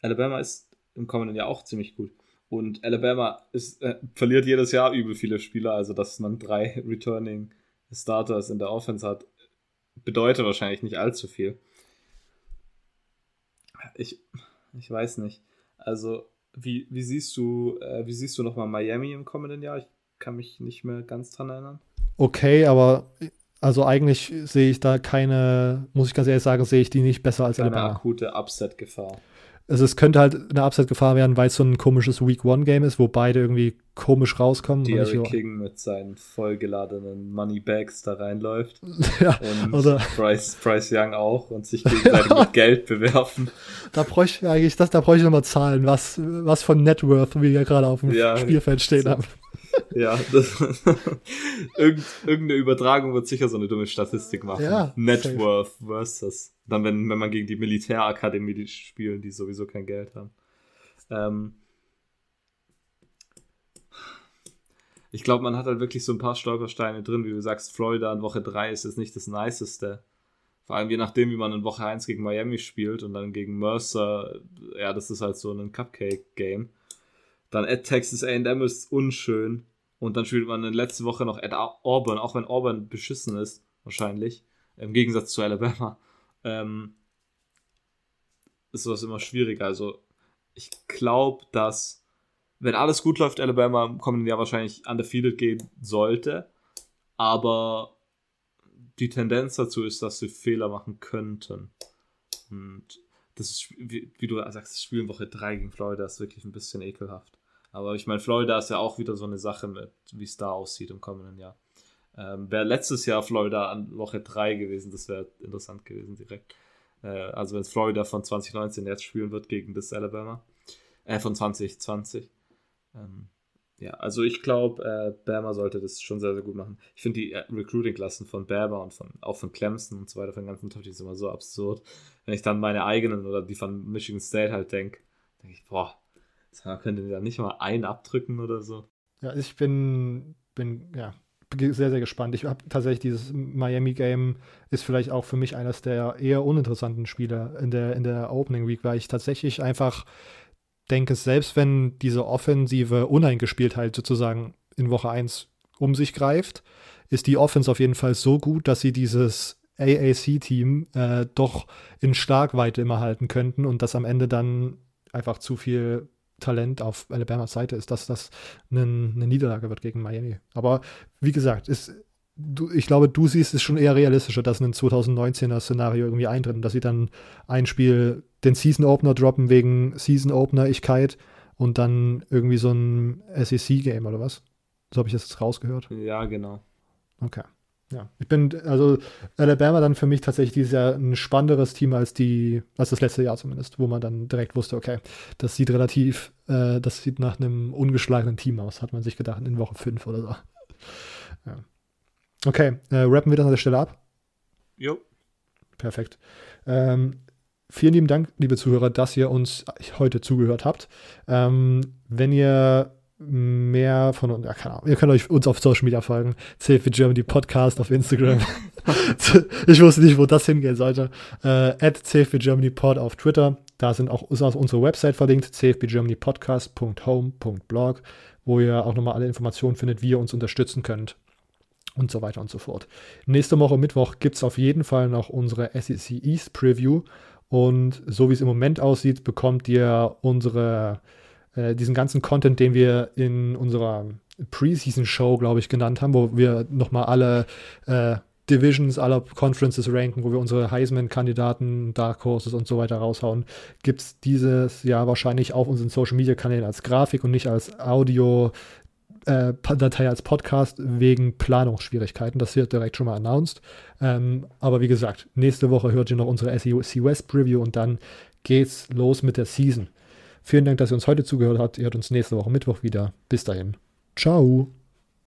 Alabama ist im kommenden Jahr auch ziemlich gut. Und Alabama ist, äh, verliert jedes Jahr übel viele Spieler, also dass man drei Returning Starters in der Offense hat, bedeutet wahrscheinlich nicht allzu viel. Ich, ich weiß nicht. Also, wie, wie siehst du, äh, wie siehst du nochmal Miami im kommenden Jahr? Ich kann mich nicht mehr ganz dran erinnern. Okay, aber also eigentlich sehe ich da keine, muss ich ganz ehrlich sagen, sehe ich die nicht besser als keine Alabama. akute Upset-Gefahr. Also es könnte halt eine Upset-Gefahr werden, weil es so ein komisches Week-One-Game ist, wo beide irgendwie komisch rauskommen. Derrick King mit seinen vollgeladenen Moneybags da reinläuft. ja, und oder Bryce, Bryce Young auch und sich gegenseitig mit Geld bewerfen. Da bräuchte ich eigentlich, das, da bräuchte ich nochmal Zahlen, was, was von Net Worth wir ja gerade auf dem ja, Spielfeld stehen so. haben. Ja, das, irgend, irgendeine Übertragung wird sicher so eine dumme Statistik machen. Ja, Net safe. Worth versus. Dann, wenn, wenn man gegen die Militärakademie die spielen, die sowieso kein Geld haben. Ähm, ich glaube, man hat halt wirklich so ein paar Stolpersteine drin, wie du sagst, Florida in Woche 3 ist jetzt nicht das Niceste. Vor allem je nachdem, wie man in Woche 1 gegen Miami spielt und dann gegen Mercer, ja, das ist halt so ein Cupcake-Game. Dann at Texas AM ist unschön. Und dann spielt man in letzte Woche noch at Auburn, auch wenn Auburn beschissen ist, wahrscheinlich. Im Gegensatz zu Alabama. Ähm, ist sowas immer schwieriger. Also, ich glaube, dass, wenn alles gut läuft, Alabama im kommenden Jahr wahrscheinlich undefeated gehen sollte. Aber die Tendenz dazu ist, dass sie Fehler machen könnten. Und das ist, wie, wie du sagst, Spiel in Woche 3 gegen Florida ist wirklich ein bisschen ekelhaft. Aber ich meine, Florida ist ja auch wieder so eine Sache mit, wie es da aussieht im kommenden Jahr. Ähm, wäre letztes Jahr Florida an Woche 3 gewesen, das wäre interessant gewesen direkt. Äh, also wenn Florida von 2019 jetzt spielen wird gegen das Alabama. Äh, von 2020. Ähm, ja, also ich glaube, äh, Bama sollte das schon sehr, sehr gut machen. Ich finde die äh, Recruiting-Klassen von Bama und von, auch von Clemson und so weiter, von den ganzen Top, die sind immer so absurd. Wenn ich dann meine eigenen oder die von Michigan State halt denke, denke ich, boah, Sag, könnt ihr da nicht mal einen abdrücken oder so? Ja, ich bin, bin ja, sehr, sehr gespannt. Ich habe tatsächlich dieses Miami-Game ist vielleicht auch für mich eines der eher uninteressanten Spiele in der, in der Opening Week, weil ich tatsächlich einfach denke, selbst wenn diese offensive Uneingespieltheit sozusagen in Woche 1 um sich greift, ist die Offense auf jeden Fall so gut, dass sie dieses AAC-Team äh, doch in Starkweite immer halten könnten und das am Ende dann einfach zu viel Talent auf Alabamas Seite ist, dass das eine, eine Niederlage wird gegen Miami. Aber wie gesagt, ist, du, ich glaube, du siehst es schon eher realistischer, dass ein 2019er Szenario irgendwie eintritt und dass sie dann ein Spiel den Season Opener droppen wegen Season Opener-Igkeit und dann irgendwie so ein SEC-Game oder was? So habe ich das jetzt rausgehört. Ja, genau. Okay. Ja, ich bin, also Alabama dann für mich tatsächlich dieses Jahr ein spannenderes Team als die, als das letzte Jahr zumindest, wo man dann direkt wusste, okay, das sieht relativ, äh, das sieht nach einem ungeschlagenen Team aus, hat man sich gedacht, in Woche 5 oder so. Ja. Okay, äh, rappen wir das an der Stelle ab? Jo. Perfekt. Ähm, vielen lieben Dank, liebe Zuhörer, dass ihr uns heute zugehört habt. Ähm, wenn ihr mehr von uns, ja, keine Ahnung, ihr könnt euch uns auf Social Media folgen. CFB Germany Podcast auf Instagram. ich wusste nicht, wo das hingehen sollte. Äh, at CFB Germany Pod auf Twitter. Da sind auch, ist auch unsere Website verlinkt, cfbgermanypodcast.home.blog, wo ihr auch nochmal alle Informationen findet, wie ihr uns unterstützen könnt und so weiter und so fort. Nächste Woche Mittwoch gibt es auf jeden Fall noch unsere SEC East Preview. Und so wie es im Moment aussieht, bekommt ihr unsere, äh, diesen ganzen Content, den wir in unserer Preseason-Show, glaube ich, genannt haben, wo wir nochmal alle äh, Divisions aller Conferences ranken, wo wir unsere Heisman-Kandidaten, Dark Horses und so weiter raushauen, gibt es dieses Jahr wahrscheinlich auf unseren Social-Media-Kanälen als Grafik und nicht als Audio äh, Datei als Podcast wegen Planungsschwierigkeiten. Das wird direkt schon mal announced. Ähm, aber wie gesagt, nächste Woche hört ihr noch unsere SEC West Preview und dann geht's los mit der Season. Vielen Dank, dass ihr uns heute zugehört habt. Ihr hört uns nächste Woche Mittwoch wieder. Bis dahin. Ciao.